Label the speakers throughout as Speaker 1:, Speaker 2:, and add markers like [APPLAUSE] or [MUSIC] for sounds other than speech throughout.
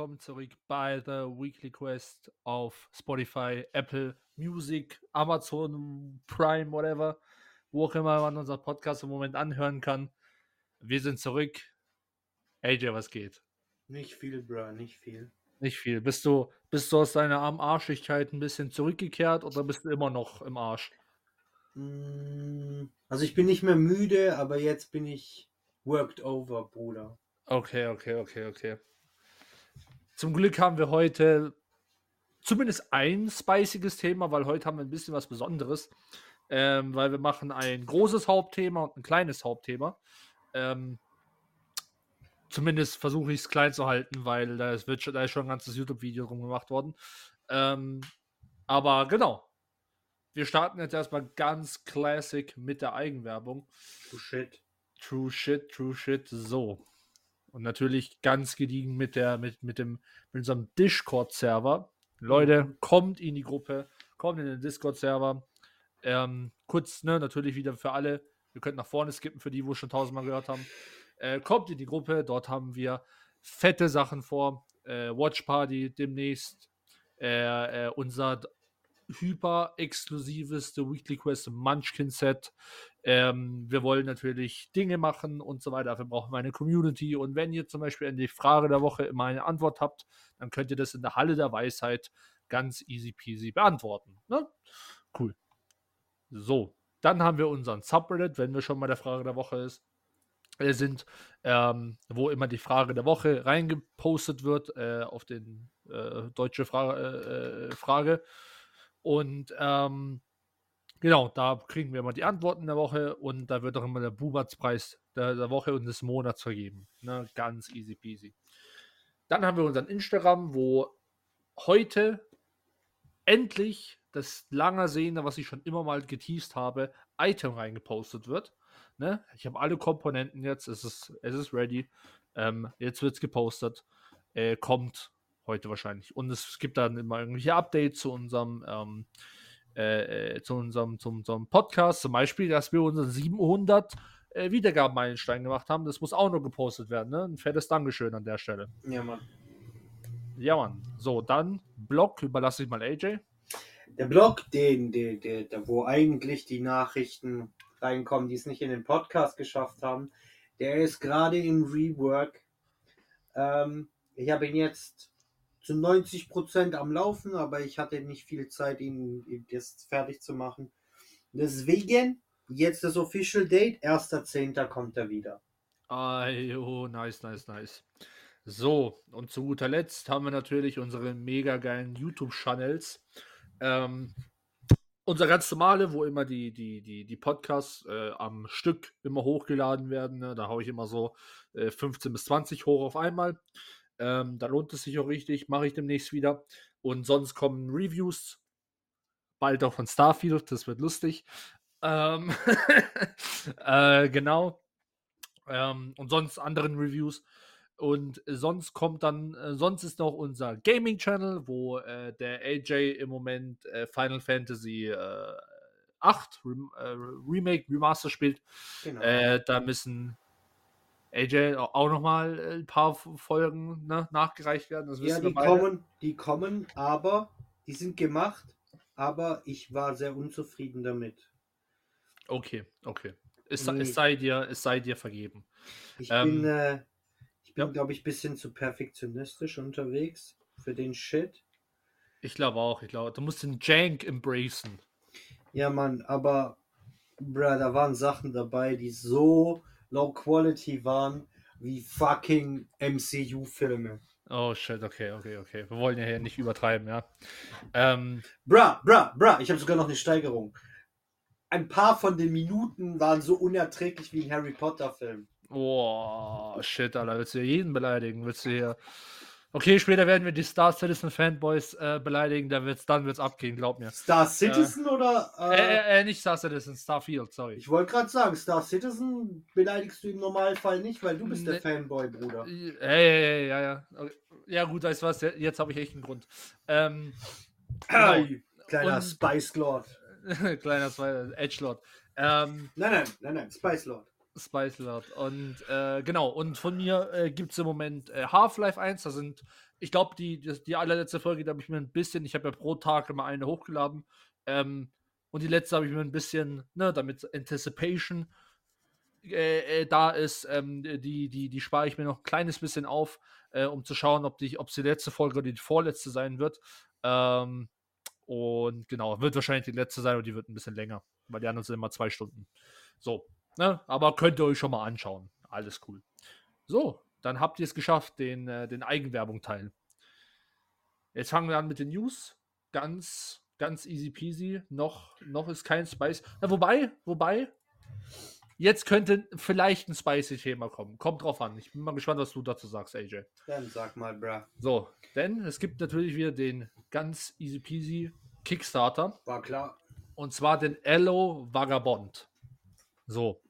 Speaker 1: Willkommen zurück bei The Weekly Quest auf Spotify, Apple Music, Amazon Prime, whatever, wo auch immer man unser Podcast im Moment anhören kann. Wir sind zurück. AJ, was geht?
Speaker 2: Nicht viel, bro, nicht viel.
Speaker 1: Nicht viel. Bist du, bist du aus deiner armen Arschigkeit ein bisschen zurückgekehrt oder bist du immer noch im Arsch?
Speaker 2: Mm, Also ich bin nicht mehr müde, aber jetzt bin ich worked over, Bruder.
Speaker 1: Okay, okay, okay, okay. Zum Glück haben wir heute zumindest ein spiciges Thema, weil heute haben wir ein bisschen was Besonderes. Ähm, weil wir machen ein großes Hauptthema und ein kleines Hauptthema. Ähm, zumindest versuche ich es klein zu halten, weil da ist, wird schon, da ist schon ein ganzes YouTube-Video drum gemacht worden. Ähm, aber genau. Wir starten jetzt erstmal ganz classic mit der Eigenwerbung.
Speaker 2: Oh shit.
Speaker 1: True shit, true shit, so. Und natürlich ganz gediegen mit der, mit, mit dem, mit unserem Discord-Server. Leute, kommt in die Gruppe, kommt in den Discord-Server. Ähm, kurz, ne, natürlich wieder für alle. Ihr könnt nach vorne skippen für die, wo schon tausendmal gehört haben. Äh, kommt in die Gruppe, dort haben wir fette Sachen vor. Äh, Watch Party demnächst. Äh, äh, unser hyper exklusives The Weekly Quest Munchkin Set. Ähm, wir wollen natürlich Dinge machen und so weiter. Dafür brauchen wir eine Community. Und wenn ihr zum Beispiel an die Frage der Woche immer eine Antwort habt, dann könnt ihr das in der Halle der Weisheit ganz easy peasy beantworten. Ne? Cool. So, dann haben wir unseren Subreddit, wenn wir schon mal der Frage der Woche ist, äh, sind, ähm, wo immer die Frage der Woche reingepostet wird äh, auf den äh, deutsche Fra äh, äh, Frage. Und ähm, genau, da kriegen wir immer die Antworten der Woche und da wird auch immer der Bubatspreis der, der Woche und des Monats vergeben. Ne? Ganz easy peasy. Dann haben wir unseren Instagram, wo heute endlich das lange Sehende, was ich schon immer mal geteased habe, Item reingepostet wird. Ne? Ich habe alle Komponenten jetzt, es ist, es ist ready. Ähm, jetzt wird es gepostet. Äh, kommt heute wahrscheinlich. Und es gibt dann immer irgendwelche Updates zu unserem, ähm, äh, äh, zu unserem, zu unserem Podcast. Zum Beispiel, dass wir unseren 700 äh, Wiedergabenmeilenstein gemacht haben. Das muss auch noch gepostet werden. Ne? Ein fettes Dankeschön an der Stelle.
Speaker 2: Ja, Mann.
Speaker 1: Ja, Mann. So, dann Blog überlasse ich mal AJ.
Speaker 2: Der Blog, den, der, der, der, wo eigentlich die Nachrichten reinkommen, die es nicht in den Podcast geschafft haben, der ist gerade im Rework. Ähm, ich habe ihn jetzt zu 90% am Laufen, aber ich hatte nicht viel Zeit, ihn, ihn jetzt fertig zu machen. Deswegen jetzt das Official Date, 1.10. kommt er wieder.
Speaker 1: Ayo, nice, nice, nice. So, und zu guter Letzt haben wir natürlich unsere mega geilen YouTube-Channels. Ähm, unser ganz normale, wo immer die, die, die, die Podcasts äh, am Stück immer hochgeladen werden. Ne? Da haue ich immer so äh, 15 bis 20 hoch auf einmal. Ähm, da lohnt es sich auch richtig, mache ich demnächst wieder. Und sonst kommen Reviews, bald auch von Starfield, das wird lustig. Ähm, [LAUGHS] äh, genau. Ähm, und sonst anderen Reviews. Und sonst kommt dann, äh, sonst ist noch unser Gaming-Channel, wo äh, der AJ im Moment äh, Final Fantasy äh, 8 Rem äh, Remake, Remaster spielt.
Speaker 2: Genau.
Speaker 1: Da müssen AJ au- auch nochmal ein paar Folgen ne, nachgereicht werden. Das
Speaker 2: ja, die kommen, die kommen, aber die sind gemacht, aber ich war sehr unzufrieden damit.
Speaker 1: Okay, okay. Es, sei-
Speaker 2: Nee.
Speaker 1: es, sei dir, es sei dir vergeben.
Speaker 2: Ich
Speaker 1: Ähm,
Speaker 2: bin, äh, ich bin,
Speaker 1: ja.
Speaker 2: glaube ich, ein bisschen zu perfektionistisch unterwegs für den Shit.
Speaker 1: Ich glaube auch, ich glaube, du musst den Jank embracen.
Speaker 2: Ja, Mann, aber, bruh, da waren Sachen dabei, die so low quality waren, wie fucking MCU-Filme.
Speaker 1: Oh shit, okay, okay, okay. Wir wollen ja hier nicht übertreiben, ja. Ähm,
Speaker 2: Bruh, bruh, bruh, ich habe sogar noch eine Steigerung. Ein paar von den Minuten waren so unerträglich wie ein Harry Potter-Film.
Speaker 1: Oh, shit, Alter. Willst du hier jeden beleidigen? Willst du hier. Okay, später werden wir die Star Citizen Fanboys äh, beleidigen, dann wird's, dann wird's abgehen, glaub mir.
Speaker 2: Star Citizen oder?
Speaker 1: Äh,
Speaker 2: Äh,
Speaker 1: äh, äh, nicht Star Citizen, Starfield, sorry.
Speaker 2: ich wollte gerade sagen, Star Citizen beleidigst du im Normalfall nicht, weil du bist der
Speaker 1: Nee.
Speaker 2: Fanboy, Bruder.
Speaker 1: Hey, hey, ja, ja. Ja, gut, weißt du was, jetzt habe ich echt einen Grund. Ähm,
Speaker 2: Hey, kleiner
Speaker 1: Und-
Speaker 2: Spice Lord. [LAUGHS]
Speaker 1: kleiner Zwei- Edgelord. Ähm,
Speaker 2: Nein, nein, nein, nein, Spice Lord.
Speaker 1: Spice Lord. Und äh, genau, und von mir äh, gibt es im Moment äh, Half-Life 1. Da sind, ich glaube, die, die, die allerletzte Folge, da habe ich mir ein bisschen, ich habe ja pro Tag immer eine hochgeladen. Ähm, und die letzte habe ich mir ein bisschen, ne, damit Anticipation äh, äh, da ist, ähm, die, die, die spare ich mir noch ein kleines bisschen auf, äh, um zu schauen, ob die, ob die letzte Folge oder die vorletzte sein wird. Ähm, und genau, wird wahrscheinlich die letzte sein und die wird ein bisschen länger, weil die anderen sind immer zwei Stunden. So, ne? Aber könnt ihr euch schon mal anschauen. Alles cool. So, dann habt ihr es geschafft, den, äh, den Eigenwerbung-Teil. Jetzt fangen wir an mit den News. Ganz, ganz easy peasy. Noch, noch ist kein Spice. Na, wobei, wobei, jetzt könnte vielleicht ein Spicy-Thema kommen. Kommt drauf an. Ich bin mal gespannt, was du dazu sagst, AJ.
Speaker 2: Dann sag mal, bruh.
Speaker 1: So, denn es gibt natürlich wieder den ganz easy peasy Kickstarter.
Speaker 2: War klar.
Speaker 1: Und zwar den Ello Vagabond. So.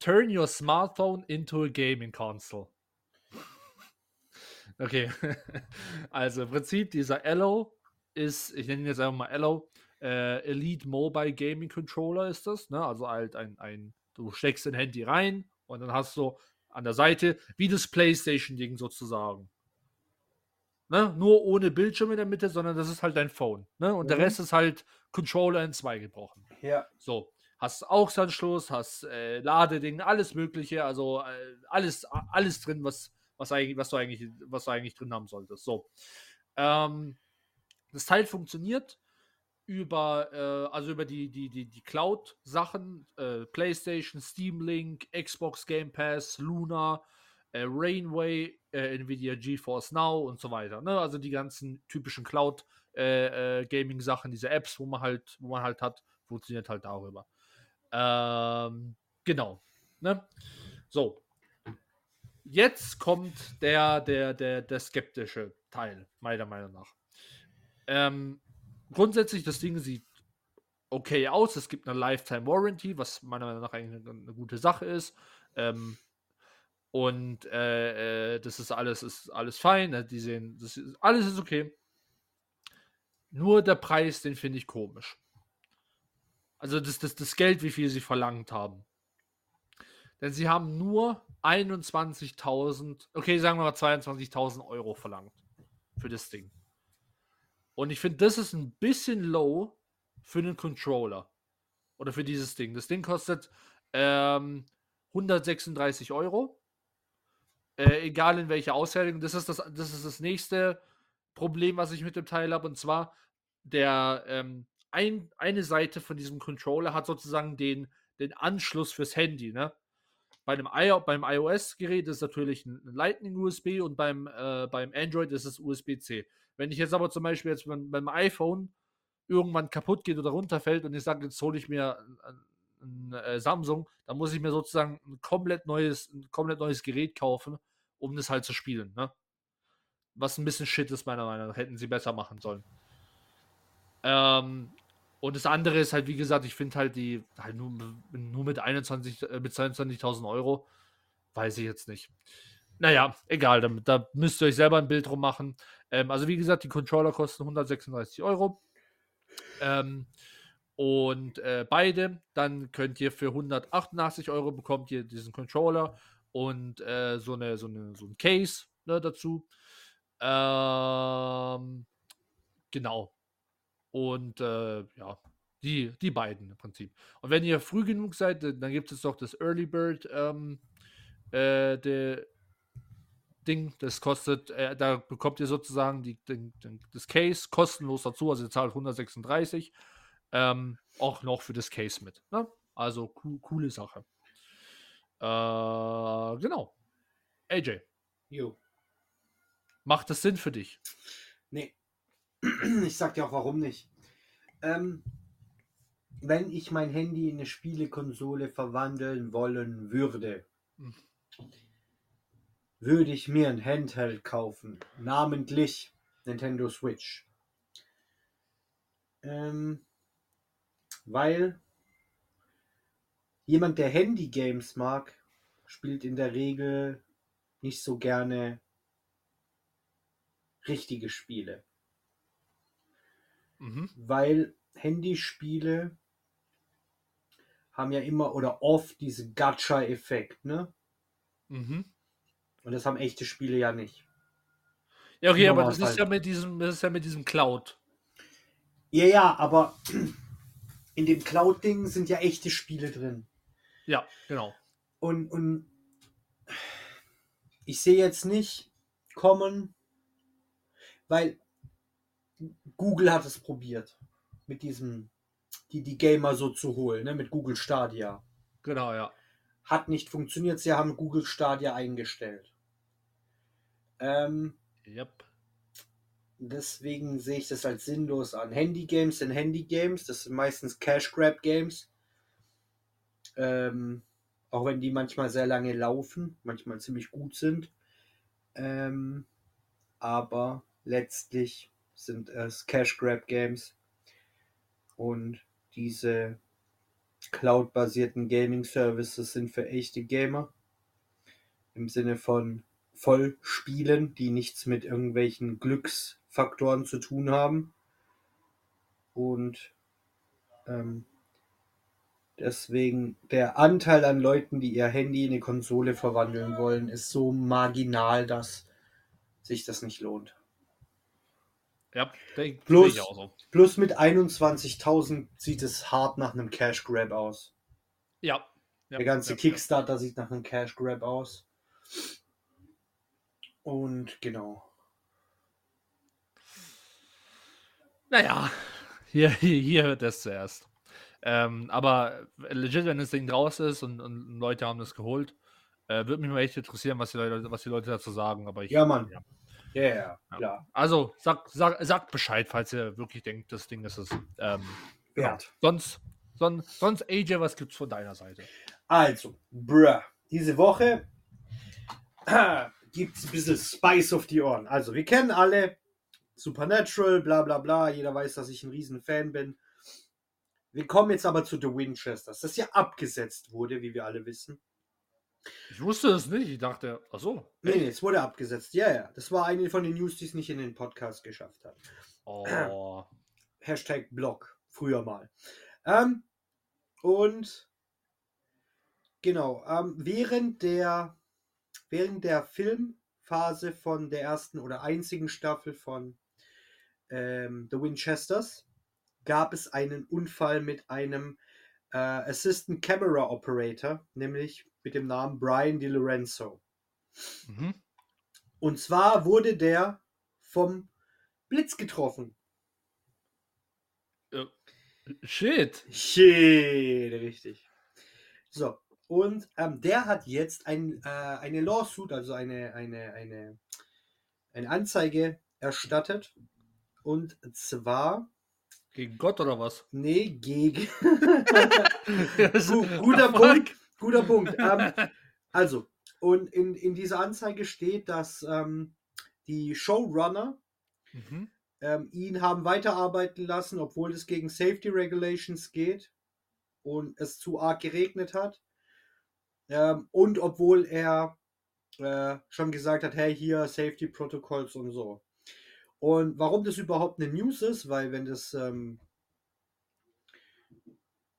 Speaker 1: Turn your smartphone into a gaming console. [LAUGHS] Okay. [LAUGHS] Also im Prinzip dieser Ello ist, ich nenne ihn jetzt einfach mal Ello, äh, Elite Mobile Gaming Controller ist das. Ne? Also halt ein, ein, du steckst dein Handy rein und dann hast du an der Seite wie das PlayStation-Ding sozusagen. Ne? Nur ohne Bildschirm in der Mitte, sondern das ist halt dein Phone. Ne? Und der
Speaker 2: Mhm.
Speaker 1: Rest ist halt Controller in zwei gebrochen.
Speaker 2: Ja.
Speaker 1: So, hast AUX-Anschluss, hast äh, Ladeding, alles Mögliche, also äh, alles, alles drin, was, was, eigentlich, was, du eigentlich, was du eigentlich drin haben solltest. So. Ähm, das Teil funktioniert über, äh, also über die, die, die, die Cloud-Sachen, äh, PlayStation, Steam Link, Xbox Game Pass, Luna, äh, Rainway, äh, Nvidia GeForce Now und so weiter. Ne? Also die ganzen typischen Cloud äh, äh, Gaming Sachen, diese Apps, wo man halt, wo man halt hat, funktioniert halt darüber. Ähm, genau. Ne? So. Jetzt kommt der, der, der, der skeptische Teil, meiner Meinung nach. Ähm, grundsätzlich, das Ding sieht okay aus. Es gibt eine Lifetime Warranty, was meiner Meinung nach eigentlich eine, eine gute Sache ist. Ähm, und äh, äh, das ist alles, ist alles fein. ne? Die sehen, das ist, alles ist okay. Nur der Preis, den finde ich komisch. Also das, das, das Geld, wie viel sie verlangt haben. Denn sie haben nur 21.000, okay, sagen wir mal 22.000 Euro verlangt für das Ding. Und ich finde, das ist ein bisschen low für einen Controller. Oder für dieses Ding. Das Ding kostet ähm, 136 Euro. Äh, egal in welcher Ausfertigung. Das ist das, das ist das nächste Problem, was ich mit dem Teil habe. Und zwar, der ähm, ein, eine Seite von diesem Controller hat sozusagen den, den Anschluss fürs Handy. Ne? Bei einem, I beim iOS-Gerät ist natürlich ein ein Lightning-USB und beim, äh, beim Android ist es USB-C. Wenn ich jetzt aber zum Beispiel jetzt beim, beim iPhone irgendwann kaputt geht oder runterfällt und ich sage, jetzt hole ich mir ein, ein, äh, Samsung, dann muss ich mir sozusagen ein komplett neues, ein komplett neues Gerät kaufen, um das halt zu spielen. Ne? Was ein bisschen Shit ist, meiner Meinung nach. Hätten sie besser machen sollen. Ähm, und das andere ist halt, wie gesagt, ich finde halt die, halt nur, nur mit 21, äh, mit 22.000 Euro, weiß ich jetzt nicht. Naja, egal, da, da müsst ihr euch selber ein Bild drum machen. Ähm, also wie gesagt, die Controller kosten 136 Euro. Ähm, und äh, beide, dann könnt ihr für 188 Euro bekommt ihr diesen Controller und äh, so, eine, so, eine, so ein Case ne, dazu. Ähm, genau. Und äh, ja, die, die beiden im Prinzip. Und wenn ihr früh genug seid, dann dann gibt es doch das Early Bird ähm, äh, der Ding. Das kostet, äh, da bekommt ihr sozusagen die, den, den, das Case kostenlos dazu. Also ihr zahlt 136. Ähm, auch noch für das Case mit. Ne? Also co coole Sache. Äh, genau. AJ,
Speaker 2: Jo.
Speaker 1: macht das Sinn für dich?
Speaker 2: Nee. [CLEARS THROAT] Ich sag dir auch warum nicht. Ähm, wenn ich mein Handy in eine Spielekonsole verwandeln wollen würde, würde ich mir ein Handheld kaufen, namentlich Nintendo Switch. Ähm, weil jemand, der Handy-Games mag, spielt in der Regel nicht so gerne richtige Spiele.
Speaker 1: Mhm.
Speaker 2: Weil Handyspiele haben ja immer oder oft diesen Gacha-Effekt, ne?
Speaker 1: Mhm.
Speaker 2: Und das haben echte Spiele ja nicht.
Speaker 1: Ja, okay, aber das ist ja mit diesem, das ist ja mit diesem Cloud.
Speaker 2: Ja, ja, aber [CLEARS THROAT] in dem Cloud-Ding sind ja echte Spiele drin.
Speaker 1: Ja, genau.
Speaker 2: Und, und ich sehe jetzt nicht kommen, weil Google hat es probiert, mit diesem, die, die Gamer so zu holen, ne, mit Google Stadia.
Speaker 1: Genau, ja.
Speaker 2: Hat nicht funktioniert, sie haben Google Stadia eingestellt. Ähm,
Speaker 1: Yep.
Speaker 2: deswegen sehe ich das als sinnlos an. Handy-Games sind Handy-Games, das sind meistens Cash-Grab-Games. Ähm, auch wenn die manchmal sehr lange laufen, manchmal ziemlich gut sind. Ähm, aber letztlich sind es Cash-Grab-Games. Und diese Cloud-basierten Gaming-Services sind für echte Gamer. Im Sinne von Vollspielen, die nichts mit irgendwelchen Glücksfaktoren zu tun haben. Und ähm, deswegen der Anteil an Leuten, die ihr Handy in eine Konsole verwandeln wollen, ist so marginal, dass sich das nicht lohnt.
Speaker 1: Ja,
Speaker 2: Plus-
Speaker 1: so.
Speaker 2: Plus mit 21.000 sieht es hart nach einem Cash Grab aus.
Speaker 1: Ja. ja
Speaker 2: Der ganze
Speaker 1: ja,
Speaker 2: Kickstarter sieht nach einem Cash Grab aus. Und genau.
Speaker 1: Naja, hier, hier, hier hört es zuerst. Ähm, aber legit, wenn das Ding draus ist und, und Leute haben das geholt, äh, würde mich mal echt interessieren, was die Leute, was die Leute dazu sagen. Aber ich,
Speaker 2: Ja, Mann.
Speaker 1: Ja.
Speaker 2: Ja, ja, ja, klar.
Speaker 1: Also, sag, sag, sagt Bescheid, falls ihr wirklich denkt, das Ding ist es. Ähm, genau.
Speaker 2: Wert.
Speaker 1: Sonst, sonst, sonst, AJ, was gibt's von deiner Seite?
Speaker 2: Also, bruh, diese Woche [CLEARS THROAT] gibt es ein bisschen Spice auf die Ohren. Also, wir kennen alle Supernatural, bla bla bla. Jeder weiß, dass ich ein riesen Fan bin. Wir kommen jetzt aber zu The Winchesters, das ja abgesetzt wurde, wie wir alle wissen.
Speaker 1: Ich wusste es nicht. Ich dachte, ach so.
Speaker 2: Nee, nee, es wurde abgesetzt. Ja, ja. Das war eine von den News, die es nicht in den Podcast geschafft hat.
Speaker 1: Oh. [CLEARS THROAT]
Speaker 2: Hashtag Blog, früher mal. Ähm, und genau, ähm, während der während der Filmphase von der ersten oder einzigen Staffel von ähm, The Winchesters gab es einen Unfall mit einem äh, Assistant Camera Operator, nämlich mit dem Namen Brian DiLorenzo.
Speaker 1: Mhm.
Speaker 2: Und zwar wurde der vom Blitz getroffen.
Speaker 1: Shit.
Speaker 2: Shit, richtig. So, und ähm, der hat jetzt ein, äh, eine Lawsuit, also eine, eine, eine, eine Anzeige erstattet. Und zwar,
Speaker 1: Gegen Gott oder was?
Speaker 2: nee, gegen. [LAUGHS] [LAUGHS] Gu- guter
Speaker 1: Fuck.
Speaker 2: Punkt, guter Punkt. [LAUGHS] Ähm, also, und in, in dieser Anzeige steht, dass ähm, die Showrunner
Speaker 1: Mhm.
Speaker 2: ähm, ihn haben weiterarbeiten lassen, obwohl es gegen Safety Regulations geht und es zu arg geregnet hat. Ähm, und obwohl er äh, schon gesagt hat, hey, hier Safety Protocols und so. Und warum das überhaupt eine News ist, weil wenn das, ähm,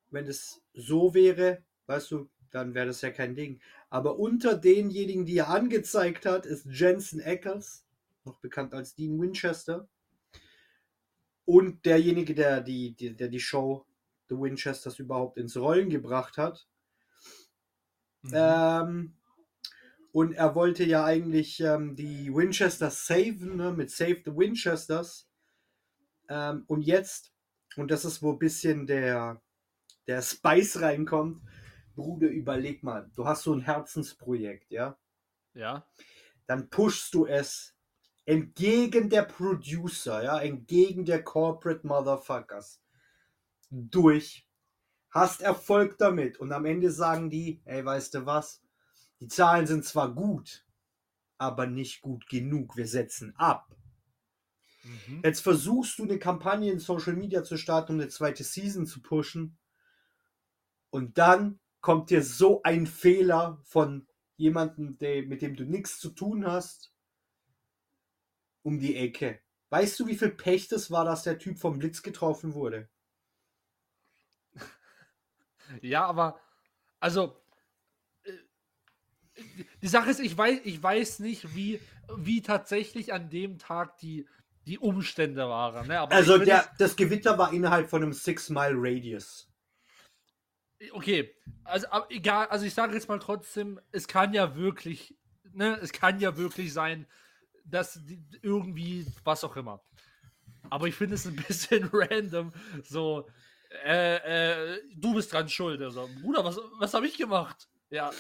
Speaker 2: wenn das so wäre, weißt du, dann wäre das ja kein Ding. Aber unter denjenigen, die er angezeigt hat, ist Jensen Ackles, noch bekannt als Dean Winchester. Und derjenige, der die, die, der die Show The Winchesters überhaupt ins Rollen gebracht hat.
Speaker 1: Mhm.
Speaker 2: Ähm, und er wollte ja eigentlich ähm, die Winchesters saven, ne, mit Save the Winchesters. Ähm, und jetzt, und das ist, wo ein bisschen der, der Spice reinkommt, Bruder, überleg mal, du hast so ein Herzensprojekt, ja?
Speaker 1: ja.
Speaker 2: Dann pushst du es entgegen der Producer, ja, entgegen der Corporate Motherfuckers durch, hast Erfolg damit und am Ende sagen die, ey, weißt du was? Die Zahlen sind zwar gut, aber nicht gut genug. Wir setzen ab.
Speaker 1: Mhm.
Speaker 2: Jetzt versuchst du eine Kampagne in Social Media zu starten, um eine zweite Season zu pushen. Und dann kommt dir so ein Fehler von jemandem, der, mit dem du nichts zu tun hast, um die Ecke. Weißt du, wie viel Pech das war, dass der Typ vom Blitz getroffen wurde? [LAUGHS]
Speaker 1: Ja, aber also äh, die Sache ist, ich weiß, ich weiß nicht, wie, wie tatsächlich an dem Tag die, die Umstände waren. Ne?
Speaker 2: Also der, das Gewitter war innerhalb von einem Six-Mile-Radius.
Speaker 1: ich, okay, also egal, also ich sage jetzt mal trotzdem, es kann ja wirklich, ne, es kann ja wirklich sein, dass irgendwie was auch immer. Aber ich finde es ein [LAUGHS] bisschen random, so, äh, äh, du bist dran schuld. Also, Bruder, was, was habe ich gemacht? Ja,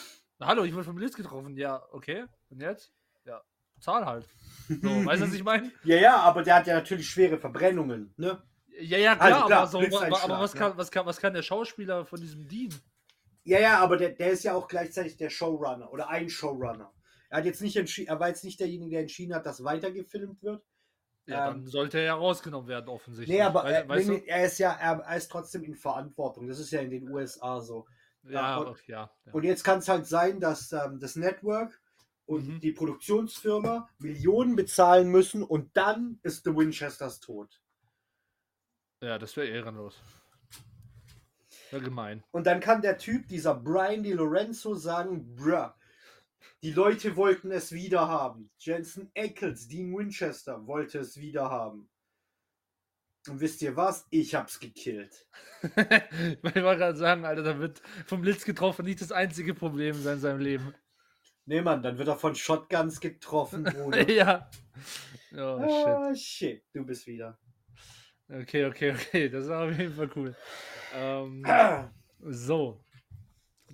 Speaker 1: hallo, ich wurde vom Blitz getroffen. Ja, okay. Und jetzt? Ja, zahl halt. So, weißt du, was ich meine? [LAUGHS]
Speaker 2: Ja, ja, aber der hat ja natürlich schwere Verbrennungen, ne?
Speaker 1: Ja, ja, klar,
Speaker 2: Also klar,
Speaker 1: aber, so,
Speaker 2: Blitzeinschlag,
Speaker 1: aber was,
Speaker 2: ne?
Speaker 1: kann, was, kann, was kann der Schauspieler von diesem dienen?
Speaker 2: Ja, ja, aber der, der ist ja auch gleichzeitig der Showrunner oder ein Showrunner. Er hat jetzt nicht entschieden, er war jetzt nicht derjenige, der entschieden hat, dass weiter gefilmt wird.
Speaker 1: Ja,
Speaker 2: Ähm,
Speaker 1: dann sollte er ja rausgenommen werden, offensichtlich.
Speaker 2: Nee, aber er,
Speaker 1: weißt
Speaker 2: nee, er ist ja, er, er ist trotzdem in Verantwortung. Das ist ja in den USA so.
Speaker 1: Ja,
Speaker 2: und-
Speaker 1: ja. ja.
Speaker 2: Und jetzt kann es halt sein, dass ähm, das Network und
Speaker 1: Mhm.
Speaker 2: die Produktionsfirma Millionen bezahlen müssen und dann ist The Winchesters tot.
Speaker 1: Ja, das wäre ehrenlos. Wäre gemein.
Speaker 2: Und dann kann der Typ, dieser Brian Di Lorenzo, sagen, bruh, die Leute wollten es wieder haben. Jensen Ackles, Dean Winchester, wollte es wieder haben. Und wisst ihr was? Ich hab's gekillt. [LAUGHS]
Speaker 1: ich wollte gerade sagen, Alter, da wird vom Blitz getroffen nicht das einzige Problem sein in seinem Leben.
Speaker 2: Nee, Mann, dann wird er von Shotguns getroffen, [LAUGHS] Bruder.
Speaker 1: ja. Oh, shit.
Speaker 2: ah, shit, du bist wieder.
Speaker 1: Okay, okay, okay. Das ist auf jeden Fall cool. Ähm, so.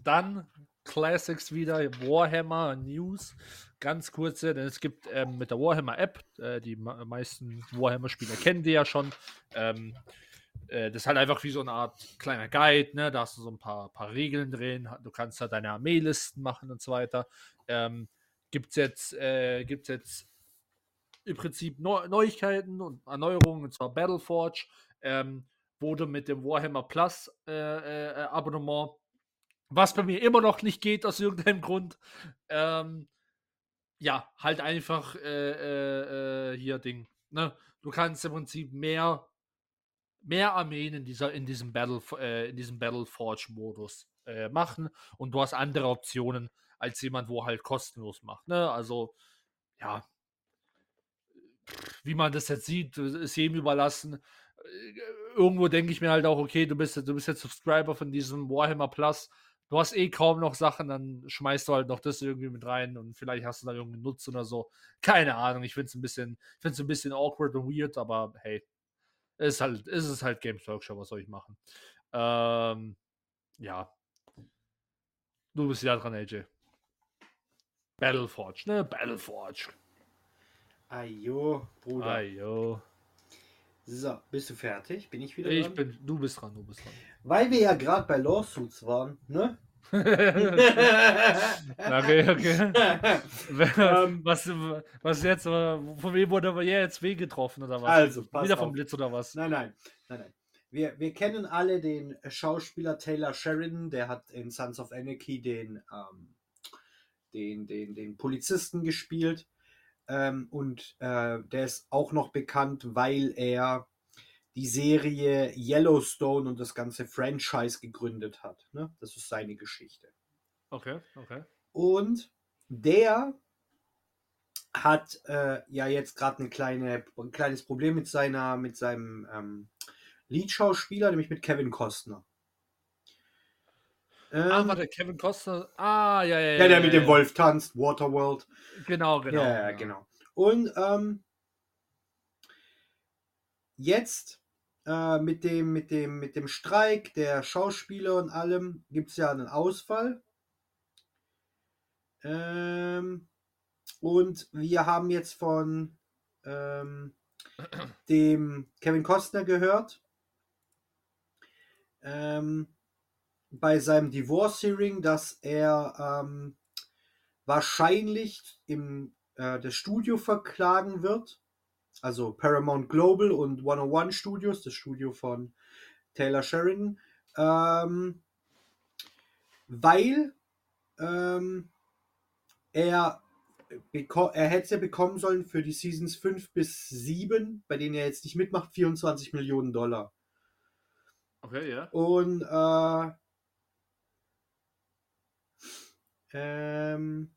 Speaker 1: Dann Classics wieder, Warhammer News. Ganz kurze, denn es gibt ähm, mit der Warhammer App, äh, die meisten Warhammer-Spieler kennen die ja schon. Ähm, äh, das ist halt einfach wie so eine Art kleiner Guide, ne? Da hast du so ein paar, paar Regeln drin, du kannst da deine Armeelisten machen und so weiter. Ähm, gibt's jetzt, äh, jetzt im Prinzip Neu Neuigkeiten und Erneuerungen, zwar Battleforge, ähm, wurde mit dem Warhammer Plus äh, äh, äh, Abonnement, was bei mir immer noch nicht geht aus irgendeinem [LAUGHS] Grund, ähm, ja, halt einfach äh, äh, äh, hier Ding. Ne? Du kannst im Prinzip mehr, mehr Armeen in, dieser, in diesem Battle, in diesem Battleforge-Modus machen und du hast andere Optionen als jemand, wo halt kostenlos macht. Ne? Also, ja, wie man das jetzt sieht, ist jedem überlassen. Äh, Irgendwo denke ich mir halt auch, okay, du bist, du bist jetzt Subscriber von diesem Warhammer Plus. Du hast eh kaum noch Sachen, dann schmeißt du halt noch das irgendwie mit rein und vielleicht hast du da irgendeinen Nutz oder so. Keine Ahnung, ich finde es ein bisschen, es ein bisschen awkward und weird, aber hey, es ist halt, es ist halt Games Workshop, was soll ich machen? Ähm, ja. Du bist ja dran, AJ. Battleforge, ne? Battleforge.
Speaker 2: Ajo, Bruder.
Speaker 1: Ayo.
Speaker 2: So, bist du fertig? Bin ich wieder
Speaker 1: Ich
Speaker 2: dran?
Speaker 1: bin, du bist dran, du bist dran.
Speaker 2: Weil wir ja gerade bei Lawsuits waren, ne? [LAUGHS]
Speaker 1: okay, okay. [LAUGHS]
Speaker 2: Ähm.
Speaker 1: was, was jetzt, von wem wurde aber jetzt weh getroffen oder was?
Speaker 2: Also, pass
Speaker 1: Wieder
Speaker 2: auf.
Speaker 1: vom Blitz oder was?
Speaker 2: Nein, nein, nein, nein. Wir, wir kennen alle den Schauspieler Taylor Sheridan, der hat in Sons of Anarchy den, ähm, den, den, den Polizisten gespielt. Ähm, und äh, der ist auch noch bekannt, weil er die Serie Yellowstone und das ganze Franchise gegründet hat. Ne? Das ist seine Geschichte.
Speaker 1: Okay, okay.
Speaker 2: Und der hat äh, ja jetzt gerade ein, kleine, ein kleines Problem mit seiner, mit seinem ähm, Leadschauspieler, nämlich mit Kevin Costner. Ähm,
Speaker 1: ah, warte, Kevin Costner. Ah, ja, ja, ja.
Speaker 2: ja, der mit
Speaker 1: ja,
Speaker 2: dem Wolf tanzt, Waterworld.
Speaker 1: Genau, genau.
Speaker 2: ja, ja, genau. Und ähm, jetzt äh, mit, dem, mit, dem, mit dem Streik der Schauspieler und allem gibt es ja einen Ausfall. Ähm, und wir haben jetzt von ähm, dem Kevin Costner gehört, ähm, bei seinem Divorce Hearing, dass er ähm, wahrscheinlich im, äh, das Studio verklagen wird. Also Paramount Global und 101 Studios, das Studio von Taylor Sheridan. Ähm, weil ähm, er, er hätte es ja bekommen sollen für die Seasons 5 bis 7, bei denen er jetzt nicht mitmacht, 24 Millionen Dollar.
Speaker 1: Okay, ja.
Speaker 2: Und äh, ähm,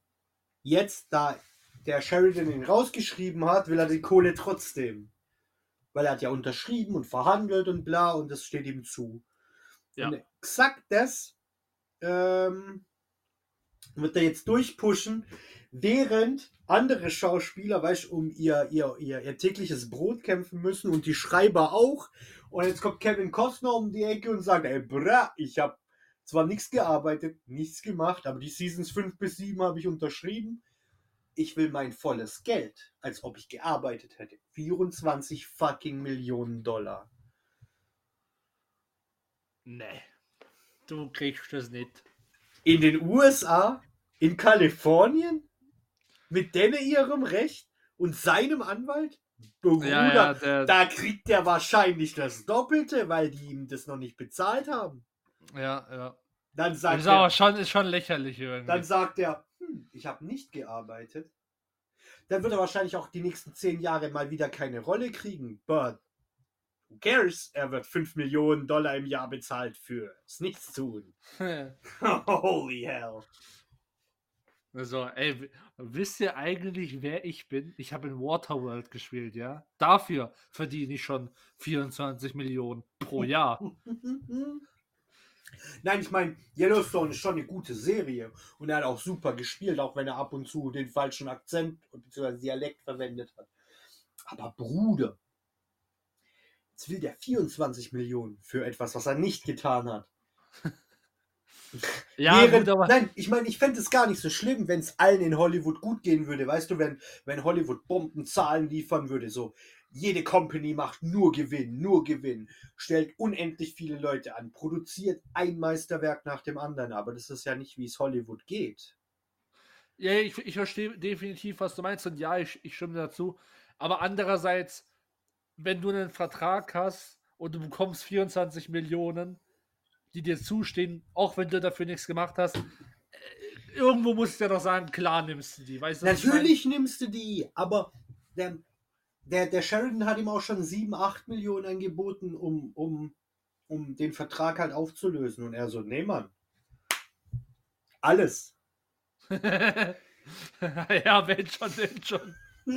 Speaker 2: jetzt, da der Sheridan ihn rausgeschrieben hat, will er die Kohle trotzdem. Weil er hat ja unterschrieben und verhandelt und bla und das steht ihm zu.
Speaker 1: Ja.
Speaker 2: Und exakt das ähm, wird er jetzt durchpushen, während andere Schauspieler, weißt du, um ihr, ihr, ihr, ihr tägliches Brot kämpfen müssen und die Schreiber auch. Und jetzt kommt Kevin Costner um die Ecke und sagt, ey, bra, ich habe zwar nichts gearbeitet, nichts gemacht, aber die Seasons 5 bis 7 habe ich unterschrieben. Ich will mein volles Geld, als ob ich gearbeitet hätte. 24 fucking Millionen Dollar.
Speaker 1: Nee. Du kriegst das nicht.
Speaker 2: In den USA, in Kalifornien, mit denen ihrem Recht und seinem Anwalt? Bruder,
Speaker 1: Ja, ja, der,
Speaker 2: da kriegt er wahrscheinlich das Doppelte, weil die ihm das noch nicht bezahlt haben.
Speaker 1: Ja, ja.
Speaker 2: Dann
Speaker 1: Das
Speaker 2: sagt
Speaker 1: ist aber
Speaker 2: er,
Speaker 1: schon, ist schon lächerlich irgendwie.
Speaker 2: dann sagt er, hm, ich habe nicht gearbeitet. Dann wird er wahrscheinlich auch die nächsten zehn Jahre mal wieder keine Rolle kriegen. But who cares? Er wird 5 Millionen Dollar im Jahr bezahlt für das Nichtstun. [LAUGHS] Holy hell.
Speaker 1: Also, ey, wisst ihr eigentlich, wer ich bin? Ich habe in Waterworld gespielt, ja? Dafür verdiene ich schon 24 Millionen pro Jahr. [LAUGHS]
Speaker 2: Nein, ich meine, Yellowstone ist schon eine gute Serie und er hat auch super gespielt, auch wenn er ab und zu den falschen Akzent bzw. Dialekt verwendet hat. Aber Bruder, jetzt will der 24 Millionen für etwas, was er nicht getan hat. [LAUGHS]
Speaker 1: Ja,
Speaker 2: Während-
Speaker 1: gut.
Speaker 2: Nein, ich meine, ich fände es gar nicht so schlimm, wenn es allen in Hollywood gut gehen würde. Weißt du, wenn, wenn Hollywood Bombenzahlen liefern würde, so jede Company macht nur Gewinn, nur Gewinn, stellt unendlich viele Leute an, produziert ein Meisterwerk nach dem anderen. Aber das ist ja nicht, wie es Hollywood geht.
Speaker 1: Ja, ich, ich verstehe definitiv, was du meinst und ja, ich, ich stimme dazu. Aber andererseits, wenn du einen Vertrag hast und du bekommst 24 Millionen, die dir zustehen, auch wenn du dafür nichts gemacht hast, äh, irgendwo musst du ja doch sagen, klar nimmst du die. Weißt du?
Speaker 2: Natürlich nimmst du die, aber der, der, der Sheridan hat ihm auch schon 7, 8 Millionen angeboten, um, um, um den Vertrag halt aufzulösen. Und er so, nee, Mann. Alles. [LAUGHS]
Speaker 1: ja, wenn schon, wenn schon. [LAUGHS]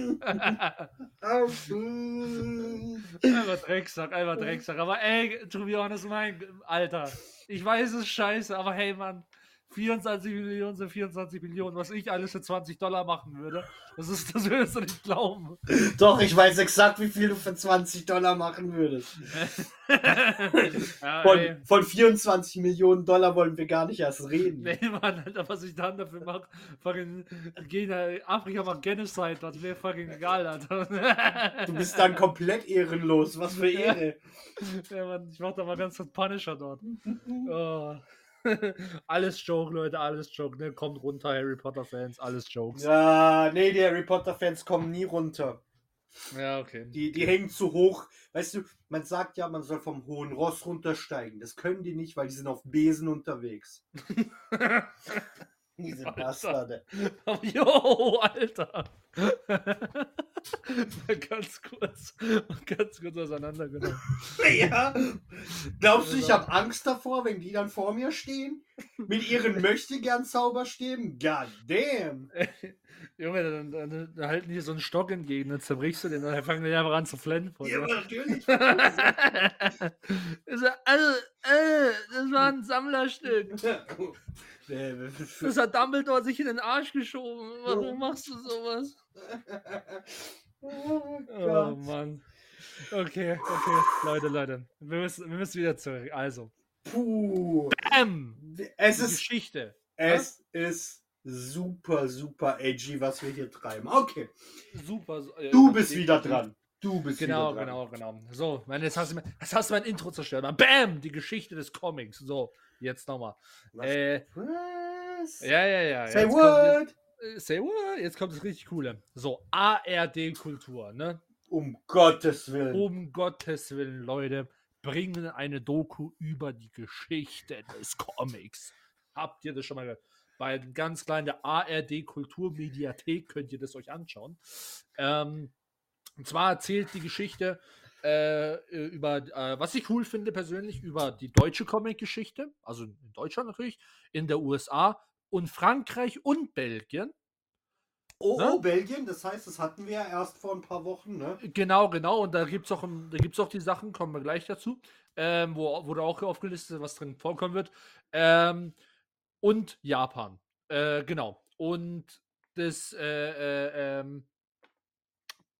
Speaker 1: einfach Drecksack, einfach Drecksack. Aber ey, to be honest, mein Alter, ich weiß es ist scheiße, aber hey, Mann, 24 Millionen sind 24 Millionen, was ich alles für 20 Dollar machen würde. Das ist, das würdest du nicht glauben.
Speaker 2: Doch, ich weiß exakt, wie viel du für 20 Dollar machen würdest. [LAUGHS]
Speaker 1: ja,
Speaker 2: Von, von 24 Millionen Dollar wollen wir gar nicht erst reden.
Speaker 1: Nee, Mann, Alter, was ich dann dafür mache, fucking, gehen Afrika macht Genocide, das wäre fucking egal, Alter.
Speaker 2: Du bist dann komplett ehrenlos. Was für Ehre.
Speaker 1: Ja, Mann, ich mach da mal ganz kurz Punisher dort. [LAUGHS] Oh. [LAUGHS] alles Joke, Leute, alles Joke. Ne? Kommt runter, Harry Potter-Fans, alles Jokes.
Speaker 2: Ja, nee, die Harry Potter-Fans kommen nie runter.
Speaker 1: Ja, okay.
Speaker 2: Die, die hängen zu hoch. Weißt du, man sagt ja, man soll vom hohen Ross runtersteigen. Das können die nicht, weil die sind auf Besen unterwegs. [LAUGHS] Diese
Speaker 1: Alter.
Speaker 2: Bastarde. [LAUGHS]
Speaker 1: Jo, Alter. [LAUGHS] Ganz kurz, ganz kurz auseinandergenommen. [LAUGHS]
Speaker 2: Ja. Glaubst du, ich habe Angst davor, wenn die dann vor mir stehen? Mit ihren Möchtegern-Zauberstäben? God damn.
Speaker 1: Junge, dann, dann, dann halten die so einen Stock entgegen, dann zerbrichst du den, dann fangen die einfach an zu flennen. Vor
Speaker 2: Ja, natürlich.
Speaker 1: Ich so, also, äh, das war ein Sammlerstück.
Speaker 2: Äh,
Speaker 1: Das hat Dumbledore sich in den Arsch geschoben. Warum machst du sowas?
Speaker 2: oh
Speaker 1: Oh. Mann. Okay, okay, Leute, Leute. Wir müssen, wir müssen wieder zurück. Also,
Speaker 2: Puh.
Speaker 1: Bam!
Speaker 2: Es
Speaker 1: Die
Speaker 2: ist,
Speaker 1: Geschichte.
Speaker 2: es ist super, super edgy, was wir hier treiben. Okay,
Speaker 1: Super. äh,
Speaker 2: du bist wieder dran. Du bist
Speaker 1: Genau,
Speaker 2: wieder dran.
Speaker 1: genau, genau. So, meine, jetzt hast du, mein- jetzt hast du mein Intro zerstört. Bam! Die Geschichte des Comics. So, jetzt nochmal. Äh,
Speaker 2: Was?
Speaker 1: ja, ja, ja.
Speaker 2: Say
Speaker 1: jetzt kommt-
Speaker 2: what?
Speaker 1: äh, say what? Jetzt kommt das richtig coole. So, ARD-Kultur, ne?
Speaker 2: Um Gottes Willen.
Speaker 1: Um Gottes Willen, Leute, bringen eine Doku über die Geschichte des Comics. Habt ihr das schon mal gehört? Bei ganz kleinen der ARD Kulturmediathek könnt ihr das euch anschauen. Ähm, und zwar erzählt die Geschichte äh, über, äh, was ich cool finde persönlich, über die deutsche Comic-Geschichte, also in Deutschland natürlich, in der USA und Frankreich und Belgien.
Speaker 2: Oh,
Speaker 1: Ne?
Speaker 2: oh, Belgien, das heißt, das hatten wir ja erst vor ein paar Wochen, ne?
Speaker 1: Genau, genau. Und da gibt es auch, im- da gibt's auch die Sachen, kommen wir gleich dazu, ähm, wo, wo da auch aufgelistet ist, was drin vorkommen wird. Ähm, und Japan. Äh, genau. Und das äh, äh, ähm,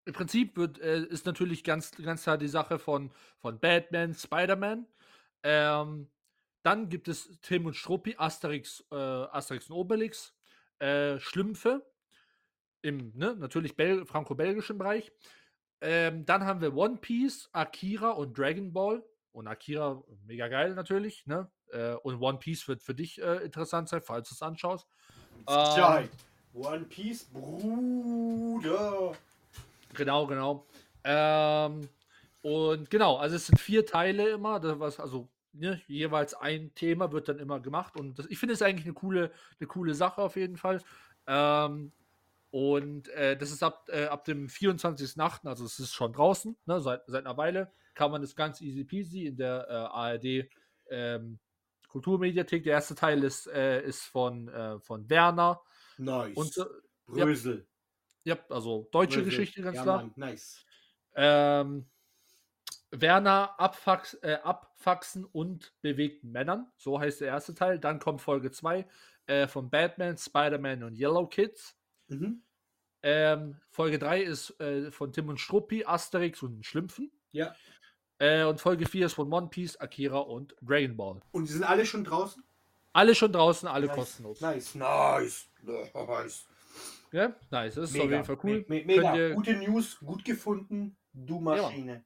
Speaker 1: im Prinzip wird, äh, ist natürlich ganz, ganz klar die Sache von, von Batman, Spider-Man. Ähm, dann gibt es Tim und Struppi, Asterix, äh, Asterix und Obelix, äh, Schlümpfe im ne, natürlich Bel franco-belgischen Bereich. Ähm, dann haben wir One Piece, Akira und Dragon Ball. Und Akira, mega geil natürlich. Ne? Äh, und One Piece wird für dich äh, interessant sein, falls du es anschaust.
Speaker 2: Sicherheit. One Piece, Bruder.
Speaker 1: Genau, genau. Ähm, und genau, also es sind vier Teile immer, das was, also ne, jeweils ein Thema wird dann immer gemacht und das, ich finde es eigentlich eine coole, eine coole Sache auf jeden Fall. Ähm, und äh, das ist ab, äh, ab dem 24.8., also es ist schon draußen, ne, seit, seit einer Weile, kann man das ganz easy peasy in der äh, ARD ähm, Kulturmediathek. Der erste Teil ist, äh, ist von, äh, von Werner
Speaker 2: Nice.
Speaker 1: und
Speaker 2: Brösel.
Speaker 1: ja, also deutsche
Speaker 2: Brösel.
Speaker 1: Geschichte ganz
Speaker 2: ja,
Speaker 1: klar.
Speaker 2: Mann, nice.
Speaker 1: Ähm, Werner Abfax, äh, Abfaxen und bewegten Männern. So heißt der erste Teil. Dann kommt Folge 2 äh, von Batman, Spider-Man und Yellow Kids.
Speaker 2: Mhm.
Speaker 1: Ähm, Folge 3 ist äh, von Tim und Struppi, Asterix und Schlümpfen.
Speaker 2: Ja.
Speaker 1: Äh, und Folge 4 ist von One Piece, Akira und Dragon Ball.
Speaker 2: Und die sind alle schon draußen?
Speaker 1: Alle schon draußen, alle
Speaker 2: nice.
Speaker 1: kostenlos.
Speaker 2: Nice, nice, [LAUGHS] nice.
Speaker 1: Ja? Nice, das ist auf jeden Fall cool.
Speaker 2: Me me mega.
Speaker 1: Ihr-
Speaker 2: Gute News, gut gefunden. Du Maschine.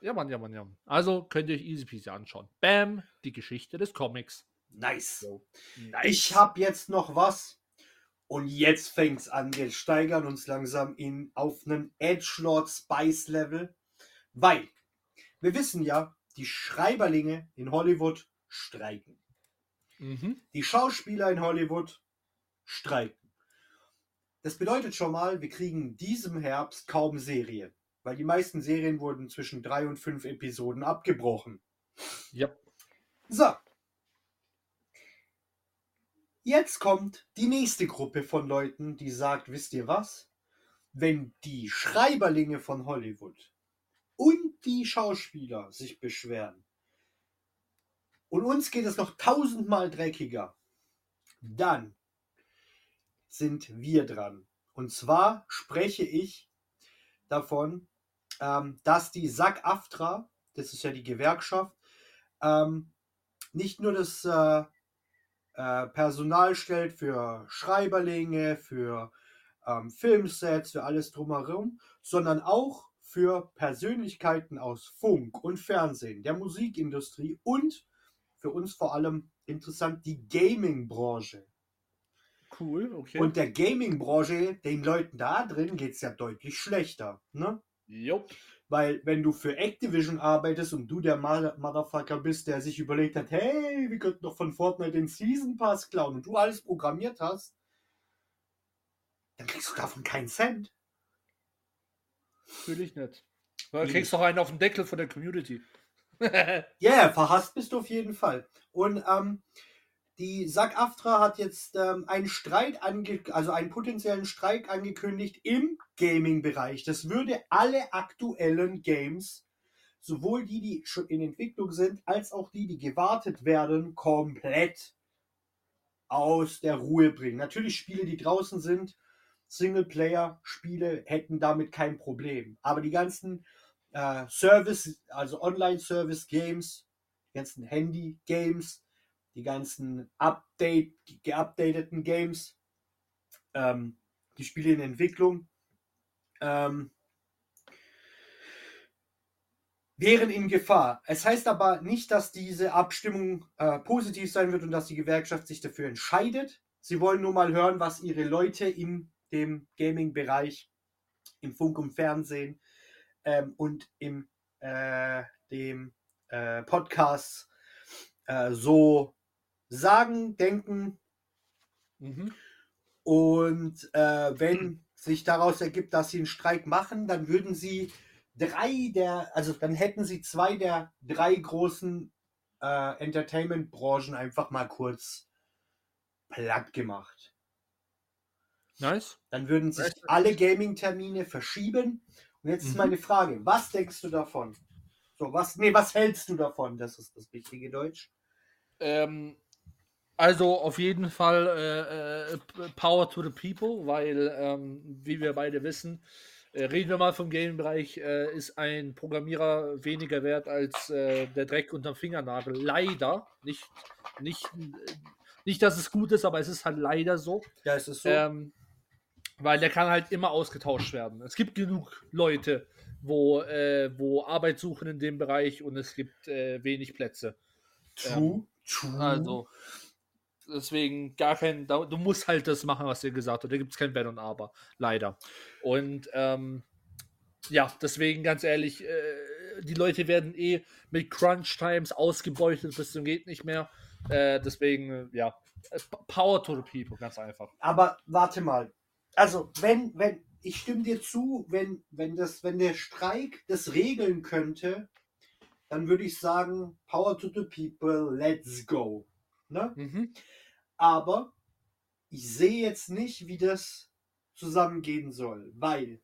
Speaker 1: Ja, Mann, ja, Mann, ja. Mann. Also könnt ihr euch easy peasy anschauen. Bam, die Geschichte des Comics.
Speaker 2: Nice.
Speaker 1: So.
Speaker 2: Ich habe jetzt noch was. Und jetzt fängt's an. Wir steigern uns langsam in auf einen Edgelord Spice Level. Weil wir wissen ja, die Schreiberlinge in Hollywood streiken.
Speaker 1: Mhm.
Speaker 2: Die Schauspieler in Hollywood streiken. Das bedeutet schon mal, wir kriegen diesem Herbst kaum Serien. Weil die meisten Serien wurden zwischen drei und fünf Episoden abgebrochen.
Speaker 1: Ja.
Speaker 2: So. Jetzt kommt die nächste Gruppe von Leuten, die sagt, wisst ihr was? Wenn die Schreiberlinge von Hollywood und die Schauspieler sich beschweren und uns geht es noch tausendmal dreckiger, dann sind wir dran. Und zwar spreche ich davon, ähm, dass die SAG-AFTRA, das ist ja die Gewerkschaft, ähm, nicht nur das äh, äh, Personal stellt für Schreiberlinge, für ähm, Filmsets, für alles drumherum, sondern auch für Persönlichkeiten aus Funk und Fernsehen, der Musikindustrie und für uns vor allem interessant die Gaming-Branche.
Speaker 1: Cool, okay.
Speaker 2: Und der Gaming-Branche, den Leuten da drin geht es ja deutlich schlechter. Ne?
Speaker 1: jo.
Speaker 2: Weil wenn du für Activision arbeitest und du der Mother- Motherfucker bist, der sich überlegt hat, hey, wir könnten doch von Fortnite den Season Pass klauen und du alles programmiert hast, dann kriegst du davon keinen Cent.
Speaker 1: Natürlich nicht. Du
Speaker 2: Wie?
Speaker 1: kriegst doch einen auf den Deckel von der Community. [LAUGHS]
Speaker 2: Ja, yeah, verhasst bist du auf jeden Fall. Und ähm, die SAG-AFTRA hat jetzt ähm, einen Streit also einen potenziellen Streik angekündigt im Gaming-Bereich. Das würde alle aktuellen Games, sowohl die, die schon in Entwicklung sind, als auch die, die gewartet werden, komplett aus der Ruhe bringen. Natürlich Spiele, die draußen sind, Singleplayer-Spiele hätten damit kein Problem. Aber die ganzen äh, Service, also Online-Service-Games, die ganzen Handy-Games, die ganzen Update, geupdateten Games, ähm, die Spiele in Entwicklung, ähm, wären in Gefahr. Es heißt aber nicht, dass diese Abstimmung äh, positiv sein wird und dass die Gewerkschaft sich dafür entscheidet. sie wollen nur mal hören, was ihre Leute in dem Gaming-Bereich, im Funk und Fernsehen ähm, und im äh, dem äh, Podcast äh, so sagen, denken.
Speaker 1: Mhm.
Speaker 2: Und äh, wenn sich daraus ergibt, dass sie einen Streik machen, dann würden sie drei der, also dann hätten sie zwei der drei großen äh, Entertainment-Branchen einfach mal kurz platt gemacht.
Speaker 1: Nice.
Speaker 2: Dann würden sich
Speaker 1: du-
Speaker 2: alle Gaming-Termine verschieben. Und jetzt ist
Speaker 1: Mhm.
Speaker 2: meine Frage, was denkst du davon? So, was, nee, was hältst du davon? Das ist das richtige Deutsch.
Speaker 1: Ähm, also auf jeden Fall äh, äh, Power to the People, weil, ähm, wie wir beide wissen, äh, reden wir mal vom Game-Bereich, äh, ist ein Programmierer weniger wert als äh, der Dreck unterm Fingernagel. Leider. Nicht, nicht, nicht, dass es gut ist, aber es ist halt leider so.
Speaker 2: Ja, es ist so.
Speaker 1: Ähm, weil der kann halt immer ausgetauscht werden. Es gibt genug Leute, wo, äh, wo Arbeit suchen in dem Bereich und es gibt wenig Plätze.
Speaker 2: true, true.
Speaker 1: Also, deswegen gar kein, du musst halt das machen, was dir gesagt wird. Da gibt es kein Wenn und Aber, leider. Und ähm, ja, deswegen ganz ehrlich, äh, die Leute werden eh mit Crunch Times ausgebeutet bis zum geht nicht mehr. Äh, deswegen, ja, Power to the people, ganz einfach.
Speaker 2: Aber warte mal. Also, wenn, wenn, ich stimme dir zu, wenn, wenn das, wenn der Streik das regeln könnte, dann würde ich sagen, Power to the people, let's go. Ne?
Speaker 1: Mhm.
Speaker 2: Aber ich sehe jetzt nicht, wie das zusammengehen soll, weil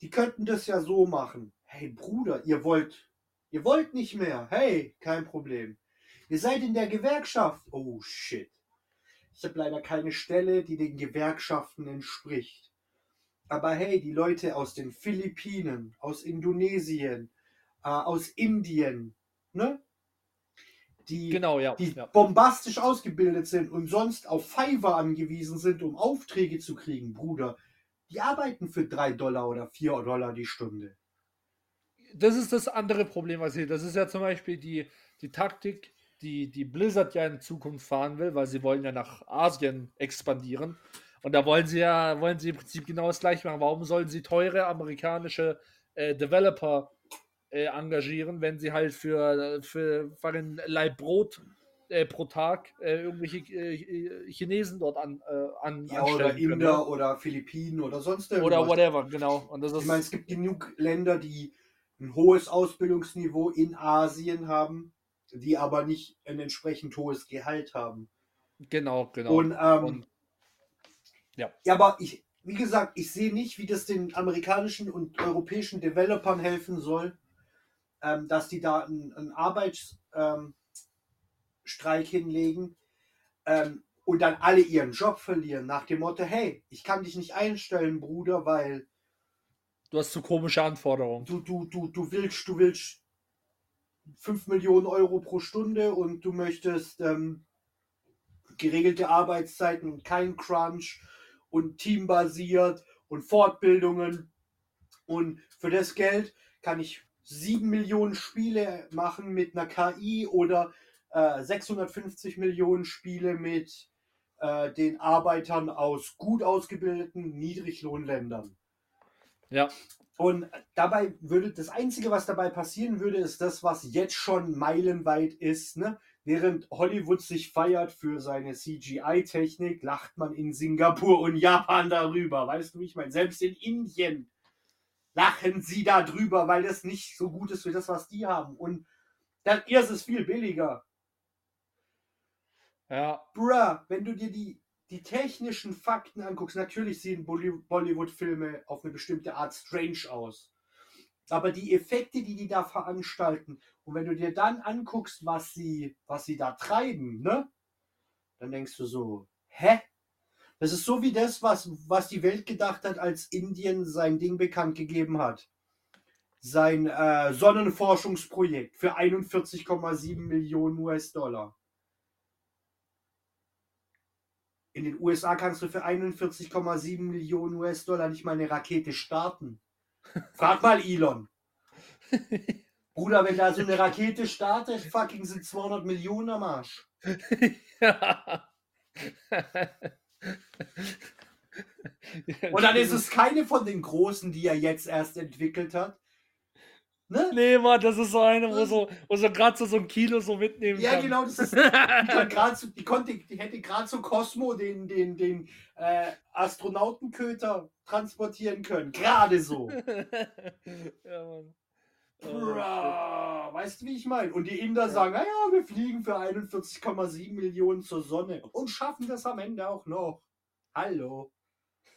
Speaker 2: die könnten das ja so machen. Hey Bruder, ihr wollt, ihr wollt nicht mehr. Hey, kein Problem. Ihr seid in der Gewerkschaft. Oh shit. Ich habe leider keine Stelle, die den Gewerkschaften entspricht. Aber hey, die Leute aus den Philippinen, aus Indonesien, äh, aus Indien, ne? Die,
Speaker 1: Genau, ja.
Speaker 2: die
Speaker 1: ja.
Speaker 2: bombastisch ausgebildet sind und sonst auf Fiverr angewiesen sind, um Aufträge zu kriegen, Bruder, die arbeiten für 3 Dollar oder 4 Dollar die Stunde.
Speaker 1: das ist das andere Problem, was hier. Das ist ja zum Beispiel die, die Taktik, die, die Blizzard ja in Zukunft fahren will, weil sie wollen ja nach Asien expandieren. Und da wollen sie ja, wollen sie im Prinzip genau das gleiche machen. Warum sollen sie teure amerikanische äh, Developer äh, engagieren, wenn sie halt für, für, für einen Leib Brot äh, pro Tag äh, irgendwelche äh, Chinesen dort an, äh, an
Speaker 2: Ja, oder
Speaker 1: können,
Speaker 2: Inder
Speaker 1: ne?
Speaker 2: oder Philippinen oder sonst
Speaker 1: oder
Speaker 2: irgendwas.
Speaker 1: whatever, genau. Und das ist
Speaker 2: Ich meine, es gibt genug Länder, die ein hohes Ausbildungsniveau in Asien haben, die aber nicht ein entsprechend hohes Gehalt haben.
Speaker 1: genau, genau.
Speaker 2: Und, ähm,
Speaker 1: Und- ja.
Speaker 2: ja, aber ich, wie gesagt, ich sehe nicht, wie das den amerikanischen und europäischen Developern helfen soll, ähm, dass die da einen, einen Arbeitsstreik Streik hinlegen ähm, und dann alle ihren Job verlieren, nach dem Motto, hey, ich kann dich nicht einstellen, Bruder, weil
Speaker 1: Du hast zu komische Anforderungen.
Speaker 2: du, du, du, du willst, du willst 5 Millionen Euro pro Stunde und du möchtest ähm, geregelte Arbeitszeiten und kein Crunch und teambasiert und Fortbildungen. Und für das Geld kann ich 7 Millionen Spiele machen mit einer KI oder äh, 650 Millionen Spiele mit äh, den Arbeitern aus gut ausgebildeten Niedriglohnländern.
Speaker 1: Ja,
Speaker 2: Und dabei würde das Einzige, was dabei passieren würde, ist das, was jetzt schon meilenweit ist. Ne? Während Hollywood sich feiert für seine CGI-Technik, lacht man in Singapur und Japan darüber. Weißt du, wie ich meine? Selbst in Indien lachen sie darüber, weil das nicht so gut ist wie das, was die haben. Und dann ist es viel billiger.
Speaker 1: ja,
Speaker 2: Bruh, wenn du dir die, die technischen Fakten anguckst, natürlich sehen Bolly- Bollywood-Filme auf eine bestimmte Art strange aus. Aber die Effekte, die die da veranstalten, und wenn du dir dann anguckst, was sie, was sie da treiben, ne? Dann denkst du so, hä? Das ist so wie das, was, was die Welt gedacht hat, als Indien sein Ding bekannt gegeben hat. Sein äh, Sonnenforschungsprojekt für 41,7 Millionen US-Dollar. In den USA kannst du für 41,7 Millionen US-Dollar nicht mal eine Rakete starten. Frag mal Elon. [LAUGHS] Bruder, wenn da so eine Rakete startet, fucking sind 200 Millionen am Arsch. [LAUGHS]
Speaker 1: ja.
Speaker 2: Und dann ist es keine von den großen, die er jetzt erst entwickelt hat.
Speaker 1: Ne? Nee, Mann, das ist so eine, wo so, wo so gerade so, so ein Kilo so mitnehmen
Speaker 2: ja,
Speaker 1: kann.
Speaker 2: Ja, genau, das ist, die, [LAUGHS] so, die, konnte, die hätte gerade so Cosmo den, den, den äh, Astronautenköter transportieren können. Gerade so. [LAUGHS] ja, Mann. Oh, weißt du, wie ich meine? Und die Inder sagen, naja, wir fliegen für 41,7 Millionen zur Sonne und schaffen das am Ende auch noch. Hallo.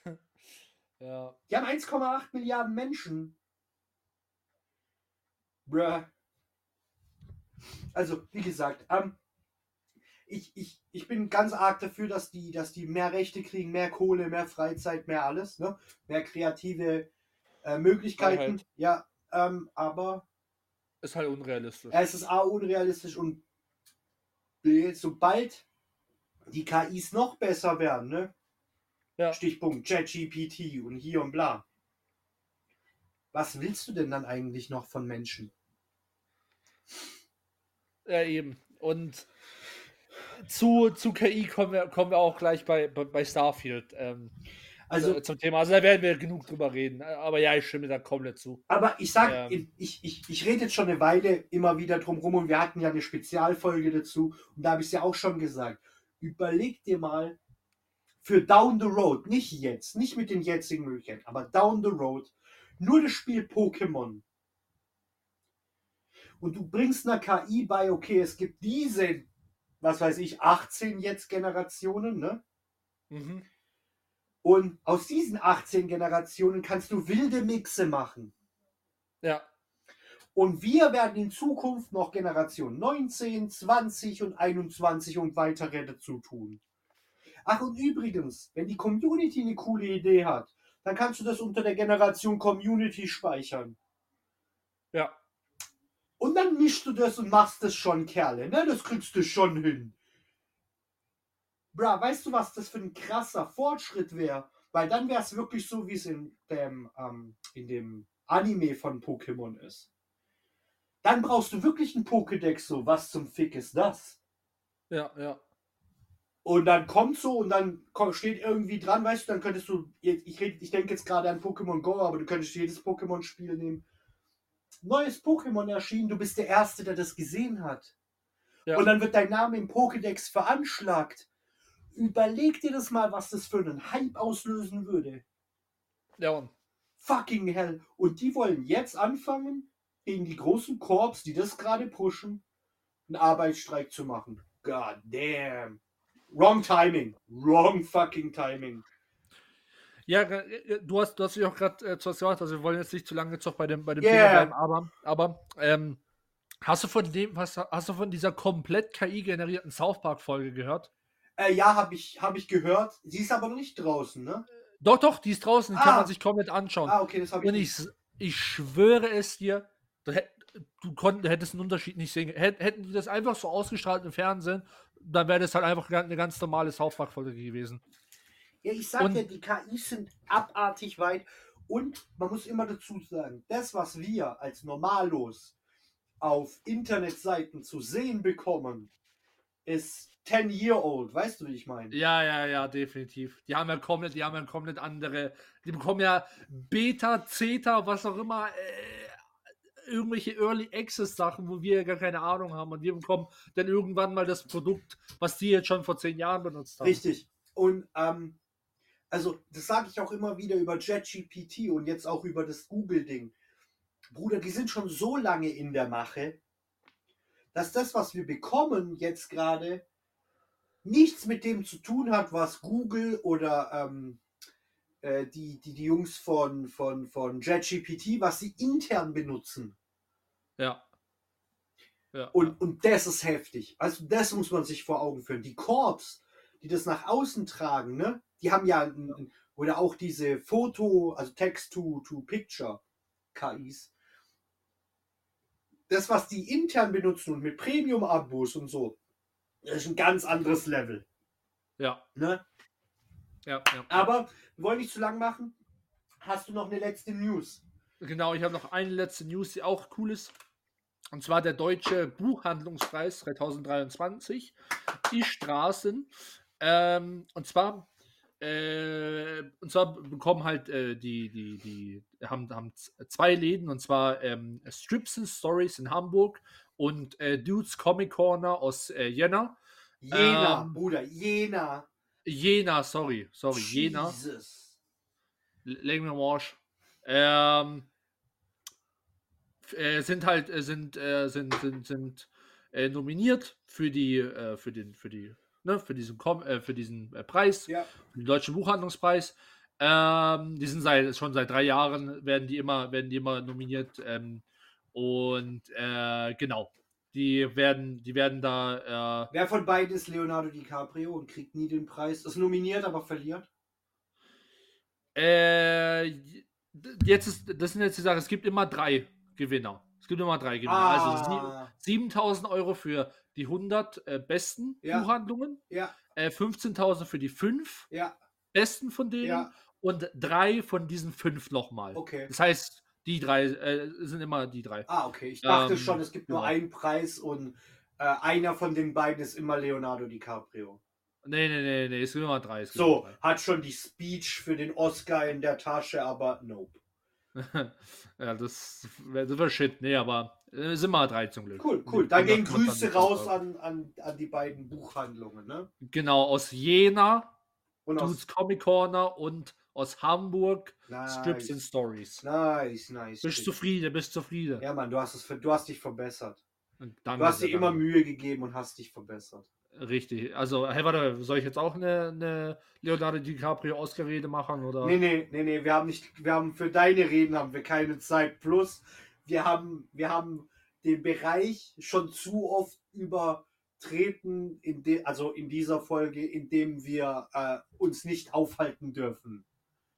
Speaker 2: [LAUGHS]
Speaker 1: Ja.
Speaker 2: Die haben 1,8 Milliarden Menschen. Bruh. Also, wie gesagt, ähm, ich, ich, ich bin ganz arg dafür, dass die, dass die mehr Rechte kriegen, mehr Kohle, mehr Freizeit, mehr alles, ne? Mehr kreative äh, Möglichkeiten. Freiheit. Ja, ähm, aber.
Speaker 1: Ist halt unrealistisch.
Speaker 2: Es ist A unrealistisch und B, sobald die KIs noch besser werden, ne? Ja. Stichpunkt ChatGPT und hier und bla. Was willst du denn dann eigentlich noch von Menschen?
Speaker 1: Ja, eben. Und zu, zu KI kommen wir, kommen wir auch gleich bei, bei, Starfield. Ähm, also zum Thema. Also da werden wir genug drüber reden. Aber ja, ich stimme da komplett zu.
Speaker 2: Aber ich sag, ähm, ich, ich, ich rede jetzt schon eine Weile immer wieder drum rum und wir hatten ja eine Spezialfolge dazu und da habe ich es ja auch schon gesagt. Überleg dir mal für Down the Road, nicht jetzt, nicht mit den jetzigen Möglichkeiten, aber Down the Road, nur das Spiel Pokémon und du bringst einer KI bei, okay, es gibt diese, was weiß ich, 18 jetzt Generationen, ne? Mhm. Und aus diesen 18 Generationen kannst du wilde Mixe machen.
Speaker 1: Ja.
Speaker 2: Und wir werden in Zukunft noch Generation 19, 20 und 21 und weitere dazu tun. Ach, und übrigens, wenn die Community eine coole Idee hat, dann kannst du das unter der Generation Community speichern.
Speaker 1: Ja.
Speaker 2: Und dann mischst du das und machst das schon, Kerle. Ne? Das kriegst du schon hin. Bra, weißt du, was das für ein krasser Fortschritt wäre? Weil dann wäre es wirklich so, wie es in dem, ähm, in dem Anime von Pokémon ist. Dann brauchst du wirklich einen Pokédex, so, was zum Fick ist das?
Speaker 1: Ja, ja.
Speaker 2: Und dann kommt so und dann steht irgendwie dran, weißt du, dann könntest du, ich, ich, ich denke jetzt gerade an Pokémon Go, aber du könntest jedes Pokémon-Spiel nehmen neues Pokémon erschienen, du bist der Erste, der das gesehen hat. Ja. Und dann wird dein Name im Pokédex veranschlagt. Überleg dir das mal, was das für einen Hype auslösen würde.
Speaker 1: Ja.
Speaker 2: Fucking hell. Und die wollen jetzt anfangen, gegen die großen Korps, die das gerade pushen, einen Arbeitsstreik zu machen. God damn. Wrong timing. Wrong fucking timing.
Speaker 1: Ja, äh, du hast, du hast dich auch gerade äh, zu was gesagt, also wir wollen jetzt nicht zu lange jetzt bei dem, bei dem yeah. Thema bleiben, aber, aber ähm, hast du von dem, hast, hast du von dieser komplett KI-generierten South Park-Folge gehört?
Speaker 2: Äh, ja, habe ich, hab ich gehört. Sie ist aber noch nicht draußen, ne?
Speaker 1: Doch, doch, die ist draußen, die ah. kann man sich komplett anschauen.
Speaker 2: Ah, okay, das habe
Speaker 1: ich. Und ich, ich schwöre es dir, du, konnt, hättest einen Unterschied nicht sehen. Hätten die das einfach so ausgestrahlt im Fernsehen, dann wäre das halt einfach eine ganz normale South Park-Folge gewesen.
Speaker 2: Ja, ich sag und, ja, die KIs sind abartig weit. Und man muss immer dazu sagen, das, was wir als Normalos auf Internetseiten zu sehen bekommen, ist 10 year old, weißt du, wie ich meine?
Speaker 1: Ja, ja, ja, definitiv. Die haben ja komplett, die haben ja komplett andere, die bekommen ja Beta, Zeta, was auch immer, äh, irgendwelche Early Access Sachen, wo wir ja gar keine Ahnung haben und wir bekommen dann irgendwann mal das Produkt, was die jetzt schon vor zehn Jahren benutzt haben.
Speaker 2: Richtig. Und ähm, also das sage ich auch immer wieder über JetGPT und jetzt auch über das Google-Ding. Bruder, die sind schon so lange in der Mache, dass das, was wir bekommen jetzt gerade, nichts mit dem zu tun hat, was Google oder ähm, äh, die, die, die Jungs von, von, von JetGPT, was sie intern benutzen.
Speaker 1: Ja.
Speaker 2: ja. Und, und das ist heftig. Also das muss man sich vor Augen führen. Die Korps, die das nach außen tragen, ne? die haben ja ein, oder auch diese Foto, also Text-to-Picture KIs. Das, was die intern benutzen und mit Premium-Abos und so, das ist ein ganz anderes Level.
Speaker 1: Ja.
Speaker 2: Ne?
Speaker 1: Ja, ja.
Speaker 2: Aber wir wollen nicht zu lang machen. Hast du noch eine letzte News?
Speaker 1: Genau, ich habe noch eine letzte News, die auch cool ist. Und zwar der Deutsche Buchhandlungspreis 2023. Die Straßen Ähm, und zwar, äh, und zwar bekommen halt äh, die, die, die, haben, haben zwei Läden, und zwar ähm, Strips and Stories in Hamburg und äh, Dudes Comic Corner aus äh, Jena.
Speaker 2: Jena,
Speaker 1: Ähm,
Speaker 2: Bruder, Jena.
Speaker 1: Jena, sorry, sorry, Jena.
Speaker 2: Jesus.
Speaker 1: Leg mir am Arsch. Ähm, äh, sind halt, äh, sind, äh, sind, sind, sind äh, nominiert für die, für den, für die, ne, für diesen, Com für diesen Preis,
Speaker 2: Ja.
Speaker 1: den Deutschen Buchhandlungspreis. Ähm, die sind seit, schon seit drei Jahren, werden die immer, werden die immer nominiert. Ähm, und äh, genau, die werden, die werden da, äh,
Speaker 2: Wer von beiden ist Leonardo DiCaprio und kriegt nie den Preis? Ist nominiert, aber verliert?
Speaker 1: Äh, jetzt ist, das sind jetzt die Sache, es gibt immer drei Gewinner. Es gibt immer drei Gewinner. Also
Speaker 2: Ah,
Speaker 1: 7000 Euro für die 100 äh, besten
Speaker 2: Ja.
Speaker 1: Buchhandlungen,
Speaker 2: ja,
Speaker 1: äh, 15.000 für die fünf
Speaker 2: ja,
Speaker 1: besten von denen
Speaker 2: ja,
Speaker 1: und drei von diesen fünf nochmal.
Speaker 2: okay.
Speaker 1: Das heißt, die drei äh, sind immer die drei.
Speaker 2: Ah, okay. Ich dachte
Speaker 1: Ähm,
Speaker 2: schon, es gibt nur
Speaker 1: genau.
Speaker 2: einen Preis und äh, einer von den beiden ist immer Leonardo DiCaprio.
Speaker 1: Nee, nee, nee, nee, es gibt immer drei.
Speaker 2: So,
Speaker 1: immer
Speaker 2: hat schon die Speech für den Oscar in der Tasche, aber nope.
Speaker 1: drei. [LAUGHS] ja, das wäre shit. Nee, aber äh, es sind immer drei zum Glück.
Speaker 2: Cool, cool. Dann gehen
Speaker 1: 100
Speaker 2: Grüße
Speaker 1: 100
Speaker 2: raus an, an, an die beiden Buchhandlungen, ne?
Speaker 1: Genau, aus Jena,
Speaker 2: Und aus
Speaker 1: Dudes Comic Corner und aus Hamburg,
Speaker 2: nice,
Speaker 1: Strips and Stories.
Speaker 2: nice, nice.
Speaker 1: Bist zufrieden, bist zufrieden.
Speaker 2: Ja, Mann, du hast, es, du hast dich verbessert. Du hast dir immer. Mühe gegeben und hast dich verbessert.
Speaker 1: Richtig. Also, hey, warte, soll ich jetzt auch eine, eine Leonardo DiCaprio Oscar-Rede machen? Oder?
Speaker 2: Nee, nee, nee, nee, wir haben nicht, wir haben für deine Reden haben wir keine Zeit. Plus, wir haben, wir haben den Bereich schon zu oft übertreten, in de, also in dieser Folge, in dem wir äh, uns nicht aufhalten dürfen.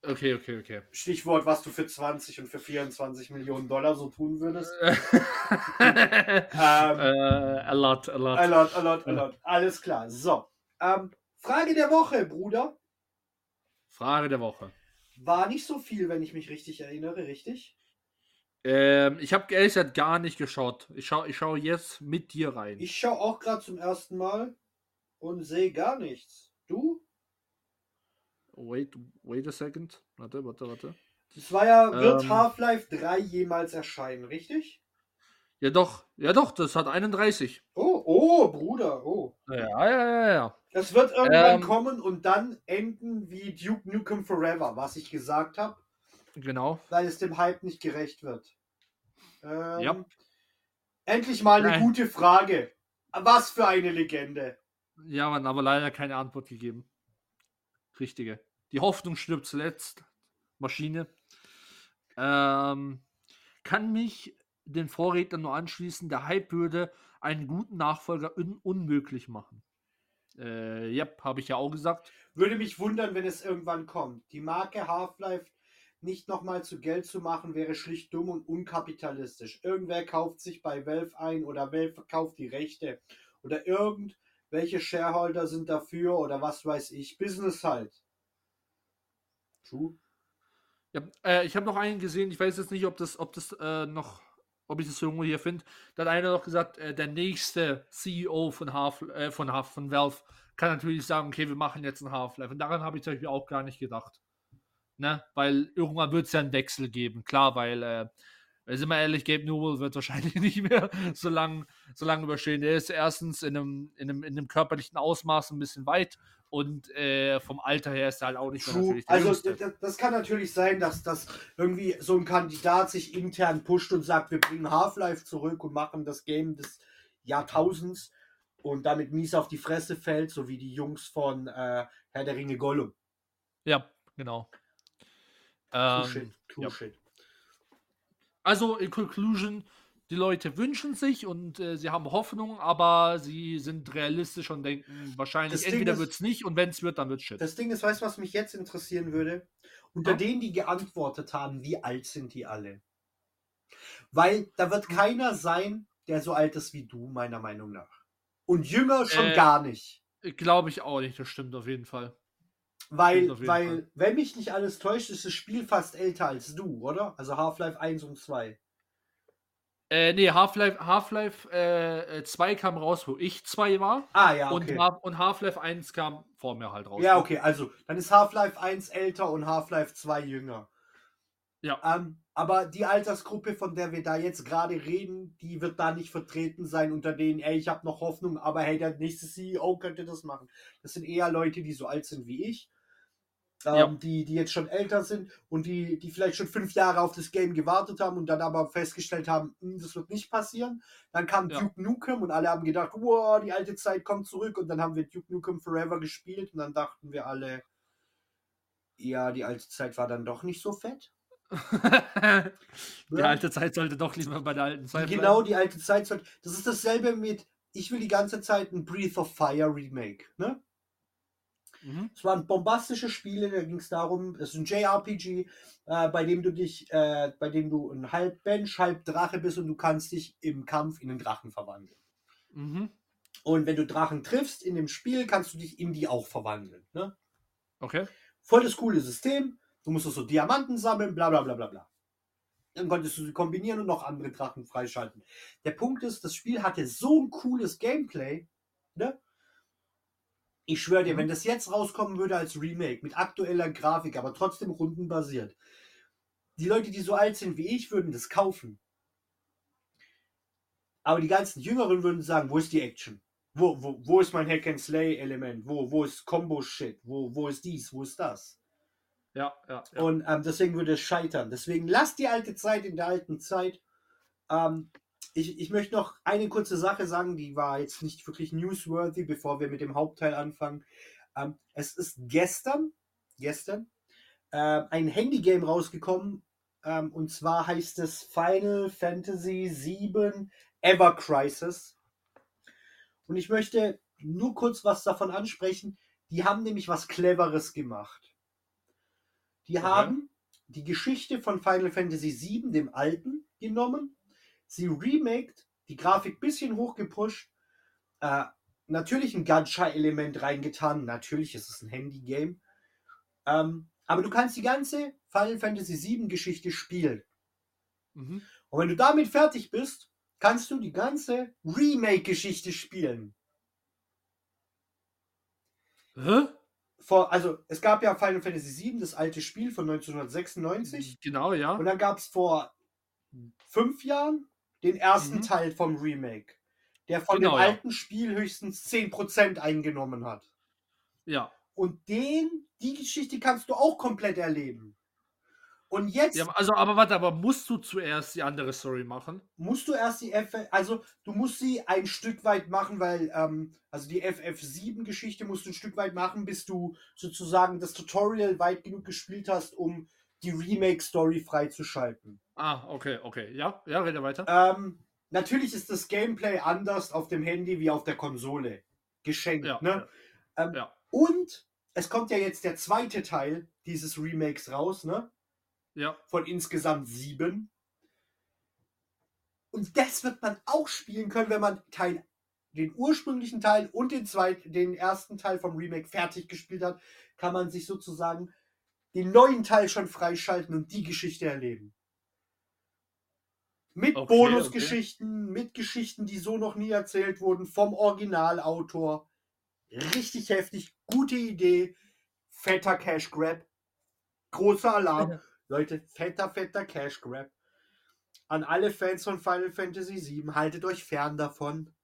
Speaker 1: Okay, okay, okay.
Speaker 2: Stichwort, was du für 20 und für 24 Millionen Dollar so tun würdest. [LAUGHS]
Speaker 1: äh,
Speaker 2: Ähm,
Speaker 1: a lot, a lot.
Speaker 2: a lot, a lot, a lot. Alles klar. So. Ähm, Frage der Woche, Bruder.
Speaker 1: Frage der Woche.
Speaker 2: War nicht so viel, wenn ich mich richtig erinnere, richtig?
Speaker 1: Ähm, ich habe ehrlich gesagt gar nicht geschaut. Ich schaue ich schau jetzt mit dir rein.
Speaker 2: Ich schaue auch gerade zum ersten Mal und sehe gar nichts.
Speaker 1: Wait, wait a second. Warte, warte, warte.
Speaker 2: Das war ja, wird
Speaker 1: Ähm.
Speaker 2: Half-Life 3 jemals erscheinen, richtig?
Speaker 1: Ja, doch, ja, doch, das hat 31.
Speaker 2: Oh, oh, Bruder, oh.
Speaker 1: Ja, ja, ja, ja.
Speaker 2: Das wird irgendwann
Speaker 1: Ähm.
Speaker 2: kommen und dann enden wie Duke Nukem Forever, was ich gesagt habe,
Speaker 1: Genau.
Speaker 2: weil es dem Hype nicht gerecht wird. Ähm,
Speaker 1: Ja.
Speaker 2: Endlich mal eine
Speaker 1: Nein.
Speaker 2: gute Frage. Was für eine Legende.
Speaker 1: Ja, man, aber leider keine Antwort gegeben. Richtige. Die Hoffnung stirbt zuletzt. Maschine. Ähm, kann mich den Vorrednern nur anschließen, der Hype würde einen guten Nachfolger un unmöglich machen. Äh, ja, habe ich ja auch gesagt.
Speaker 2: Würde mich wundern, wenn es irgendwann kommt. Die Marke Half-Life nicht nochmal zu Geld zu machen, wäre schlicht dumm und unkapitalistisch. Irgendwer kauft sich bei Valve ein oder Valve verkauft die Rechte. Oder irgendwelche Shareholder sind dafür oder was weiß ich. Business halt. True.
Speaker 1: Ja, äh, ich habe noch einen gesehen, ich weiß jetzt nicht, ob das, ob das äh, noch, ob ich das irgendwo hier finde. Da hat einer noch gesagt, äh, der nächste CEO von Half, äh, von Half, von Valve kann natürlich sagen, okay, wir machen jetzt ein Half-Life. Und daran habe ich zum Beispiel auch gar nicht gedacht. Ne? Weil irgendwann wird es ja einen Wechsel geben, klar, weil, äh, sind wir ehrlich, Gabe Newell wird wahrscheinlich [LAUGHS] nicht mehr so lange so lang überstehen. Der ist erstens in einem, in, einem, in einem körperlichen Ausmaß ein bisschen weit und äh, vom Alter her ist er halt auch nicht mehr
Speaker 2: True.
Speaker 1: der
Speaker 2: Also das, das kann natürlich sein, dass das irgendwie so ein Kandidat sich intern pusht und sagt, wir bringen Half-Life zurück und machen das Game des Jahrtausends und damit mies auf die Fresse fällt, so wie die Jungs von äh, Herr der Ringe Gollum.
Speaker 1: Ja, genau.
Speaker 2: True
Speaker 1: Ähm,
Speaker 2: shit, true
Speaker 1: ja.
Speaker 2: shit.
Speaker 1: Also in Conclusion, die Leute wünschen sich und äh, sie haben Hoffnung, aber sie sind realistisch und denken wahrscheinlich,
Speaker 2: Das
Speaker 1: entweder wird es nicht und wenn es wird, dann wird shit.
Speaker 2: Das Ding ist, weißt du, was mich jetzt interessieren würde? Unter
Speaker 1: Ja.
Speaker 2: denen, die geantwortet haben, wie alt sind die alle? Weil da wird keiner sein, der so alt ist wie du, meiner Meinung nach. Und jünger schon
Speaker 1: Äh,
Speaker 2: gar nicht.
Speaker 1: Glaube ich auch nicht, das stimmt auf jeden Fall.
Speaker 2: Weil, weil
Speaker 1: Fall.
Speaker 2: wenn mich nicht alles täuscht, ist das Spiel fast älter als du, oder? Also Half-Life 1 und 2.
Speaker 1: Äh, nee, Half-Life Half-Life äh, 2 kam raus, wo ich 2 war.
Speaker 2: Ah, ja,
Speaker 1: Und,
Speaker 2: okay.
Speaker 1: Half- und Half-Life 1 kam vor mir halt raus.
Speaker 2: Ja, okay, also dann ist Half-Life 1 älter und Half-Life 2 jünger.
Speaker 1: Ja.
Speaker 2: Ähm, aber die Altersgruppe, von der wir da jetzt gerade reden, die wird da nicht vertreten sein unter denen, ey, ich habe noch Hoffnung, aber hey, der nächste CEO könnte das machen. Das sind eher Leute, die so alt sind wie ich, ähm,
Speaker 1: Ja.
Speaker 2: die, die jetzt schon älter sind und die, die vielleicht schon fünf Jahre auf das Game gewartet haben und dann aber festgestellt haben, "Hm, das wird nicht passieren. Dann kam
Speaker 1: Ja.
Speaker 2: Duke Nukem und alle haben gedacht, wow, die alte Zeit kommt zurück und dann haben wir Duke Nukem Forever gespielt und dann dachten wir alle, ja, die alte Zeit war dann doch nicht so fett. [LAUGHS]
Speaker 1: die alte Zeit sollte doch lieber bei der alten Zeit
Speaker 2: Genau
Speaker 1: bleiben.
Speaker 2: die alte Zeit. soll- Das ist dasselbe mit, ich will die ganze Zeit ein Breath of Fire Remake. Ne?
Speaker 1: Mhm.
Speaker 2: Es waren bombastische Spiele, da ging es darum, es ist ein JRPG, äh, bei dem du dich, äh, bei dem du ein halb Mensch, halb Drache bist und du kannst dich im Kampf in einen Drachen verwandeln.
Speaker 1: Mhm.
Speaker 2: Und wenn du Drachen triffst in dem Spiel, kannst du dich in die auch verwandeln. Ne?
Speaker 1: Okay.
Speaker 2: Voll das coole System. Du musst so Diamanten sammeln, bla bla bla bla bla. Dann konntest du sie kombinieren und noch andere Drachen freischalten. Der Punkt ist, das Spiel hatte so ein cooles Gameplay. Ne? Ich schwöre dir,
Speaker 1: Mhm.
Speaker 2: wenn das jetzt rauskommen würde als Remake mit aktueller Grafik, aber trotzdem rundenbasiert, die Leute, die so alt sind wie ich, würden das kaufen. Aber die ganzen Jüngeren würden sagen, wo ist die Action? Wo, wo, wo ist mein Hack-and-Slay-Element? Wo, wo ist Combo-Shit? Wo, wo ist dies? Wo ist das?
Speaker 1: Ja, ja. ja.
Speaker 2: Und ähm, deswegen würde es scheitern. Deswegen lasst die alte Zeit in der alten Zeit. Ähm, ich, ich möchte noch eine kurze Sache sagen, die war jetzt nicht wirklich newsworthy, bevor wir mit dem Hauptteil anfangen. Ähm, es ist gestern, gestern, äh, ein Handygame rausgekommen. Ähm, und zwar heißt es Final Fantasy VII Ever Crisis. Und ich möchte nur kurz was davon ansprechen. Die haben nämlich was Cleveres gemacht. Die
Speaker 1: Okay.
Speaker 2: haben die Geschichte von Final Fantasy VII, dem alten, genommen, sie remaked, die Grafik bisschen hochgepusht, äh, natürlich ein Gacha-Element reingetan, natürlich ist es ein Handy-Game, ähm, aber du kannst die ganze Final Fantasy VII-Geschichte spielen.
Speaker 1: Mhm.
Speaker 2: Und wenn du damit fertig bist, kannst du die ganze Remake-Geschichte spielen.
Speaker 1: Hä?
Speaker 2: Vor, also es gab ja Final Fantasy VII, das alte Spiel von 1996.
Speaker 1: Genau, ja.
Speaker 2: Und dann gab es vor fünf Jahren den ersten
Speaker 1: Mhm.
Speaker 2: Teil vom Remake, der von
Speaker 1: Genau,
Speaker 2: dem
Speaker 1: ja.
Speaker 2: alten Spiel höchstens 10% eingenommen hat.
Speaker 1: Ja.
Speaker 2: Und den, die Geschichte kannst du auch komplett erleben. Und jetzt
Speaker 1: ja. Also, aber warte, aber musst du zuerst die andere Story machen?
Speaker 2: musst du erst die F, also du musst sie ein Stück weit machen, weil, ähm, also die FF7-Geschichte musst du ein Stück weit machen, bis du sozusagen das Tutorial weit genug gespielt hast, um die Remake-Story freizuschalten.
Speaker 1: Ah, okay, okay. Ja, ja, rede weiter.
Speaker 2: Ähm, natürlich ist das Gameplay anders auf dem Handy wie auf der Konsole. Geschenkt,
Speaker 1: Ja,
Speaker 2: ne? Ähm,
Speaker 1: ja.
Speaker 2: Und es kommt ja jetzt der zweite Teil dieses Remakes raus, ne?
Speaker 1: Ja.
Speaker 2: Von insgesamt sieben. Und das wird man auch spielen können, wenn man Teil, den ursprünglichen Teil und den zweiten, den ersten Teil vom Remake fertig gespielt hat, kann man sich sozusagen den neuen Teil schon freischalten und die Geschichte erleben. Mit
Speaker 1: Okay,
Speaker 2: Bonusgeschichten, mit Geschichten, die so noch nie erzählt wurden, vom Originalautor. Richtig heftig, gute Idee, fetter Cash Grab, großer Alarm. Leute, fetter, fetter Cash Grab. An alle Fans von Final Fantasy VII, haltet euch fern davon.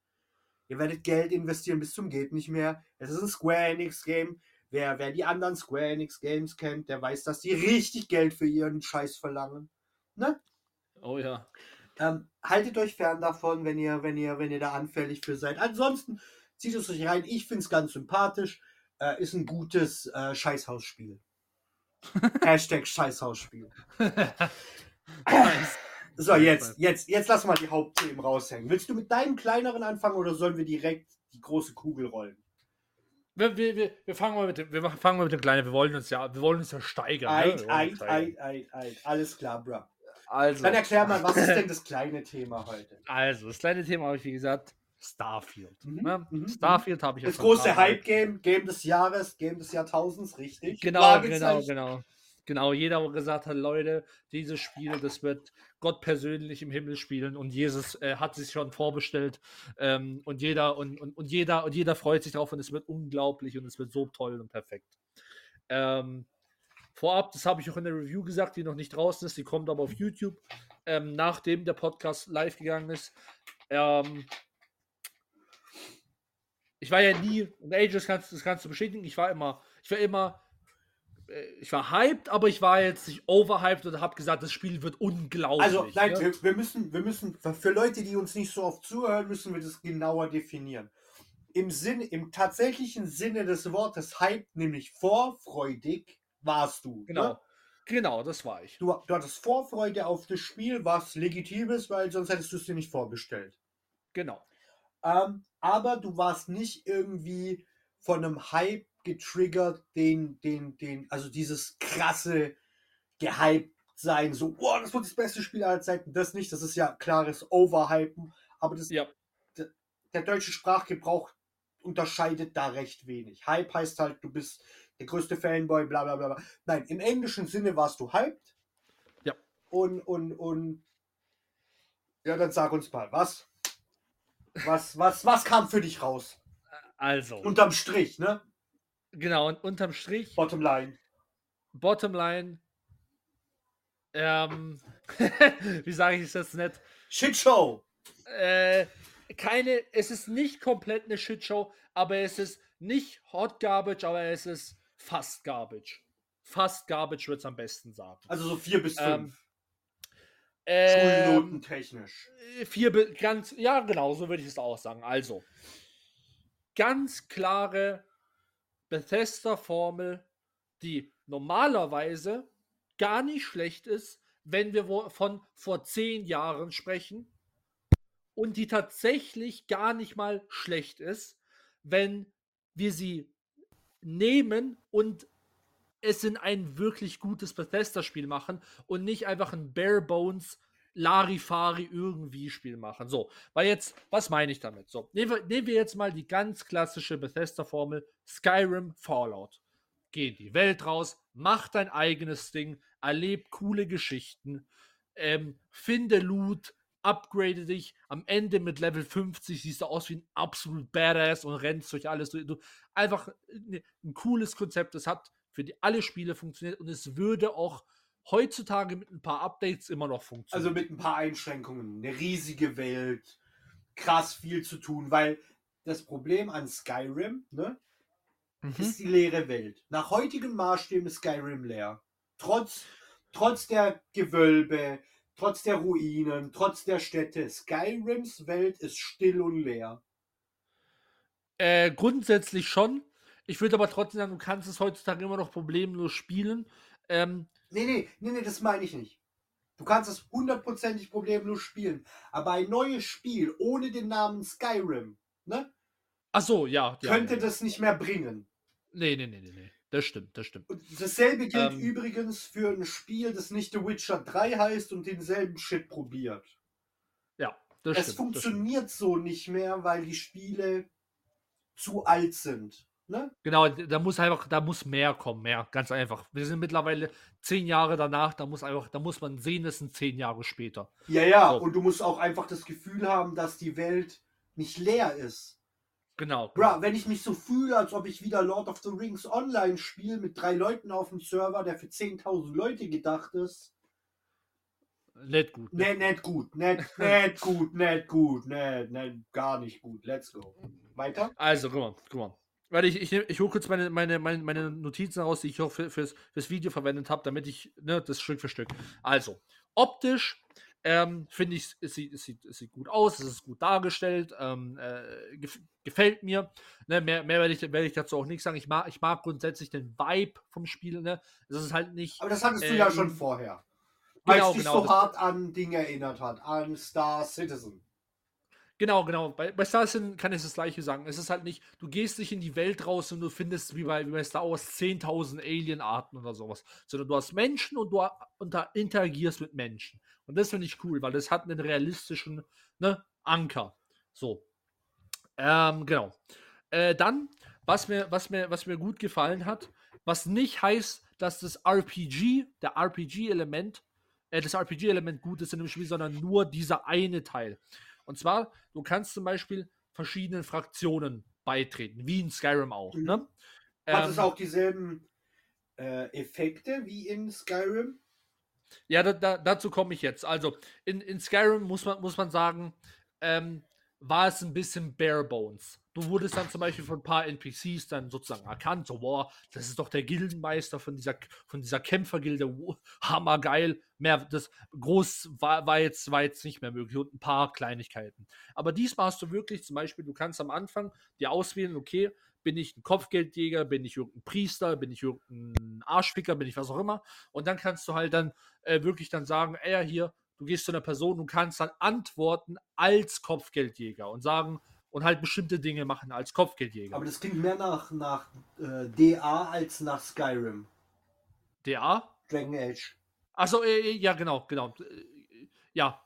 Speaker 2: Ihr werdet Geld investieren bis zum geht nicht mehr. Es ist ein Square Enix Game. Wer, wer die anderen Square Enix Games kennt, der weiß, dass die richtig Geld für ihren Scheiß verlangen. Ne?
Speaker 1: Oh ja.
Speaker 2: Ähm, haltet euch fern davon, wenn ihr, wenn ihr, wenn ihr da anfällig für seid. Ansonsten zieht es euch rein. Ich finde es ganz sympathisch. Äh, ist ein gutes äh, Scheißhausspiel. Hashtag Scheißhausspiel. So, jetzt, jetzt, jetzt lass mal die Hauptthemen raushängen. Willst du mit deinem kleineren anfangen oder sollen wir direkt die große Kugel rollen?
Speaker 1: Wir, wir, wir, wir fangen mal mit dem, wir machen- fangen mal mit dem Kleinen. Wir wollen uns ja, wir wollen uns ja steigern. ne?
Speaker 2: Eid,
Speaker 1: uns
Speaker 2: eid, eid, eid, eid. Alles klar, bro.
Speaker 1: Also,
Speaker 2: Dann erklär mal, was ist denn das kleine Thema heute?
Speaker 1: also, das kleine Thema habe ich, wie gesagt, Starfield.
Speaker 2: Mhm,
Speaker 1: Ne?
Speaker 2: mhm,
Speaker 1: Starfield habe ich
Speaker 2: Das große Hype-Game, Game des Jahres, Game des Jahrtausends, richtig?
Speaker 1: Genau, genau, genau. Genau, jeder, wo gesagt hat, Leute, dieses Spiel, das wird Gott persönlich im Himmel spielen und Jesus äh, hat sich schon vorbestellt ähm, und jeder und, und, und jeder und jeder freut sich drauf und es wird unglaublich und es wird so toll und perfekt. Ähm, vorab, das habe ich auch in der Review gesagt, die noch nicht draußen ist, die kommt aber auf YouTube, ähm, nachdem der Podcast live gegangen ist. Ähm, ich war ja nie, und Ages kannst, das kannst du bestätigen, ich war immer, ich war immer, äh, ich war hyped, aber ich war jetzt nicht overhyped und habe gesagt, das Spiel wird unglaublich.
Speaker 2: Also, nein,
Speaker 1: ne?
Speaker 2: wir, wir, müssen, wir müssen, für Leute, die uns nicht so oft zuhören, müssen wir das genauer definieren. Im Sinn, im tatsächlichen Sinne des Wortes hyped, nämlich vorfreudig, warst du.
Speaker 1: Genau.
Speaker 2: Ne?
Speaker 1: Genau, das war ich.
Speaker 2: Du, du hattest Vorfreude auf das Spiel, was legitim ist, weil sonst hättest du es dir nicht vorbestellt.
Speaker 1: Genau.
Speaker 2: Ähm, aber du warst nicht irgendwie von einem Hype getriggert, den, den, den, also dieses krasse gehypt sein, so, oh, das wird das beste Spiel aller Zeiten. Das nicht, das ist ja klares Overhypen, aber das,
Speaker 1: Ja.
Speaker 2: der, der deutsche Sprachgebrauch unterscheidet da recht wenig. Hype heißt halt, du bist der größte Fanboy, bla bla bla. bla. Nein, im englischen Sinne warst du hyped.
Speaker 1: Ja.
Speaker 2: Und, und, und, ja, dann sag uns mal, was? Was, was, was kam für dich raus?
Speaker 1: Also,
Speaker 2: Unterm Strich, ne?
Speaker 1: genau, und unterm Strich,
Speaker 2: Bottom line.
Speaker 1: Bottomline, ähm, [LAUGHS] wie sage ich es jetzt nicht?
Speaker 2: Shitshow.
Speaker 1: Äh, keine, es ist nicht komplett eine Shitshow, aber es ist nicht Hot Garbage, aber es ist fast Garbage. Fast Garbage wird es am besten sagen.
Speaker 2: Also so vier bis fünf.
Speaker 1: Ähm,
Speaker 2: Schulnoten technisch.
Speaker 1: vier, be- ganz, ja, genau, so würde ich es auch sagen. Also, ganz klare Bethesda-Formel, die normalerweise gar nicht schlecht ist, wenn wir von vor zehn Jahren sprechen und die tatsächlich gar nicht mal schlecht ist, wenn wir sie nehmen und es in ein wirklich gutes Bethesda-Spiel machen und nicht einfach ein Bare Bones Larifari irgendwie Spiel machen. So, weil jetzt, was meine ich damit? So, nehmen wir, nehmen wir jetzt mal die ganz klassische Bethesda-Formel Skyrim Fallout. Geh in die Welt raus, mach dein eigenes Ding, erleb coole Geschichten, ähm, finde Loot, upgrade dich. Am Ende mit Level 50 siehst du aus wie ein absolut Badass und rennst durch alles. Du, einfach ne- ein cooles Konzept. Es hat für die, alle Spiele funktioniert und es würde auch heutzutage mit ein paar Updates immer noch funktionieren.
Speaker 2: Also mit ein paar Einschränkungen. Eine riesige Welt. Krass viel zu tun, weil das Problem an Skyrim, ne,
Speaker 1: Mhm.
Speaker 2: ist die leere Welt. Nach heutigen Maßstäben ist Skyrim leer. Trotz, trotz der Gewölbe, trotz der Ruinen, trotz der Städte. Skyrims Welt ist still und leer.
Speaker 1: Äh, grundsätzlich schon. Ich würde aber trotzdem sagen, du kannst es heutzutage immer noch problemlos spielen. Ähm,
Speaker 2: Nee, nee, nee, nee, das meine ich nicht. Du kannst es hundertprozentig problemlos spielen. Aber ein neues Spiel ohne den Namen Skyrim, ne,
Speaker 1: ach so, ja. ja
Speaker 2: könnte
Speaker 1: ja.
Speaker 2: das nicht mehr bringen.
Speaker 1: Nee, nee, nee, nee, nee. Das stimmt, das stimmt.
Speaker 2: Und dasselbe gilt
Speaker 1: Ähm.
Speaker 2: übrigens für ein Spiel, das nicht The Witcher 3 heißt und denselben Shit probiert.
Speaker 1: Ja, das
Speaker 2: es
Speaker 1: stimmt. stimmt.
Speaker 2: funktioniert so nicht mehr, weil die Spiele zu alt sind. Ne?
Speaker 1: Genau, da muss einfach, da muss mehr kommen, mehr, ganz einfach. Wir sind mittlerweile zehn Jahre danach, da muss einfach, da muss man sehen, es sind zehn Jahre später.
Speaker 2: Ja, ja,
Speaker 1: So.
Speaker 2: und du musst auch einfach das Gefühl haben, dass die Welt nicht leer ist.
Speaker 1: Genau.
Speaker 2: Bra, wenn ich mich so fühle, als ob ich wieder Lord of the Rings online spiele mit drei Leuten auf dem Server, der für 10.000 Leute gedacht ist.
Speaker 1: Nicht gut.
Speaker 2: Ne, nicht gut, nicht, [LAUGHS] nicht gut, nicht gut, nicht, nicht, gar nicht gut. Let's go. Weiter?
Speaker 1: Also, guck mal, guck mal. Warte, ich, ich, ich hole kurz meine, meine, meine, meine Notizen raus, die ich auch für, fürs, fürs Video verwendet habe, damit ich ne, das Stück für Stück. Also, optisch ähm, finde ich, es sieht, es, sieht, es sieht gut aus, es ist gut dargestellt, ähm, äh, gef gefällt mir. Ne, mehr mehr werde ich, werde ich dazu auch nichts sagen. Ich mag, ich mag grundsätzlich den Vibe vom Spiel. Ne? Es ist halt nicht.
Speaker 2: Aber das hattest du ja
Speaker 1: Ähm,
Speaker 2: schon vorher. Weil
Speaker 1: genau,
Speaker 2: es dich
Speaker 1: genau,
Speaker 2: so
Speaker 1: das-
Speaker 2: hart an Dinge erinnert hat. An Star Citizen.
Speaker 1: Genau, genau. Bei, bei Star Citizen kann ich das gleiche sagen. Es ist halt nicht, du gehst nicht in die Welt raus und du findest wie bei, wie bei Star Wars 10.000 Alien-Arten oder sowas. Sondern du hast Menschen und du und interagierst mit Menschen. Und das finde ich cool, weil das hat einen realistischen ne, Anker. So. Ähm, genau. Äh, dann, was mir, was, mir, was mir gut gefallen hat, was nicht heißt, dass das RPG, der RPG-Element, äh, das RPG-Element gut ist in dem Spiel, sondern nur dieser eine Teil. Und zwar, du kannst zum Beispiel verschiedenen Fraktionen beitreten, wie in Skyrim auch.
Speaker 2: Mhm.
Speaker 1: Ne?
Speaker 2: Hat
Speaker 1: Ähm,
Speaker 2: es auch dieselben äh, Effekte wie in Skyrim?
Speaker 1: Ja, da, da, dazu komme ich jetzt. Also, in, in Skyrim muss man, muss man sagen, ähm, war es ein bisschen bare bones. Du wurdest dann zum Beispiel von ein paar NPCs dann sozusagen erkannt, so, boah, das ist doch der Gildenmeister von dieser, von dieser Kämpfergilde, hammergeil. Mehr, das groß war, war, jetzt, war jetzt nicht mehr möglich und ein paar Kleinigkeiten. Aber diesmal hast du wirklich zum Beispiel, du kannst am Anfang dir auswählen, okay, bin ich ein Kopfgeldjäger, bin ich irgendein Priester, bin ich irgendein Arschficker, bin ich was auch immer. Und dann kannst du halt dann äh, wirklich dann sagen, ey, hier, du gehst zu einer Person, du kannst dann antworten als Kopfgeldjäger und sagen und halt bestimmte Dinge machen als Kopfgeldjäger.
Speaker 2: Aber das klingt mehr nach, nach äh, DA als nach Skyrim.
Speaker 1: DA?
Speaker 2: Dragon Age.
Speaker 1: Achso, äh, ja, genau, genau. Äh, Ja.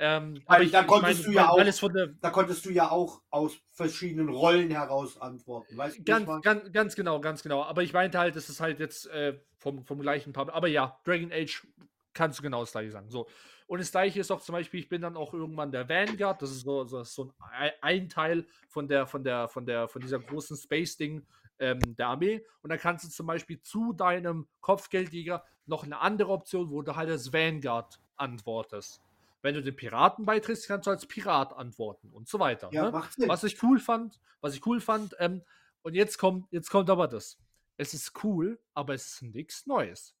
Speaker 1: Ähm,
Speaker 2: Weil da konntest du ja auch-
Speaker 1: der,
Speaker 2: Da konntest du ja auch aus verschiedenen Rollen heraus antworten. Weißt du,
Speaker 1: Ganz,
Speaker 2: meine?
Speaker 1: ganz, ganz genau, ganz genau. Aber ich meinte halt, das ist halt jetzt äh, vom, vom gleichen Pub. Aber ja, Dragon Age kannst du genau das gleiche sagen. So. Und das gleiche ist auch zum Beispiel, ich bin dann auch irgendwann der Vanguard, das ist so, so, so ein, Ei- ein Teil von der, von der, von der, von dieser großen Space-Ding ähm, der Armee. Und dann kannst du zum Beispiel zu deinem Kopfgeldjäger noch eine andere Option, wo du halt als Vanguard antwortest. Wenn du den Piraten beitrittst, kannst du als Pirat antworten und so weiter.
Speaker 2: Ja,
Speaker 1: ne? Was ich cool fand, was ich cool fand, ähm, und jetzt kommt, jetzt kommt aber das. Es ist cool, aber es ist nichts Neues.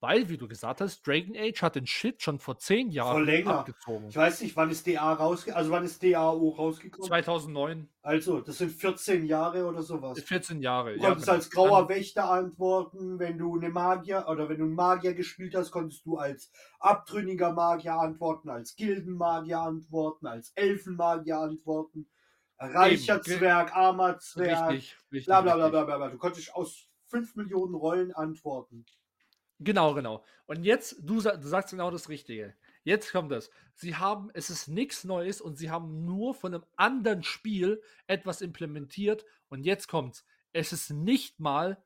Speaker 1: Weil, wie du gesagt hast, Dragon Age hat den Shit schon vor zehn Jahren
Speaker 2: länger.
Speaker 1: abgezogen.
Speaker 2: Ich weiß nicht, wann ist DA rausgekommen? Also wann ist DAO rausgekommen?
Speaker 1: 2009,
Speaker 2: Also, das sind 14 Jahre oder sowas.
Speaker 1: 14 Jahre.
Speaker 2: Du konntest
Speaker 1: genau.
Speaker 2: als grauer Wächter antworten, wenn du eine Magier oder wenn du einen Magier gespielt hast, konntest du als abtrünniger Magier antworten, als Gildenmagier antworten, als Elfenmagier antworten, reicher
Speaker 1: Eben,
Speaker 2: Zwerg, armer Zwerg,
Speaker 1: Richtig, richtig.
Speaker 2: bla bla bla bla bla bla. Du konntest aus 5 Millionen Rollen antworten.
Speaker 1: Genau, genau. Und jetzt, du, du sagst genau das Richtige. Jetzt kommt das. Sie haben, es ist nichts Neues und sie haben nur von einem anderen Spiel etwas implementiert. Und jetzt kommt's. Es ist nicht mal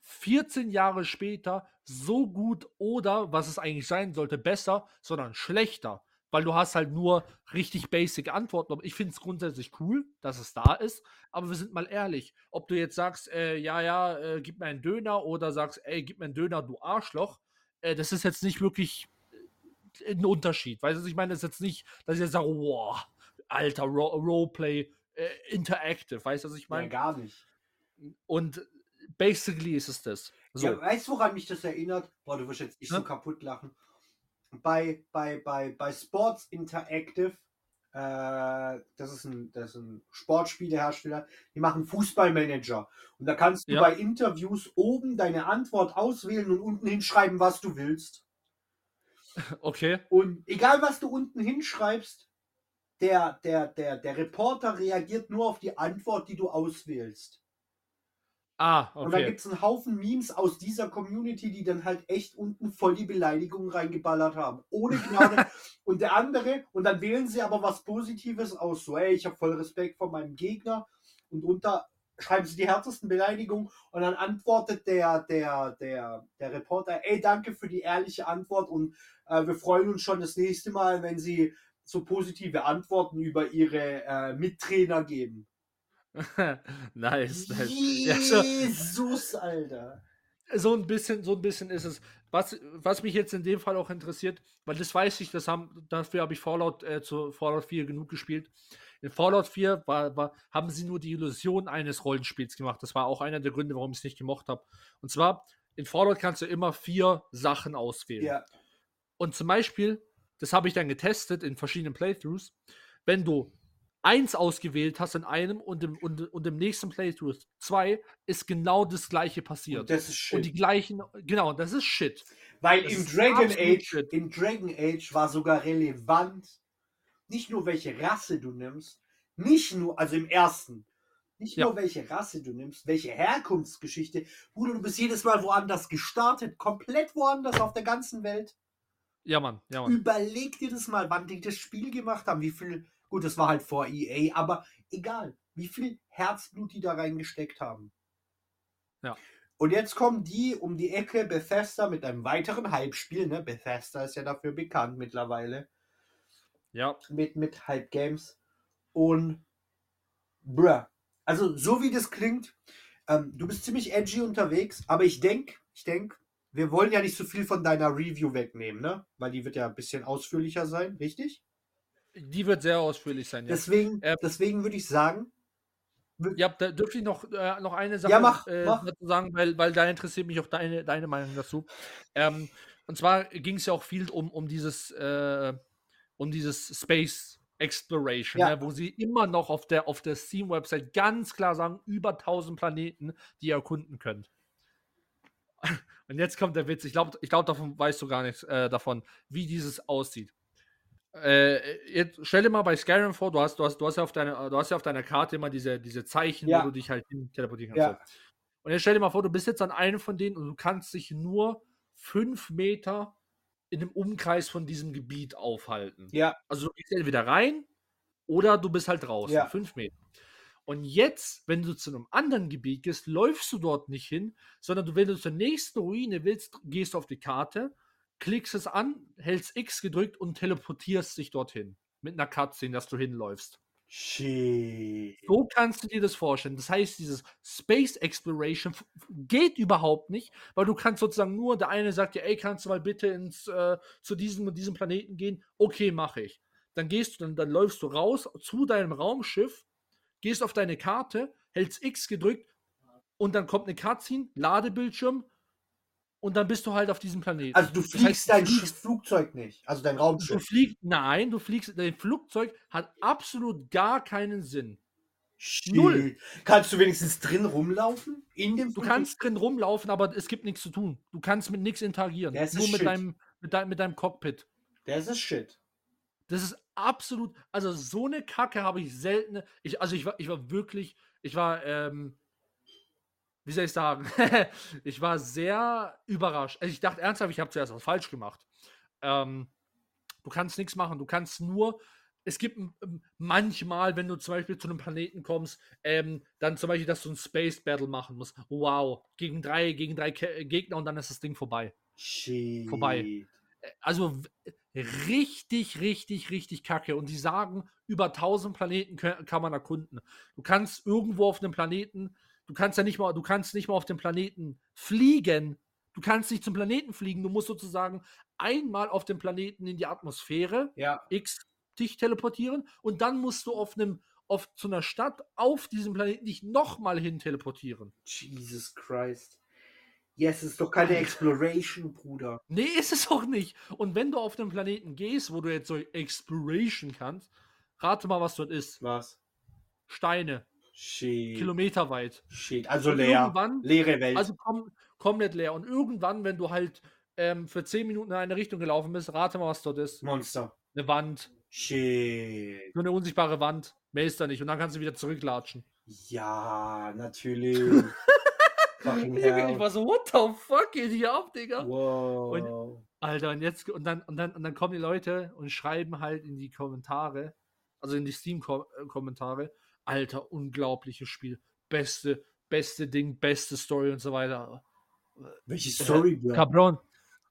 Speaker 1: 14 Jahre später so gut oder, was es eigentlich sein sollte, besser, sondern schlechter. Weil du hast halt nur richtig basic Antworten. Ich finde es grundsätzlich cool, dass es da ist. Aber wir sind mal ehrlich, ob du jetzt sagst, äh, ja, ja, äh, gib mir einen Döner oder sagst, ey, gib mir einen Döner, du Arschloch, äh, das ist jetzt nicht wirklich äh, ein Unterschied. Weißt du, ich meine, das ist jetzt nicht, dass ich jetzt sage, wow, alter Ro Roleplay, äh, interactive, weißt du, was ich
Speaker 2: Ja,
Speaker 1: meine?
Speaker 2: gar nicht.
Speaker 1: Und basically ist es das. So.
Speaker 2: Ja, weißt du, woran mich das erinnert? Boah, du wirst jetzt nicht so
Speaker 1: Ja.
Speaker 2: kaputt lachen. Bei, bei, bei, bei Sports Interactive, äh, das, ist ein, das ist ein Sportspielehersteller, die machen Fußballmanager. Und da kannst du
Speaker 1: Ja.
Speaker 2: bei Interviews oben deine Antwort auswählen und unten hinschreiben, was du willst. [LAUGHS]
Speaker 1: Okay.
Speaker 2: Und egal, was du unten hinschreibst, der, der, der, der Reporter reagiert nur auf die Antwort, die du auswählst.
Speaker 1: Ah,
Speaker 2: Und dann
Speaker 1: okay.
Speaker 2: gibt es einen Haufen Memes aus dieser Community, die dann halt echt unten voll die Beleidigungen reingeballert haben. Ohne Gnade. [LAUGHS] und der andere, und dann wählen sie aber was Positives aus. So, ey, ich habe voll Respekt vor meinem Gegner. Und unter schreiben sie die härtesten Beleidigungen. Und dann antwortet der, der, der, der Reporter, ey, danke für die ehrliche Antwort. Und äh, wir freuen uns schon das nächste Mal, wenn sie so positive Antworten über ihre äh, Mittrainer geben. [LAUGHS]
Speaker 1: nice. nice. Ja,
Speaker 2: Jesus, Alter.
Speaker 1: so ein bisschen, so ein bisschen ist es. Was, was mich jetzt in dem Fall auch interessiert, weil das weiß ich, das haben, dafür habe ich Fallout äh, zu Fallout 4 genug gespielt. In Fallout 4 war, war, haben sie nur die Illusion eines Rollenspiels gemacht. Das war auch einer der Gründe, warum ich es nicht gemocht habe. Und zwar, in Fallout kannst du immer vier Sachen auswählen.
Speaker 2: Ja.
Speaker 1: Und zum Beispiel, das habe ich dann getestet in verschiedenen Playthroughs, wenn du eins ausgewählt hast in einem und im, und, und im nächsten Playthrough zwei, ist genau das gleiche passiert.
Speaker 2: Und das ist
Speaker 1: Und
Speaker 2: shit.
Speaker 1: die gleichen, genau, das ist Shit.
Speaker 2: Weil
Speaker 1: das
Speaker 2: im Dragon Age,
Speaker 1: shit.
Speaker 2: im Dragon Age war sogar relevant, nicht nur welche Rasse du nimmst, nicht nur, also im ersten, nicht
Speaker 1: Ja.
Speaker 2: nur welche Rasse du nimmst, welche Herkunftsgeschichte. Bruder, du bist jedes Mal woanders gestartet, komplett woanders auf der ganzen Welt.
Speaker 1: Ja, Mann, ja, Mann.
Speaker 2: Überleg dir das mal, wann die das Spiel gemacht haben, wie viel, gut, das war halt vor EA, aber egal, wie viel Herzblut die da reingesteckt haben.
Speaker 1: Ja.
Speaker 2: Und jetzt kommen die um die Ecke Bethesda mit einem weiteren Hype-Spiel. Ne? Bethesda ist ja dafür bekannt mittlerweile.
Speaker 1: Ja.
Speaker 2: Mit, mit Hype-Games. Und bruh. Also, so wie das klingt, ähm, du bist ziemlich edgy unterwegs, aber ich denke, ich denke, wir wollen ja nicht so viel von deiner Review wegnehmen, ne? Weil die wird ja ein bisschen ausführlicher sein, richtig?
Speaker 1: Die wird sehr ausführlich sein, ja.
Speaker 2: Deswegen,
Speaker 1: Ähm,
Speaker 2: deswegen würde ich sagen,
Speaker 1: Ja, da dürfte ich noch, äh, noch eine Sache
Speaker 2: Ja, mach,
Speaker 1: äh,
Speaker 2: mach.
Speaker 1: dazu sagen, weil, weil da interessiert mich auch deine, deine Meinung dazu. Ähm, und zwar ging es ja auch viel um, um dieses, äh, um dieses Space Exploration,
Speaker 2: Ja.
Speaker 1: ne, wo sie immer noch auf der, auf der Steam-Website ganz klar sagen, über 1000 Planeten, die ihr erkunden könnt. [LAUGHS] Und jetzt kommt der Witz. Ich glaube, ich glaub, davon weißt du gar nichts äh, davon, wie dieses aussieht. Äh, jetzt stell dir mal bei Skyrim vor, du hast, du hast, du hast ja auf deiner, du hast ja auf deiner Karte immer diese, diese Zeichen,
Speaker 2: Ja.
Speaker 1: wo du dich halt hin teleportieren
Speaker 2: Ja.
Speaker 1: kannst. So. Und jetzt stell dir mal vor, du bist jetzt an einem von denen und du kannst dich nur fünf Meter in einem Umkreis von diesem Gebiet aufhalten.
Speaker 2: ja,
Speaker 1: Also du gehst entweder rein oder du bist halt draußen.
Speaker 2: Ja.
Speaker 1: Fünf Meter. Und jetzt, wenn du zu einem anderen Gebiet gehst, läufst du dort nicht hin, sondern du, wenn du zur nächsten Ruine willst, gehst du auf die Karte, klickst es an, hältst X gedrückt und teleportierst dich dorthin. Mit einer Cutscene, dass du hinläufst.
Speaker 2: shit.
Speaker 1: So kannst du dir das vorstellen. Das heißt, dieses Space Exploration geht überhaupt nicht, weil du kannst sozusagen nur, der eine sagt dir, ey, kannst du mal bitte ins, äh, zu diesem und diesem Planeten gehen? Okay, mache ich. Dann gehst du, dann, dann läufst du raus zu deinem Raumschiff, gehst auf deine Karte, hältst X gedrückt und dann kommt eine Cutscene, Ladebildschirm und dann bist du halt auf diesem Planeten.
Speaker 2: Also du
Speaker 1: Das
Speaker 2: fliegst
Speaker 1: heißt, du
Speaker 2: dein
Speaker 1: fliegst-
Speaker 2: Flugzeug nicht, also dein
Speaker 1: Du
Speaker 2: Raumschiff.
Speaker 1: fliegst, nein, du fliegst, dein Flugzeug hat absolut gar keinen Sinn.
Speaker 2: Shit.
Speaker 1: null.
Speaker 2: Kannst du wenigstens drin rumlaufen? In dem
Speaker 1: Du
Speaker 2: Flugzeug?
Speaker 1: kannst drin rumlaufen, aber es gibt nichts zu tun. Du kannst mit nichts interagieren.
Speaker 2: Das ist
Speaker 1: Nur mit
Speaker 2: shit.
Speaker 1: deinem, mit, deinem, mit deinem Cockpit.
Speaker 2: Das ist shit.
Speaker 1: Das ist absolut, also so eine Kacke habe ich selten. Ich, also ich war, ich war wirklich, ich war, ähm, wie soll ich sagen? [LAUGHS] ich war sehr überrascht. Also ich dachte ernsthaft, ich habe zuerst was falsch gemacht. Ähm, du kannst nichts machen. Du kannst nur. Es gibt manchmal, wenn du zum Beispiel zu einem Planeten kommst, ähm, dann zum Beispiel, dass du ein Space Battle machen musst. Wow, gegen drei, gegen drei Ke Gegner und dann ist das Ding vorbei.
Speaker 2: Shit.
Speaker 1: Vorbei. Also w- richtig, richtig, richtig kacke. Und die sagen, über 1000 Planeten kann man erkunden. Du kannst irgendwo auf einem Planeten, du kannst ja nicht mal, du kannst nicht mal auf dem Planeten fliegen. Du kannst nicht zum Planeten fliegen. Du musst sozusagen einmal auf dem Planeten in die Atmosphäre,
Speaker 2: Ja.
Speaker 1: X, dich teleportieren und dann musst du auf einem, auf zu einer Stadt auf diesem Planeten dich nochmal hin teleportieren.
Speaker 2: Jesus Christ. Yes, ist doch keine Exploration, Bruder.
Speaker 1: Nee, ist es auch nicht. Und wenn du auf den Planeten gehst, wo du jetzt so Exploration kannst, rate mal, was dort ist.
Speaker 2: Was?
Speaker 1: Steine,
Speaker 2: Shit.
Speaker 1: kilometerweit.
Speaker 2: Shit. Also
Speaker 1: Und
Speaker 2: leer. Leere Welt.
Speaker 1: Also kom komplett leer. Und irgendwann, wenn du halt ähm, für 10 Minuten in eine Richtung gelaufen bist, rate mal, was dort ist.
Speaker 2: Monster.
Speaker 1: Eine Wand.
Speaker 2: Shit.
Speaker 1: So eine unsichtbare Wand. Mehr ist da nicht. Und dann kannst du wieder zurücklatschen.
Speaker 2: Ja, natürlich. [LAUGHS]
Speaker 1: Ich war so, what the fuck geht hier ab, Digga?
Speaker 2: Wow.
Speaker 1: Alter, und jetzt, und dann, und dann, und dann kommen die Leute und schreiben halt in die Kommentare, also in die Steam-Kommentare, Alter, unglaubliches Spiel. Beste, beste Ding, beste Story und so weiter.
Speaker 2: Welche Story, Bro?
Speaker 1: Cabron,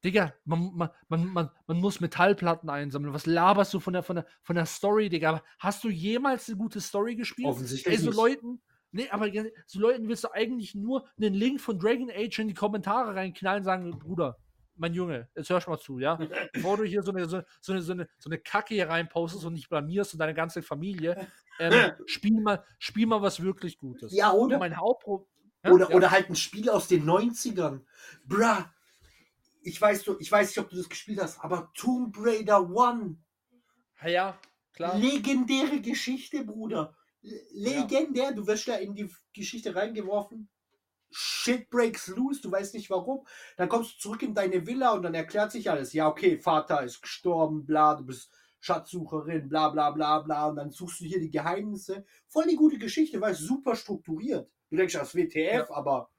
Speaker 1: Digga, man, man, man, man, man muss Metallplatten einsammeln. Was laberst du von der, von der, von der Story, Digga? Hast du jemals eine gute Story gespielt?
Speaker 2: Offensichtlich
Speaker 1: Ey, so
Speaker 2: nicht.
Speaker 1: Leuten, nee, aber so Leuten willst du eigentlich nur einen Link von Dragon Age in die Kommentare reinknallen und sagen, Bruder, mein Junge, jetzt hörst du mal zu, ja? [LAUGHS] Bevor du hier so eine, so, so eine, so eine, so eine Kacke hier reinpostest und dich blamierst und deine ganze Familie, ähm, spiel, mal, spiel mal was wirklich Gutes.
Speaker 2: Ja,
Speaker 1: Und
Speaker 2: oder?
Speaker 1: mein Hauptproblem. Ja,
Speaker 2: Oder,
Speaker 1: ja.
Speaker 2: oder halt ein Spiel aus den 90ern. Bruh. Ich weiß, du, ich weiß nicht, ob du das gespielt hast, aber Tomb Raider 1.
Speaker 1: Ja, ja, klar.
Speaker 2: Legendäre Geschichte, Bruder. Legendär. Du wirst da in die Geschichte reingeworfen. Shit breaks loose, du weißt nicht warum. Dann kommst du zurück in deine Villa und dann erklärt sich alles. Ja, okay, Vater ist gestorben, bla, du bist Schatzsucherin, bla bla bla bla. Und dann suchst du hier die Geheimnisse. Voll die gute Geschichte, weil es super strukturiert. Du denkst, das ist WTF, aber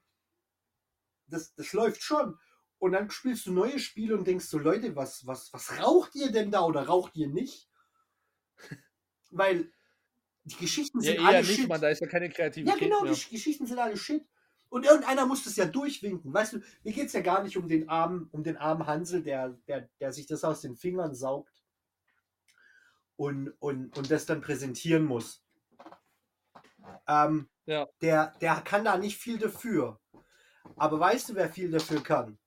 Speaker 2: das, das läuft schon. Und dann spielst du neue Spiele und denkst so, Leute, was, was, was raucht ihr denn da oder raucht ihr nicht? [LAUGHS] Weil die Geschichten
Speaker 1: Ja,
Speaker 2: sind
Speaker 1: eher
Speaker 2: alle
Speaker 1: nicht,
Speaker 2: shit.
Speaker 1: man, da ist ja keine
Speaker 2: Ja,
Speaker 1: Kreativität
Speaker 2: genau,
Speaker 1: mehr.
Speaker 2: die Sch- Geschichten sind alle shit. Und irgendeiner muss das ja durchwinken. Weißt du, mir geht es ja gar nicht um den armen, um den armen Hansel, der, der, der sich das aus den Fingern saugt und, und, und das dann präsentieren muss. Ähm,
Speaker 1: Ja.
Speaker 2: der, der kann da nicht viel dafür. Aber weißt du, wer viel dafür kann?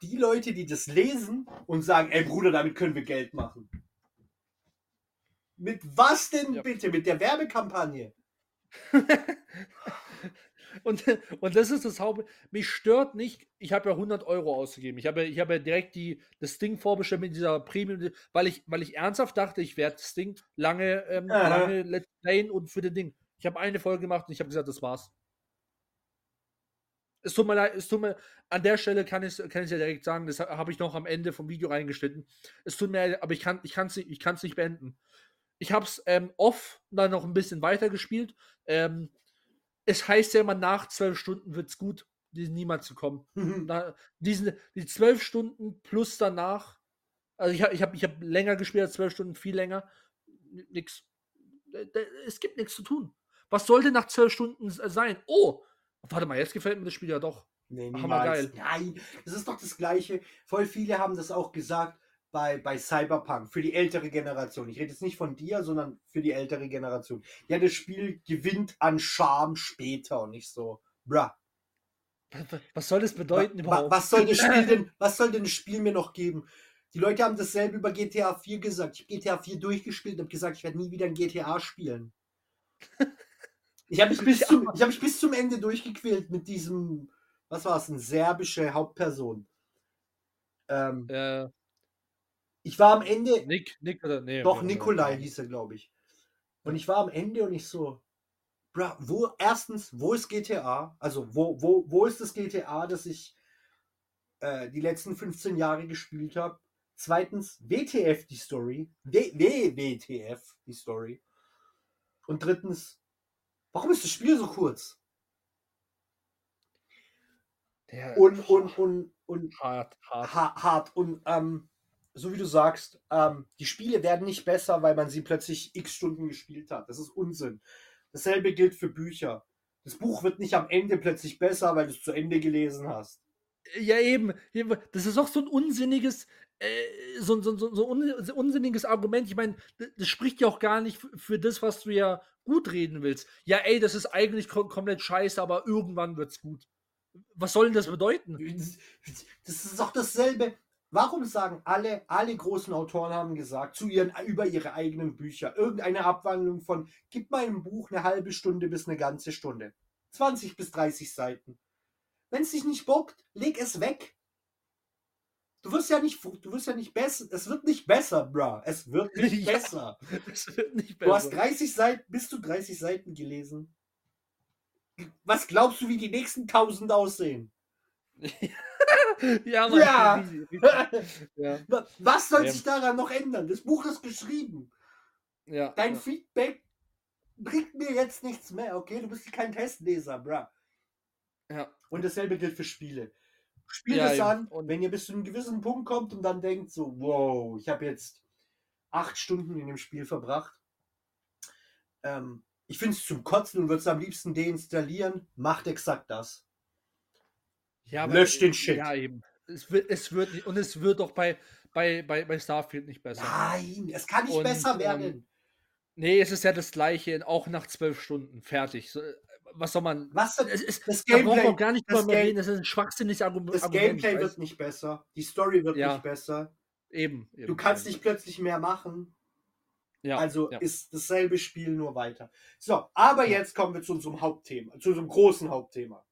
Speaker 2: Die Leute, die das lesen und sagen, ey Bruder, damit können wir Geld machen. Mit was denn
Speaker 1: Ja.
Speaker 2: bitte? Mit der Werbekampagne? [LAUGHS]
Speaker 1: Und, [LAUGHS] und das ist das Haupt. Mich stört nicht, ich habe ja 100 Euro ausgegeben. Ich habe, ja- ich habe ja direkt die, das Ding vorbestellt mit dieser Premium, weil ich, weil ich ernsthaft dachte, ich werde das Ding lange, ähm, lange Let's Playen und für das Ding. Ich habe eine Folge gemacht und ich habe gesagt, das war's. Es tut mir leid, es tut mir, an der Stelle kann ich es kann ja direkt sagen, das ha- habe ich noch am Ende vom Video reingeschnitten. Es tut mir leid, aber ich kann ich es nicht, ich kann's nicht beenden. Ich habe es ähm, off dann noch ein bisschen weiter gespielt. Ähm, es heißt ja immer, nach zwölf Stunden wird es gut, niemand zu kommen. Na, diesen, die zwölf Stunden plus danach, also ich habe ich hab, ich hab länger gespielt als zwölf Stunden, viel länger, nix. Da- Es gibt nichts zu tun. Was sollte nach zwölf Stunden s- sein? Oh, warte mal, jetzt gefällt mir das Spiel ja doch.
Speaker 2: Nee,
Speaker 1: Hammergeil.
Speaker 2: niemals. Nein, das ist doch das Gleiche. Voll viele haben das auch gesagt bei, bei Cyberpunk für die ältere Generation. Ich rede jetzt nicht von dir, sondern für die ältere Generation. Ja, das Spiel gewinnt an Charme später und nicht so, bruh.
Speaker 1: Was, soll das bedeuten überhaupt?
Speaker 2: Was soll das Spiel [LAUGHS] denn, was soll denn das Spiel mir noch geben? Die Leute haben dasselbe über GTA 4 gesagt. Ich habe GTA 4 durchgespielt und habe gesagt, ich werde nie wieder ein GTA spielen. [LAUGHS] Ich habe mich, bis zum- ich hab mich bis zum Ende durchgequält mit diesem, was war es, eine serbische Hauptperson. Ähm,
Speaker 1: Äh,
Speaker 2: ich war am Ende,
Speaker 1: Nick, Nick oder nee.
Speaker 2: doch Nikolai hieß er, glaube ich. Und ich war am Ende und ich so, bruh, wo, erstens, wo ist GTA? Also, wo, wo, wo ist das GTA, das ich äh, die letzten 15 Jahre gespielt habe? Zweitens, WTF die Story. W, w WTF die Story. Und drittens, warum ist das Spiel so kurz?
Speaker 1: Der,
Speaker 2: Und, und, und, und
Speaker 1: hart, hart.
Speaker 2: ha hart. Und ähm, so wie du sagst, ähm, die Spiele werden nicht besser, weil man sie plötzlich x Stunden gespielt hat. Das ist Unsinn. Dasselbe gilt für Bücher. Das Buch wird nicht am Ende plötzlich besser, weil du es zu Ende gelesen hast.
Speaker 1: Ja, eben. Das ist auch so ein unsinniges, äh, so, so, so, so un, so unsinniges Argument. Ich meine, das, das spricht ja auch gar nicht für, das, was du ja gut reden willst. Ja, ey, das ist eigentlich kom komplett scheiße, aber irgendwann wird's gut. Was soll denn das bedeuten?
Speaker 2: Das ist doch dasselbe. Warum sagen alle, alle großen Autoren haben gesagt, zu ihren, über ihre eigenen Bücher, irgendeine Abwandlung von, gib meinem Buch eine halbe Stunde bis eine ganze Stunde. 20 bis 30 Seiten. Wenn es dich nicht bockt, leg es weg. Du wirst ja nicht, du wirst ja nicht besser, es wird nicht besser, bruh. Es wird nicht [LAUGHS]
Speaker 1: Ja.
Speaker 2: besser.
Speaker 1: Das wird nicht
Speaker 2: Du hast
Speaker 1: besser.
Speaker 2: 30 Seiten, bis du 30 Seiten gelesen. Was glaubst du, wie die nächsten 1000 aussehen? [LAUGHS] [LAUGHS]
Speaker 1: ja, Mann,
Speaker 2: Ja. [LAUGHS]
Speaker 1: ja,
Speaker 2: Wa- Was soll sich daran noch ändern? Das Buch ist geschrieben.
Speaker 1: ja.
Speaker 2: Dein
Speaker 1: ja.
Speaker 2: Feedback bringt mir jetzt nichts mehr, okay? Du bist kein Testleser, bruh.
Speaker 1: ja.
Speaker 2: Und dasselbe gilt für Spiele. Spielt es an,
Speaker 1: Und-
Speaker 2: wenn ihr bis zu einem gewissen Punkt kommt und dann denkt so, wow, ich habe jetzt acht Stunden in dem Spiel verbracht. Ähm, ich finde es zum Kotzen und würde es am liebsten deinstallieren. Macht exakt das.
Speaker 1: Ja,
Speaker 2: Lösch den Shit.
Speaker 1: Ja, eben. Es wird, es wird nicht, und es wird doch bei, bei, bei, bei Starfield nicht besser.
Speaker 2: Nein, es kann nicht
Speaker 1: Und,
Speaker 2: besser
Speaker 1: ähm,
Speaker 2: werden.
Speaker 1: Nee, es ist ja das gleiche, auch nach zwölf Stunden. Fertig. So, äh, was soll man.
Speaker 2: Was soll-
Speaker 1: Es ist,
Speaker 2: das
Speaker 1: da braucht
Speaker 2: Gameplay-
Speaker 1: man gar nicht
Speaker 2: das
Speaker 1: drüber reden. Das ist ein schwachsinniges Argument.
Speaker 2: Das Gameplay wird nicht besser. Die Story wird
Speaker 1: Ja.
Speaker 2: nicht besser.
Speaker 1: Eben, eben.
Speaker 2: Du kannst
Speaker 1: eben.
Speaker 2: nicht plötzlich mehr machen.
Speaker 1: Ja,
Speaker 2: also
Speaker 1: ja.
Speaker 2: ist dasselbe Spiel nur weiter. So, aber
Speaker 1: Ja.
Speaker 2: jetzt kommen wir zu unserem Hauptthema, zu unserem großen Hauptthema.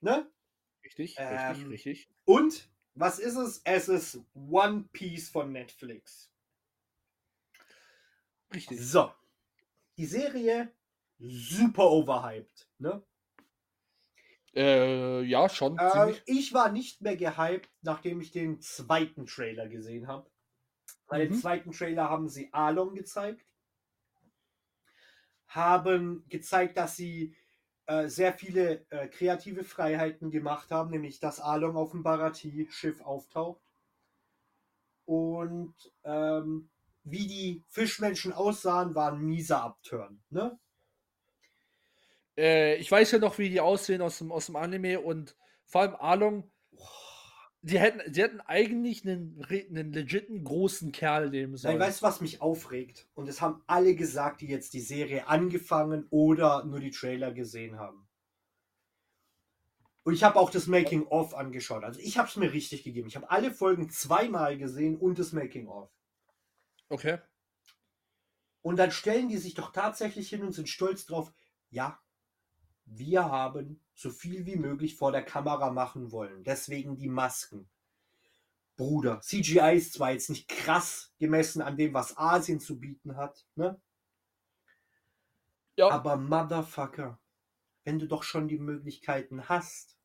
Speaker 2: Ne?
Speaker 1: Richtig,
Speaker 2: Ähm,
Speaker 1: richtig, richtig.
Speaker 2: Und was ist es? Es ist One Piece von Netflix.
Speaker 1: Richtig.
Speaker 2: So. Die Serie super overhyped. Ne?
Speaker 1: Äh, ja, schon. Ziemlich.
Speaker 2: ich war nicht mehr gehypt, nachdem ich den zweiten Trailer gesehen habe. Bei dem
Speaker 1: Mhm.
Speaker 2: zweiten Trailer haben sie Along gezeigt. Haben gezeigt, dass sie äh, sehr viele äh, kreative Freiheiten gemacht haben, nämlich dass Along auf dem Barati-Schiff auftaucht. Und ähm, wie die Fischmenschen aussahen, war ein mieser Upturn. Ne?
Speaker 1: Äh, ich weiß ja noch, wie die aussehen aus dem, aus dem Anime und vor allem Along. Die hätten, die hätten eigentlich einen, einen legiten großen Kerl nehmen sollen.
Speaker 2: Nein, weißt du, was mich aufregt? Und das haben alle gesagt, die jetzt die Serie angefangen oder nur die Trailer gesehen haben. Und ich habe auch das Making-of angeschaut. Also ich habe es mir richtig gegeben. Ich habe alle Folgen zweimal gesehen und das Making-of.
Speaker 1: Okay.
Speaker 2: Und dann stellen die sich doch tatsächlich hin und sind stolz drauf, ja, wir haben so viel wie möglich vor der Kamera machen wollen. Deswegen die Masken. Bruder, CGI ist zwar jetzt nicht krass gemessen an dem, was Asien zu bieten hat, ne?
Speaker 1: Ja.
Speaker 2: Aber Motherfucker, wenn du doch schon die Möglichkeiten hast,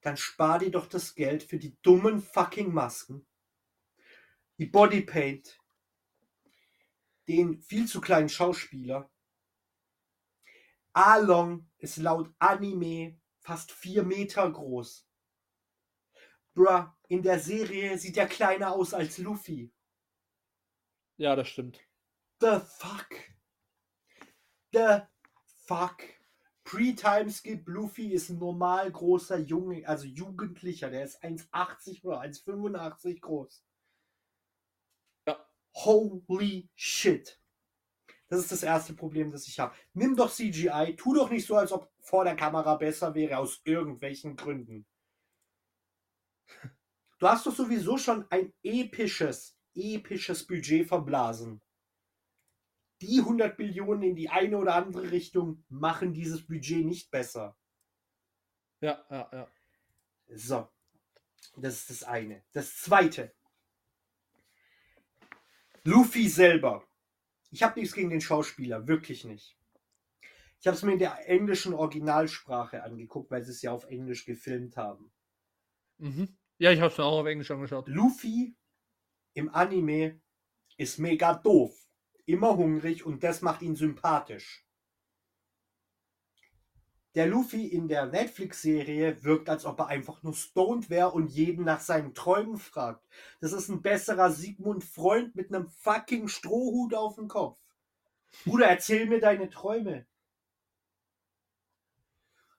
Speaker 2: dann spar dir doch das Geld für die dummen fucking Masken, die Bodypaint, den viel zu kleinen Schauspieler. Along ist laut Anime fast vier Meter groß. Bruh, in der Serie sieht er kleiner aus als Luffy.
Speaker 1: Ja, das stimmt.
Speaker 2: The fuck? The fuck? Pre-Timeskip Luffy ist ein normal großer Junge, also Jugendlicher, der ist 1,80 oder 1,85 groß.
Speaker 1: Ja.
Speaker 2: Holy shit. Das ist das erste Problem, das ich habe. Nimm doch CGI, tu doch nicht so, als ob vor der Kamera besser wäre, aus irgendwelchen Gründen. Du hast doch sowieso schon ein episches, episches Budget verblasen. Die 100 Millionen in die eine oder andere Richtung machen dieses Budget nicht besser.
Speaker 1: Ja, ja, ja.
Speaker 2: So, das ist das eine. Das zweite. Luffy selber. Ich habe nichts gegen den Schauspieler, wirklich nicht. Ich habe es mir in der englischen Originalsprache angeguckt, weil sie es ja auf Englisch gefilmt haben.
Speaker 1: Mhm. Ja, ich habe es mir auch auf Englisch angeschaut.
Speaker 2: Luffy im Anime ist mega doof, immer hungrig und das macht ihn sympathisch. Der Luffy in der Netflix-Serie wirkt, als ob er einfach nur stoned wäre und jeden nach seinen Träumen fragt. Das ist ein besserer Sigmund Freund mit einem fucking Strohhut auf dem Kopf. Bruder, erzähl mir deine Träume.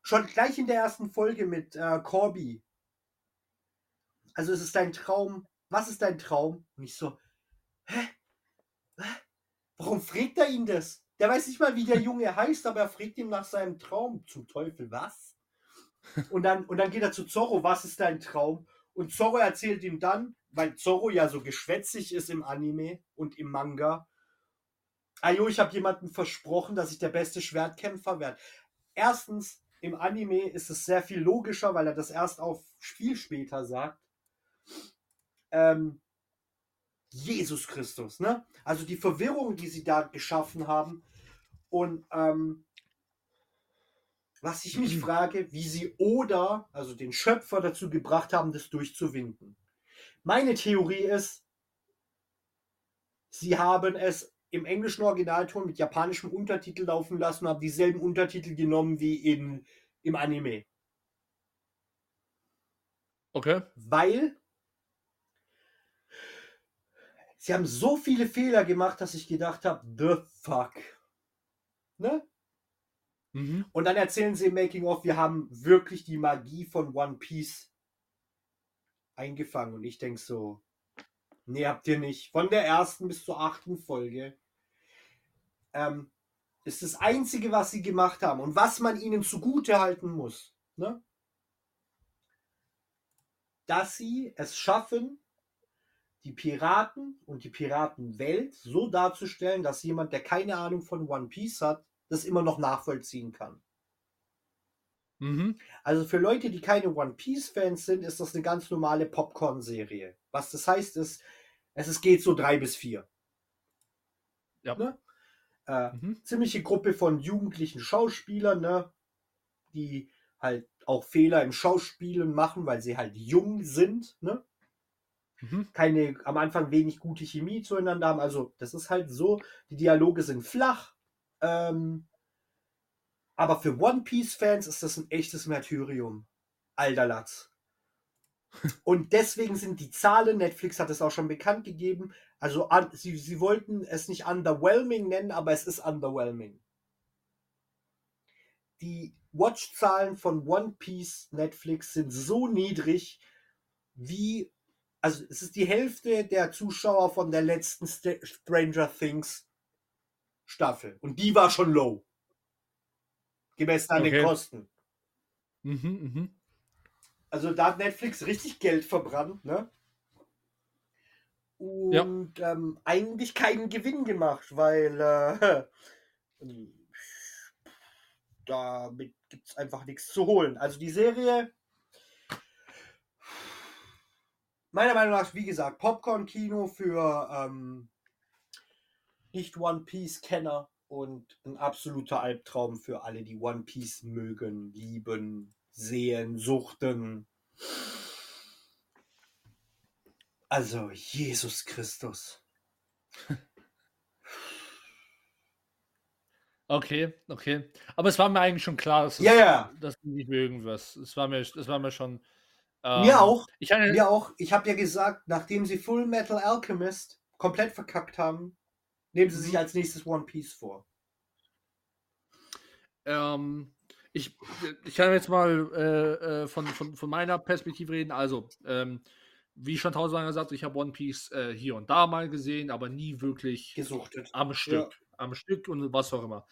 Speaker 2: Schon gleich in der ersten Folge mit äh, Corby. Also es ist dein Traum. Was ist dein Traum? Und ich so, hä? Hä? Warum fragt er ihn das? Der weiß nicht mal, wie der Junge heißt, aber er fragt ihm nach seinem Traum. Zum Teufel, was? Und dann, und dann geht er zu Zorro, was ist dein Traum? Und Zorro erzählt ihm dann, weil Zorro ja so geschwätzig ist im Anime und im Manga. Ajo, ich habe jemandem versprochen, dass ich der beste Schwertkämpfer werde. Erstens, im Anime ist es sehr viel logischer, weil er das erst auf viel später sagt. Ähm, Jesus Christus, ne? Also die Verwirrung, die sie da geschaffen haben. Und ähm, was ich mich [CLEARS THROAT] frage, wie sie Oda, also den Schöpfer, dazu gebracht haben, das durchzuwinden. Meine Theorie ist, sie haben es im englischen Originalton mit japanischem Untertitel laufen lassen und haben dieselben Untertitel genommen wie in, im Anime.
Speaker 1: Okay.
Speaker 2: Weil sie haben so viele Fehler gemacht, dass ich gedacht habe, the fuck. Ne?
Speaker 1: Mhm.
Speaker 2: Und dann erzählen sie im Making of, wir haben wirklich die Magie von One Piece eingefangen. Und ich denke so, nee, habt ihr nicht. Von der ersten bis zur achten Folge ähm, ist das Einzige, was sie gemacht haben und was man ihnen zugute halten muss, ne? dass sie es schaffen, die Piraten und die Piratenwelt so darzustellen, dass jemand, der keine Ahnung von One Piece hat, das immer noch nachvollziehen kann.
Speaker 1: Mhm.
Speaker 2: Also für Leute, die keine One Piece-Fans sind, ist das eine ganz normale Popcorn-Serie. Was das heißt, ist, es geht so drei bis vier.
Speaker 1: Ja.
Speaker 2: Ne? Äh,
Speaker 1: Mhm.
Speaker 2: ziemliche Gruppe von jugendlichen Schauspielern, ne? die halt auch Fehler im Schauspielen machen, weil sie halt jung sind. Ne?
Speaker 1: Mhm.
Speaker 2: keine, am Anfang wenig gute Chemie zueinander haben. Also, das ist halt so. Die Dialoge sind flach. Ähm, aber für One Piece-Fans ist das ein echtes Martyrium. Alter Latz. [LAUGHS] Und deswegen sind die Zahlen, Netflix hat es auch schon bekannt gegeben, also an, sie, sie wollten es nicht underwhelming nennen, aber es ist underwhelming. die Watchzahlen von One Piece Netflix sind so niedrig wie, also es ist die Hälfte der Zuschauer von der letzten St Stranger Things Staffel. Und die war schon low. Gemessen an
Speaker 1: Okay.
Speaker 2: den Kosten.
Speaker 1: Mhm, mhm.
Speaker 2: Also da hat Netflix richtig Geld verbrannt, ne? Und ähm, eigentlich keinen Gewinn gemacht, weil äh, [LAUGHS] ähm, damit gibt es einfach nichts zu holen. Also die Serie, meiner Meinung nach, wie gesagt, Popcorn-Kino für ähm, nicht One Piece-Kenner und ein absoluter Albtraum für alle, die One Piece mögen, lieben, sehen, suchten. Also, Jesus Christus. [LAUGHS]
Speaker 1: Okay, okay. Aber es war mir eigentlich schon klar, dass, es,
Speaker 2: Ja, ja.
Speaker 1: dass du nicht mögen wirst. Es war mir, es war mir schon. Ähm,
Speaker 2: Mir auch.
Speaker 1: Ich hatte,
Speaker 2: Mir auch. Ich habe ja gesagt, nachdem sie Full Metal Alchemist komplett verkackt haben, nehmen sie sich
Speaker 1: Mhm.
Speaker 2: als nächstes One Piece vor.
Speaker 1: Ähm, ich, ich kann jetzt mal äh, äh, von, von, von meiner Perspektive reden. Also, ähm, wie schon tausendmal gesagt, ich habe One Piece äh, hier und da mal gesehen, aber nie wirklich
Speaker 2: Gesuchtet.
Speaker 1: am Stück. Am Stück und was auch immer.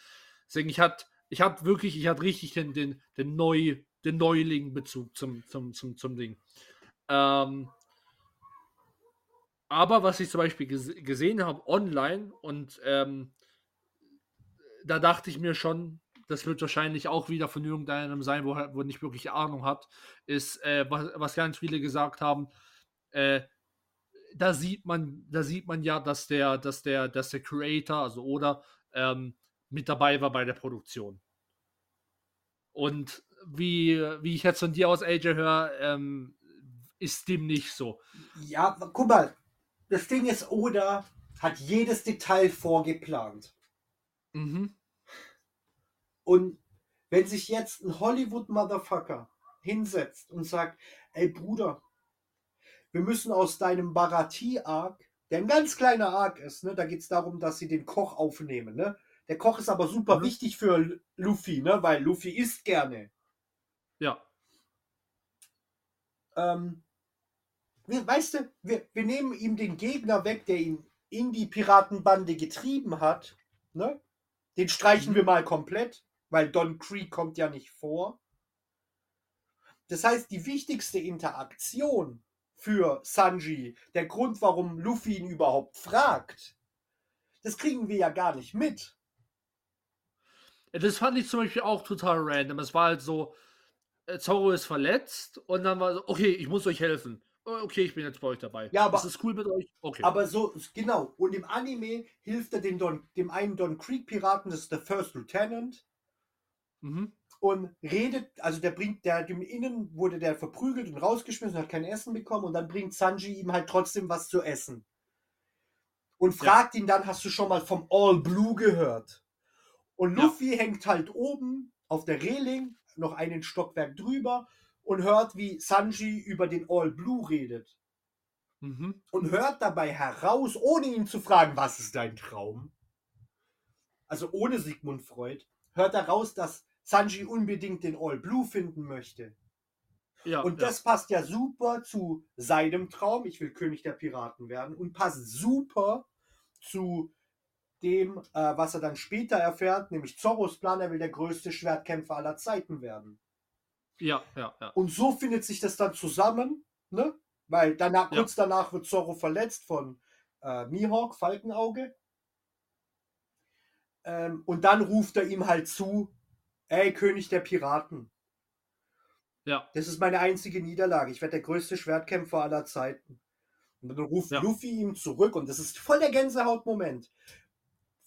Speaker 1: Deswegen, ich hatte ich hat wirklich, ich hatte richtig den, den, den, Neu, den Neuling-Bezug zum, zum, zum, zum Ding. Ähm, aber was ich zum Beispiel gese gesehen habe online und ähm, da dachte ich mir schon, das wird wahrscheinlich auch wieder von irgendeinem sein, wo er nicht wirklich Ahnung hat, ist, äh, was, was ganz viele gesagt haben, äh, da sieht man, da sieht man ja, dass der, dass der, dass der Creator, also oder ähm, mit dabei war bei der Produktion. Und wie, wie ich jetzt von dir aus, AJ, höre, ähm, ist dem nicht so.
Speaker 2: Ja, guck mal. Das Ding ist, Oda hat jedes Detail vorgeplant.
Speaker 1: Mhm.
Speaker 2: Und wenn sich jetzt ein Hollywood-Motherfucker hinsetzt und sagt, ey Bruder, wir müssen aus deinem Barati-Arc, der ein ganz kleiner Arc ist, ne, da geht es darum, dass sie den Koch aufnehmen. Ne? Der Koch ist aber super
Speaker 1: Mhm.
Speaker 2: wichtig für Luffy, ne, weil Luffy isst gerne.
Speaker 1: Ja.
Speaker 2: Ähm, wir, weißt du, wir, wir nehmen ihm den Gegner weg, der ihn in die Piratenbande getrieben hat. Ne? Den streichen
Speaker 1: Mhm.
Speaker 2: wir mal komplett, weil Don Creek kommt ja nicht vor. Das heißt, die wichtigste Interaktion für Sanji, der Grund, warum Luffy ihn überhaupt fragt, das kriegen wir ja gar nicht mit.
Speaker 1: Das fand ich zum Beispiel auch total random. Es war halt so, Zorro ist verletzt und dann war so, okay, ich muss euch helfen. Oh, Okay, ich bin jetzt bei euch dabei.
Speaker 2: Ja, aber-
Speaker 1: Ist das cool mit euch? Okay.
Speaker 2: Aber so, genau. Und im Anime hilft er dem, Don, dem einen Don Creek Piraten, das ist der First Lieutenant,
Speaker 1: mhm.
Speaker 2: und redet, also der bringt, der dem Innen wurde der verprügelt und rausgeschmissen, hat kein Essen bekommen und dann bringt Sanji ihm halt trotzdem was zu essen. Und fragt ihn dann, hast du schon mal vom All Blue gehört? Und
Speaker 1: Ja.
Speaker 2: Luffy hängt halt oben auf der Reling, noch einen Stockwerk drüber und hört, wie Sanji über den All Blue redet.
Speaker 1: Mhm.
Speaker 2: Und hört dabei heraus, ohne ihn zu fragen, was ist dein Traum? Also ohne Sigmund Freud, hört er raus, dass Sanji unbedingt den All Blue finden möchte.
Speaker 1: Ja,
Speaker 2: Und
Speaker 1: ja.
Speaker 2: das passt ja super zu seinem Traum, ich will König der Piraten werden, und passt super zu dem, äh, was er dann später erfährt, nämlich Zorros Plan, er will der größte Schwertkämpfer aller Zeiten werden.
Speaker 1: ja, ja, ja.
Speaker 2: Und so findet sich das dann zusammen, ne? Weil danach,
Speaker 1: Ja.
Speaker 2: kurz danach wird Zorro verletzt von äh, Mihawk, Falkenauge. Ähm, und dann ruft er ihm halt zu, ey, König der Piraten,
Speaker 1: Ja,
Speaker 2: das ist meine einzige Niederlage. Ich werde der größte Schwertkämpfer aller Zeiten. Und dann ruft
Speaker 1: Ja.
Speaker 2: Luffy ihm zurück und das ist voll der Gänsehautmoment.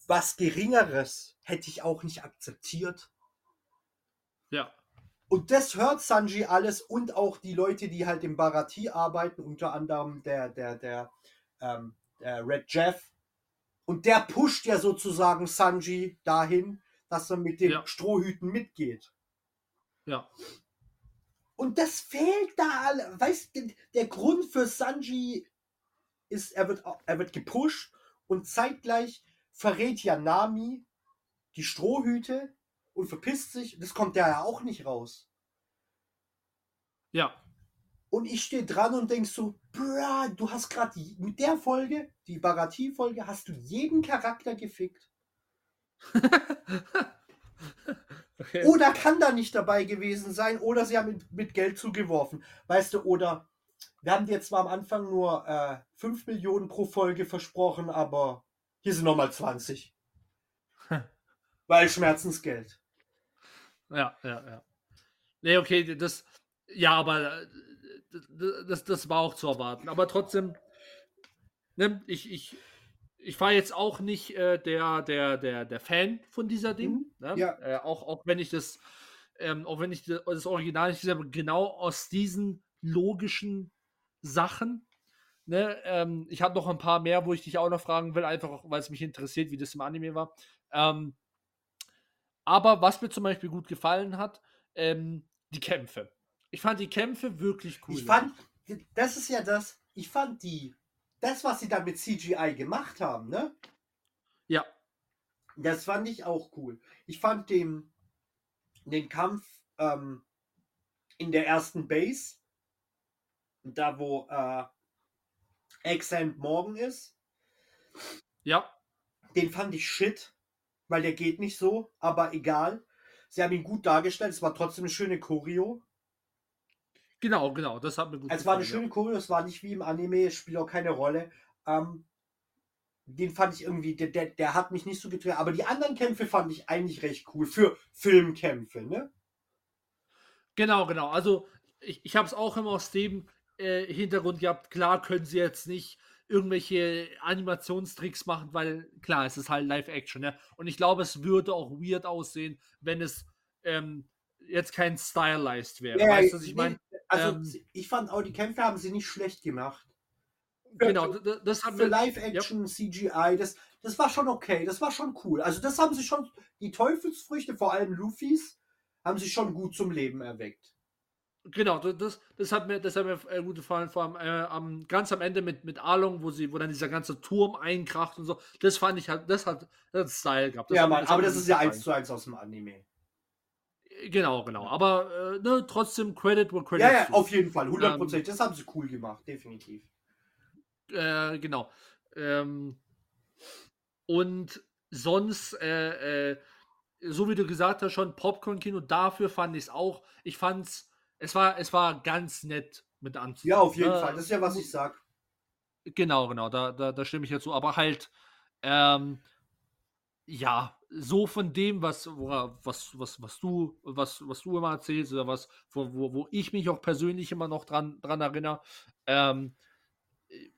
Speaker 2: Was Geringeres hätte ich auch nicht akzeptiert.
Speaker 1: ja.
Speaker 2: Und das hört Sanji alles und auch die Leute, die halt im Barati arbeiten, unter anderem der, der, der, ähm, der Red Jeff. Und der pusht ja sozusagen Sanji dahin, dass er mit den
Speaker 1: Ja.
Speaker 2: Strohhüten mitgeht.
Speaker 1: Ja,
Speaker 2: Und das fehlt da alle. Weißt du, der Grund für Sanji ist, er wird, er wird gepusht und zeitgleich verrät ja Nami die Strohhüte und verpisst sich. Das kommt ja auch nicht raus.
Speaker 1: Ja.
Speaker 2: Und ich stehe dran und denk so, bruh, du hast gerade mit der Folge, die Baratie-Folge, hast du jeden Charakter gefickt. [LAUGHS]
Speaker 1: okay.
Speaker 2: Oder kann da nicht dabei gewesen sein, oder sie haben mit, mit Geld zugeworfen. Weißt du, oder wir haben dir zwar am Anfang nur äh, 5 Millionen pro Folge versprochen, aber hier sind nochmal 20. Weil Schmerzensgeld.
Speaker 1: Ja, ja, ja. Nee, okay, das, ja, aber äh, das, das war auch zu erwarten. Aber trotzdem, ne, ich, ich, ich war jetzt auch nicht äh, der, der, der, der Fan von dieser Ding.
Speaker 2: Mhm,
Speaker 1: Ne?
Speaker 2: ja.
Speaker 1: Äh, auch, auch wenn ich das, ähm, auch wenn ich das, das Original nicht gesehen habe, genau aus diesen logischen Sachen. Ne, ähm, ich habe noch ein paar mehr, wo ich dich auch noch fragen will, einfach weil es mich interessiert, wie das im Anime war. Ähm, aber was mir zum Beispiel gut gefallen hat, ähm, die Kämpfe. Ich fand die Kämpfe wirklich cool.
Speaker 2: Ich fand, das ist ja das, ich fand die, das, was sie da mit CGI gemacht haben, ne?
Speaker 1: Ja.
Speaker 2: Das fand ich auch cool. Ich fand den, den Kampf ähm, in der ersten Base, da wo äh, Exant Morgan ist,
Speaker 1: Ja,
Speaker 2: den fand ich shit, weil der geht nicht so, aber egal. Sie haben ihn gut dargestellt, es war trotzdem eine schöne Choreo.
Speaker 1: genau, genau. Das hat mir gut
Speaker 2: Es war eine
Speaker 1: gefallen,
Speaker 2: schöne Choreo, es war nicht wie im Anime, es spielt auch keine Rolle. Ähm, den fand ich irgendwie, der, der, der hat mich nicht so getriggert, aber die anderen Kämpfe fand ich eigentlich recht cool für Filmkämpfe, ne?
Speaker 1: Ja. Genau, genau. Also ich, ich habe es auch immer aus dem äh, Hintergrund gehabt. Klar können sie jetzt nicht irgendwelche Animationstricks machen, weil klar, es ist halt Live-Action. Ne? Und ich glaube, es würde auch weird aussehen, wenn es ähm, jetzt kein Stylized wäre. weißt du, was ich meine?
Speaker 2: Also
Speaker 1: ähm,
Speaker 2: ich fand auch, die Kämpfe haben sie nicht schlecht gemacht.
Speaker 1: Genau, das hat
Speaker 2: Für
Speaker 1: mir.
Speaker 2: Live-Action, CGI, das, das war schon okay, das war schon cool. Also das haben sie schon, die Teufelsfrüchte, vor allem Luffys, haben sie schon gut zum Leben erweckt.
Speaker 1: Genau, das, das hat mir, das hat mir äh, gut gefallen, vor allem äh, am, ganz am Ende mit, mit Arlong, wo sie, wo dann dieser ganze Turm einkracht und so. Das fand ich halt, das hat, das hat Style gehabt. Das
Speaker 2: ja, Mann, aber das ist ja eins zu eins aus dem Anime.
Speaker 1: Genau, genau. Aber äh, ne, trotzdem Credit wo Credit
Speaker 2: Ja, ja, auf jeden Fall,
Speaker 1: Ähm,
Speaker 2: 100%. das haben sie cool gemacht, definitiv.
Speaker 1: Äh, genau. Ähm, und sonst, äh, äh, so wie du gesagt hast, schon Popcorn-Kino, dafür fand ich es auch. Ich fand's, es war, es war ganz nett mit anzusehen.
Speaker 2: Ja, auf jeden
Speaker 1: ne?
Speaker 2: Fall. Das ist ja, was ich sag.
Speaker 1: Genau, genau, da, da, da stimme ich dazu. Aber halt, ähm, ja, so von dem, was, was, was, was du, was, was du immer erzählst, oder was, wo, wo, wo ich mich auch persönlich immer noch dran, dran erinnere, ähm, äh,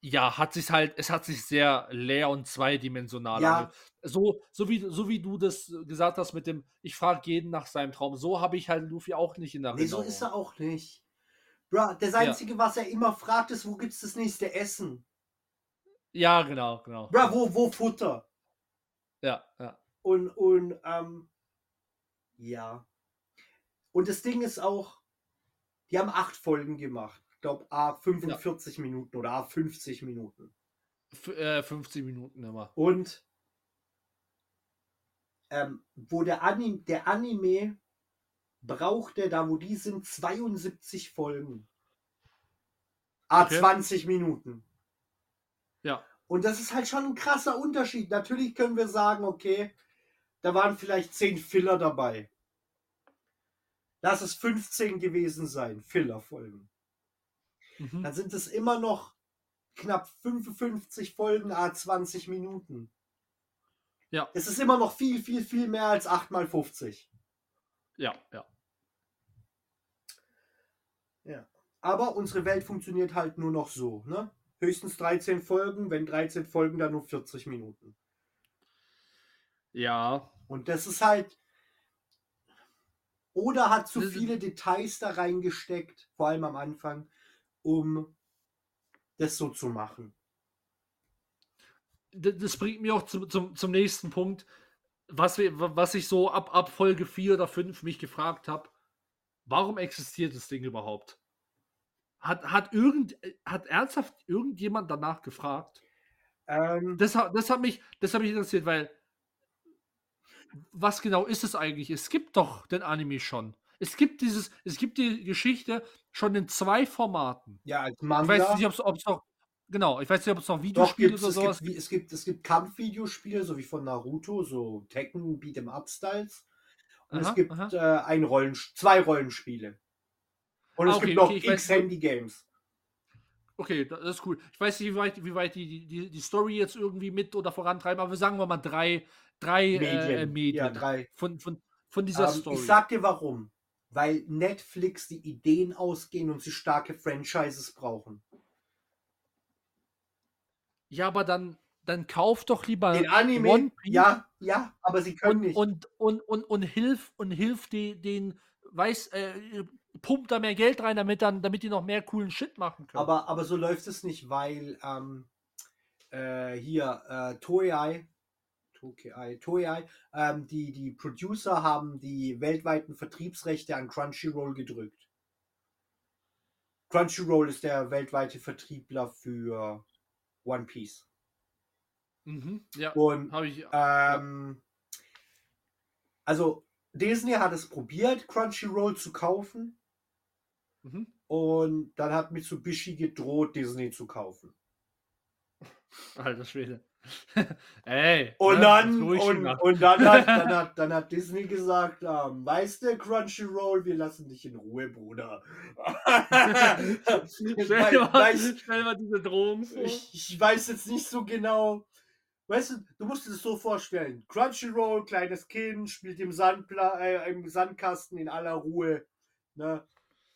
Speaker 1: ja, hat sich halt, es hat sich sehr leer und zweidimensional
Speaker 2: Ja.
Speaker 1: So, so, wie, so wie du das gesagt hast mit dem, ich frage jeden nach seinem Traum, so habe ich halt Luffy auch nicht in
Speaker 2: Nee,
Speaker 1: Erinnerung.
Speaker 2: so ist er auch nicht. Bro, das Einzige, was er immer fragt, ist, wo gibt's das nächste Essen?
Speaker 1: Ja, genau, genau.
Speaker 2: Bro, wo, wo Futter?
Speaker 1: Ja, ja.
Speaker 2: Und, und, ähm, ja. Und das Ding ist auch, die haben acht Folgen gemacht. Ich glaube, A 45 Minuten oder A 50 Minuten.
Speaker 1: F äh, 50 Minuten immer.
Speaker 2: Und ähm, wo der, Anim der Anime brauchte, da wo die sind, 72 Folgen. A
Speaker 1: Okay.
Speaker 2: 20 Minuten.
Speaker 1: Ja.
Speaker 2: Und das ist halt schon ein krasser Unterschied. Natürlich können wir sagen, okay, da waren vielleicht 10 Filler dabei. Lass es 15 gewesen sein, Filler-Folgen.
Speaker 1: Mhm.
Speaker 2: Dann sind es immer noch knapp 55 Folgen, a 20 Minuten.
Speaker 1: Ja.
Speaker 2: Es ist immer noch viel, viel, viel mehr als 8 mal 50.
Speaker 1: Ja, ja.
Speaker 2: Aber unsere Welt funktioniert halt nur noch so, ne? Höchstens 13 Folgen, wenn 13 Folgen, dann nur 40 Minuten.
Speaker 1: Ja.
Speaker 2: Und das ist halt. Oder hat zu viele Details da reingesteckt, vor allem am Anfang, um das so zu machen.
Speaker 1: Das bringt mich auch zum, zum, zum nächsten Punkt, was, wir, was ich so ab, ab Folge 4 oder 5 mich gefragt habe. Warum existiert das Ding überhaupt? Hat, hat, irgend, hat ernsthaft irgendjemand danach gefragt?
Speaker 2: Ähm,
Speaker 1: Das, hat- das, hat mich, das hat mich interessiert, weil was genau ist es eigentlich? Es gibt doch den Anime schon. Es gibt dieses, es gibt die Geschichte schon in zwei Formaten.
Speaker 2: Ja, als
Speaker 1: Ich
Speaker 2: Manga.
Speaker 1: weiß nicht, ob es noch, genau, ich weiß nicht, ob es noch
Speaker 2: Doch,
Speaker 1: Videospiele
Speaker 2: gibt's,
Speaker 1: oder sowas
Speaker 2: gibt, es, gibt, es gibt Kampfvideospiele, so wie von Naruto, so Tekken, Beat'em Up-Styles. Und
Speaker 1: Aha,
Speaker 2: es gibt äh, ein Rollen, zwei Rollenspiele. Und
Speaker 1: Ah,
Speaker 2: es
Speaker 1: okay,
Speaker 2: gibt noch
Speaker 1: okay,
Speaker 2: x
Speaker 1: nur-
Speaker 2: Handy-Games.
Speaker 1: Okay, da- das ist cool. Ich weiß nicht, wie weit, wie weit die, die- die, Story jetzt irgendwie mit oder vorantreiben, aber sagen wir mal drei, drei Medien, äh.
Speaker 2: Medien Ja, drei.
Speaker 1: Von, von, von dieser
Speaker 2: Ähm,
Speaker 1: Story.
Speaker 2: ich sag dir warum. Weil Netflix die Ideen ausgehen und sie starke Franchises brauchen.
Speaker 1: Ja, aber dann, dann kauf doch lieber
Speaker 2: Den Anime,
Speaker 1: One Piece
Speaker 2: ja, ja, aber sie können
Speaker 1: und,
Speaker 2: nicht.
Speaker 1: und, und, und, und hilf und hilf die, den, weiß, äh, pumpt da mehr Geld rein, damit dann, damit die noch mehr coolen Shit machen können.
Speaker 2: Aber, aber so läuft es nicht, weil ähm, äh, hier äh, Toei, Toei, Toei ähm, die, die Producer haben die weltweiten Vertriebsrechte an Crunchyroll gedrückt. Crunchyroll ist der weltweite Vertriebler für One Piece.
Speaker 1: mhm, ja,
Speaker 2: Und
Speaker 1: ich.
Speaker 2: ähm, also Disney hat es probiert, Crunchyroll zu kaufen
Speaker 1: Mhm.
Speaker 2: und dann hat Mitsubishi gedroht, Disney zu kaufen. [LAUGHS]
Speaker 1: Alter Schwede. [LAUGHS] Ey.
Speaker 2: Und
Speaker 1: ne,
Speaker 2: dann,
Speaker 1: jetzt ruhig
Speaker 2: und, und dann, hat, dann, hat, [LAUGHS] dann hat Disney gesagt, ähm, weißt du, Crunchyroll, wir lassen dich in Ruhe, Bruder. [LAUGHS]
Speaker 1: Stell mal,
Speaker 2: weiß,
Speaker 1: stell mal diese Drohung vor.
Speaker 2: ich, ich weiß jetzt nicht so genau. Weißt du, du musst dir das so vorstellen. Crunchyroll, kleines Kind, spielt im, Sandpla äh, im Sandkasten in aller Ruhe. Ne?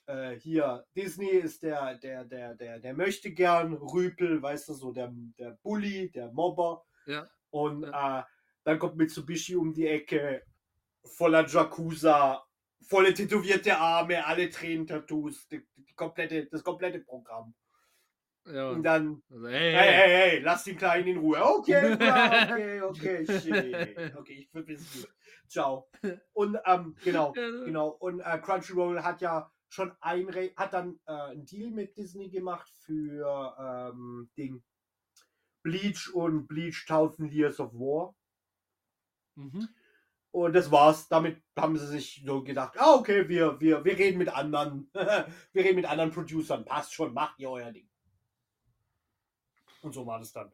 Speaker 2: Äh, hier, Disney ist der, der, der, der, der möchte gern Rüpel, weißt du, so der, der Bully, der Mobber.
Speaker 1: Ja.
Speaker 2: Und äh, dann kommt Mitsubishi um die Ecke, voller Jakuza, volle tätowierte Arme, alle Tränen-Tattoos, die, die komplette, das komplette Programm.
Speaker 1: Ja.
Speaker 2: Und dann
Speaker 1: Also, ey,
Speaker 2: Hey,
Speaker 1: ey.
Speaker 2: hey, hey, lass den Kleinen in Ruhe. Okay, [LAUGHS] okay, okay, shit. Okay, ich verpiss mich. Ciao. Und, ähm, genau, [LAUGHS] genau. Und äh, Crunchyroll hat ja schon ein, hat dann äh, einen Deal mit Disney gemacht für ähm, Ding Bleach und Bleach 1000 Years of War.
Speaker 1: Mhm.
Speaker 2: Und das war's. Damit haben sie sich so gedacht, ah, okay, wir, wir, wir reden mit anderen. [LAUGHS] wir reden mit anderen Producern. Passt schon, macht ihr euer Ding. Und so war das dann.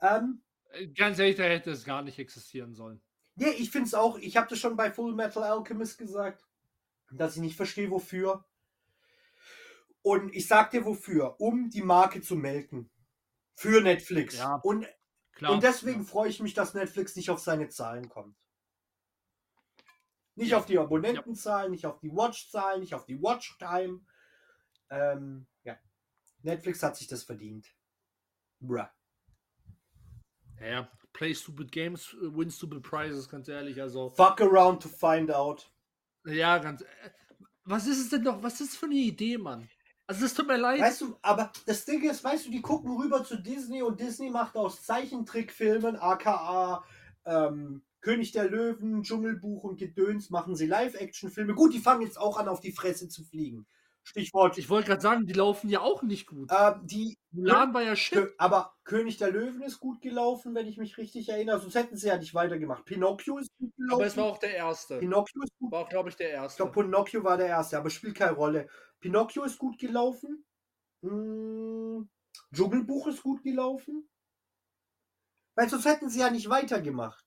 Speaker 2: Ähm,
Speaker 1: Äh, Ganz ehrlich, da hätte es gar nicht existieren sollen.
Speaker 2: Nee, ich finde es auch, ich habe das schon bei Full Metal Alchemist gesagt, dass ich nicht verstehe, wofür. Und ich sag dir wofür, um die Marke zu melken. Für Netflix.
Speaker 1: Ja,
Speaker 2: und,
Speaker 1: Klar.
Speaker 2: und deswegen freue ich mich, dass Netflix nicht auf seine Zahlen kommt. Nicht auf die Abonnentenzahlen, nicht auf die Watchzahlen, nicht auf die Watchtime. Ähm, ja. Netflix hat sich das verdient. Bruh.
Speaker 1: Ja, ja. Play stupid games, win stupid prizes, ganz ehrlich. Also,
Speaker 2: Fuck around to find out.
Speaker 1: Ja, ganz. äh, Was ist es denn doch? Was ist das für eine Idee, Mann? Also, es tut mir leid.
Speaker 2: Weißt du, aber das Ding ist, weißt du, die gucken rüber zu Disney und Disney macht aus Zeichentrickfilmen, aka ähm, König der Löwen, Dschungelbuch und Gedöns, machen sie Live-Action-Filme. Gut, die fangen jetzt auch an, auf die Fresse zu fliegen. Stichwort.
Speaker 1: ich wollte gerade sagen, die laufen ja auch nicht gut.
Speaker 2: ähm, die,
Speaker 1: Mulan war ja shit.
Speaker 2: Kö- aber König der Löwen ist gut gelaufen, wenn ich mich richtig erinnere. Sonst hätten sie ja nicht weitergemacht. Pinocchio ist gut gelaufen.
Speaker 1: Aber es war auch der erste.
Speaker 2: Pinocchio ist gut
Speaker 1: War auch, glaube ich, der
Speaker 2: Ich
Speaker 1: erste.
Speaker 2: glaube, Pinocchio war der erste, aber spielt keine Rolle. Pinocchio ist gut gelaufen. Mm, Dschungelbuch ist gut gelaufen. Weil sonst hätten sie ja nicht weitergemacht.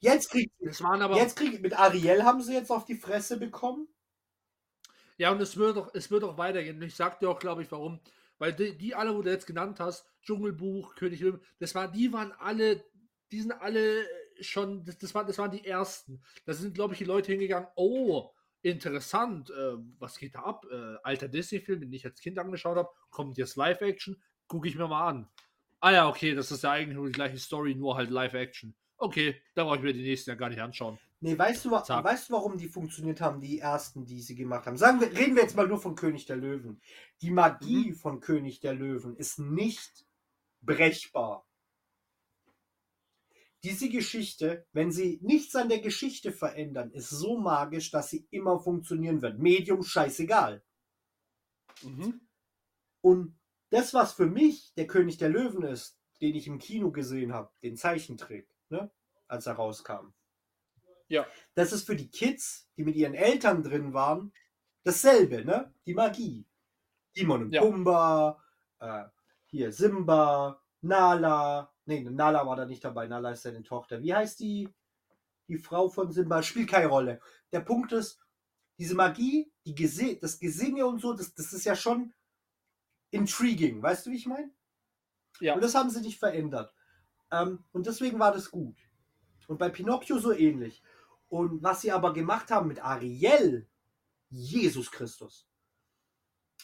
Speaker 2: Jetzt kriegt
Speaker 1: Das waren aber.
Speaker 2: jetzt krieg, mit Ariel haben sie jetzt auf die Fresse bekommen.
Speaker 1: Ja, und es wird doch, es wird doch weitergehen. Und ich sag dir auch, glaube ich, warum. Weil die, die alle, wo du jetzt genannt hast, Dschungelbuch, König Löwen, das war, die waren alle, die sind alle schon, das, das, war, das waren die ersten. Da sind, glaube ich, die Leute hingegangen, oh, interessant, äh, was geht da ab? Äh, alter Disney-Film, den ich als Kind angeschaut habe, kommt jetzt Live-Action, gucke ich mir mal an. Ah ja, okay, das ist ja eigentlich nur die gleiche Story, nur halt Live-Action. Okay, da brauche ich mir die nächsten ja gar nicht anschauen.
Speaker 2: Nee, weißt du,
Speaker 1: Zack.
Speaker 2: weißt du, warum die funktioniert haben, die ersten, die sie gemacht haben? Sagen wir, reden wir jetzt mal nur von König der Löwen. Die Magie
Speaker 1: Mhm.
Speaker 2: von König der Löwen ist nicht brechbar. Diese Geschichte, wenn sie nichts an der Geschichte verändern, ist so magisch, dass sie immer funktionieren wird. Medium scheißegal. Und das, was für mich der König der Löwen ist, den ich im Kino gesehen habe, den Zeichentrick, ne? als er rauskam.
Speaker 1: Ja.
Speaker 2: Das ist für die Kids, die mit ihren Eltern drin waren, dasselbe, ne? Die Magie. Timon und
Speaker 1: Ja.
Speaker 2: Pumba, äh, hier Simba, Nala. Nee, Nala war da nicht dabei. Nala ist seine Tochter. Wie heißt die? Die Frau von Simba spielt keine Rolle. Der Punkt ist, diese Magie, die Gese das Gesinge und so, das, das ist ja schon intriguing. Weißt du, wie ich meine?
Speaker 1: Ja.
Speaker 2: Und das haben sie nicht verändert. Ähm, und deswegen war das gut. Und bei Pinocchio so ähnlich. Und was sie aber gemacht haben mit Ariel, Jesus Christus.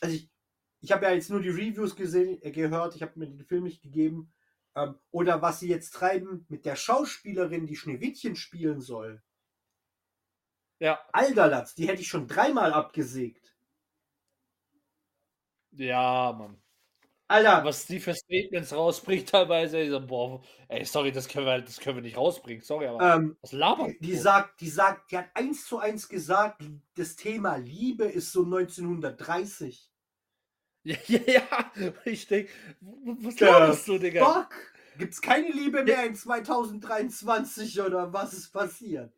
Speaker 2: Also ich, ich habe ja jetzt nur die Reviews gesehen, äh, gehört, ich habe mir den Film nicht gegeben. Ähm, oder was sie jetzt treiben mit der Schauspielerin, die Schneewittchen spielen soll.
Speaker 1: Ja.
Speaker 2: Alderlatz, die hätte ich schon dreimal abgesägt.
Speaker 1: Ja, Mann.
Speaker 2: Alter,
Speaker 1: Was die für Statements rausbringt teilweise, ich so, boah, ey, sorry, das können wir, das können wir nicht rausbringen, sorry, aber
Speaker 2: ähm,
Speaker 1: was labert?
Speaker 2: die sagt, die sagt, die hat eins zu eins gesagt, das Thema Liebe ist so 1930. [LAUGHS]
Speaker 1: Ja, ja, ja. Ich denke, was laberst du, Digga?
Speaker 2: Fuck! Gibt's keine Liebe mehr in 2023 oder was ist passiert?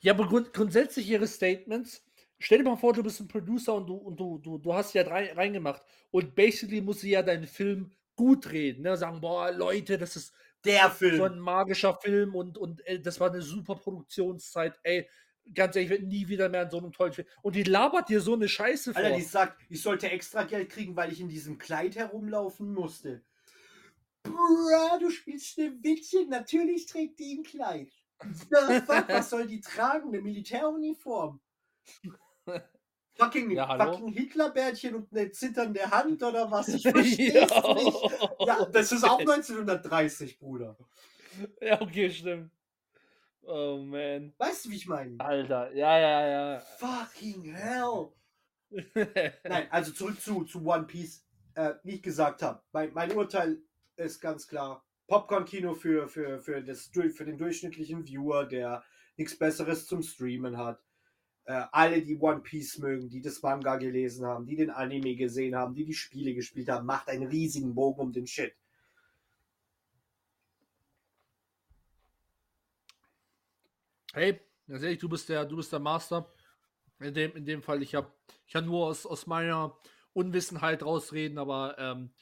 Speaker 1: Ja, aber grund grundsätzlich ihre Statements. Stell dir mal vor, du bist ein Producer und du, und du, du, du hast ja rein, reingemacht. Und basically muss sie ja deinen Film gut reden. Ne? Sagen, boah, Leute, das ist
Speaker 2: Der Film.
Speaker 1: so ein magischer Film und, und ey, das war eine super Produktionszeit. Ey, ganz ehrlich, ich werde nie wieder mehr in so einem tollen Film. Und die labert dir so eine Scheiße vor.
Speaker 2: Alter, die sagt, ich sollte extra Geld kriegen, weil ich in diesem Kleid herumlaufen musste. Bruh, du spielst Schneewittchen, natürlich trägt die ein Kleid. Was soll die tragen? Eine Militäruniform? Fucking,
Speaker 1: Ja,
Speaker 2: fucking Hitlerbärtchen und eine zitternde Hand oder was? Ich [LAUGHS] verstehe nicht. Ja, das ist auch 1930, Bruder.
Speaker 1: Ja, okay, stimmt. Oh, man.
Speaker 2: Weißt du, wie ich meine?
Speaker 1: Alter, ja, ja,
Speaker 2: Fucking hell.
Speaker 1: ja. [LAUGHS]
Speaker 2: Nein, also zurück zu, zu One Piece. Äh, wie ich gesagt habe, mein, mein Urteil ist ganz klar. Popcorn-Kino für, für, für, das, für den durchschnittlichen Viewer, der nichts Besseres zum Streamen hat. Äh, alle, die One Piece mögen, die das Manga gelesen haben, die den Anime gesehen haben, die die Spiele gespielt haben, macht einen riesigen Bogen um den Shit.
Speaker 1: Hey, ganz ehrlich, du bist der, du bist der Master. In dem, in dem Fall, ich habe ich kann nur aus, aus meiner Unwissenheit rausreden, aber ähm,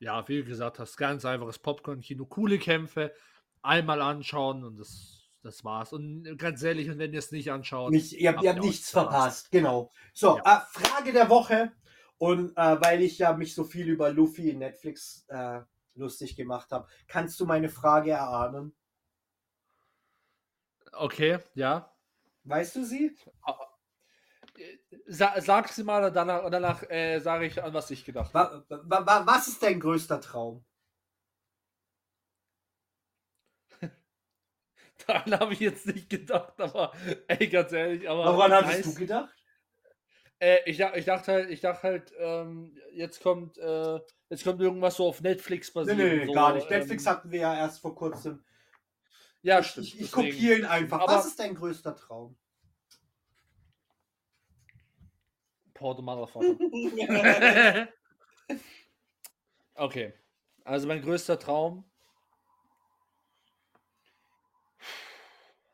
Speaker 1: ja, wie gesagt hast, ganz einfaches Popcorn-Kino, coole Kämpfe, einmal anschauen und das, das war's. Und ganz ehrlich, und wenn ihr es nicht anschaut,
Speaker 2: Nicht, ihr habt, ihr habt nichts verpasst.
Speaker 1: verpasst.
Speaker 2: Genau. So,
Speaker 1: Ja.
Speaker 2: äh, Frage der Woche. Und äh, weil ich ja mich so viel über Luffy in Netflix äh, lustig gemacht habe, kannst du meine Frage erahnen?
Speaker 1: okay, ja.
Speaker 2: Weißt du sie?
Speaker 1: Sa sag sie mal, danach, danach äh, sage ich, an was ich gedacht habe.
Speaker 2: Wa wa wa was ist dein größter Traum?
Speaker 1: Daran habe ich jetzt nicht gedacht, aber ey, ganz ehrlich, aber.
Speaker 2: Woran hattest
Speaker 1: nice.
Speaker 2: du gedacht?
Speaker 1: Äh, ich, ich dachte halt, ich dachte halt, ähm, jetzt kommt, äh, jetzt kommt irgendwas so auf Netflix basiert.
Speaker 2: nee, nee
Speaker 1: so,
Speaker 2: gar nicht.
Speaker 1: ähm,
Speaker 2: Netflix hatten wir ja erst vor kurzem.
Speaker 1: Ja,
Speaker 2: ich
Speaker 1: stimmt.
Speaker 2: ich, ich kopiere ihn einfach.
Speaker 1: Aber-
Speaker 2: was ist dein größter Traum?
Speaker 1: Poor the Motherfucker. [LAUGHS] [LAUGHS] okay. Also mein größter Traum.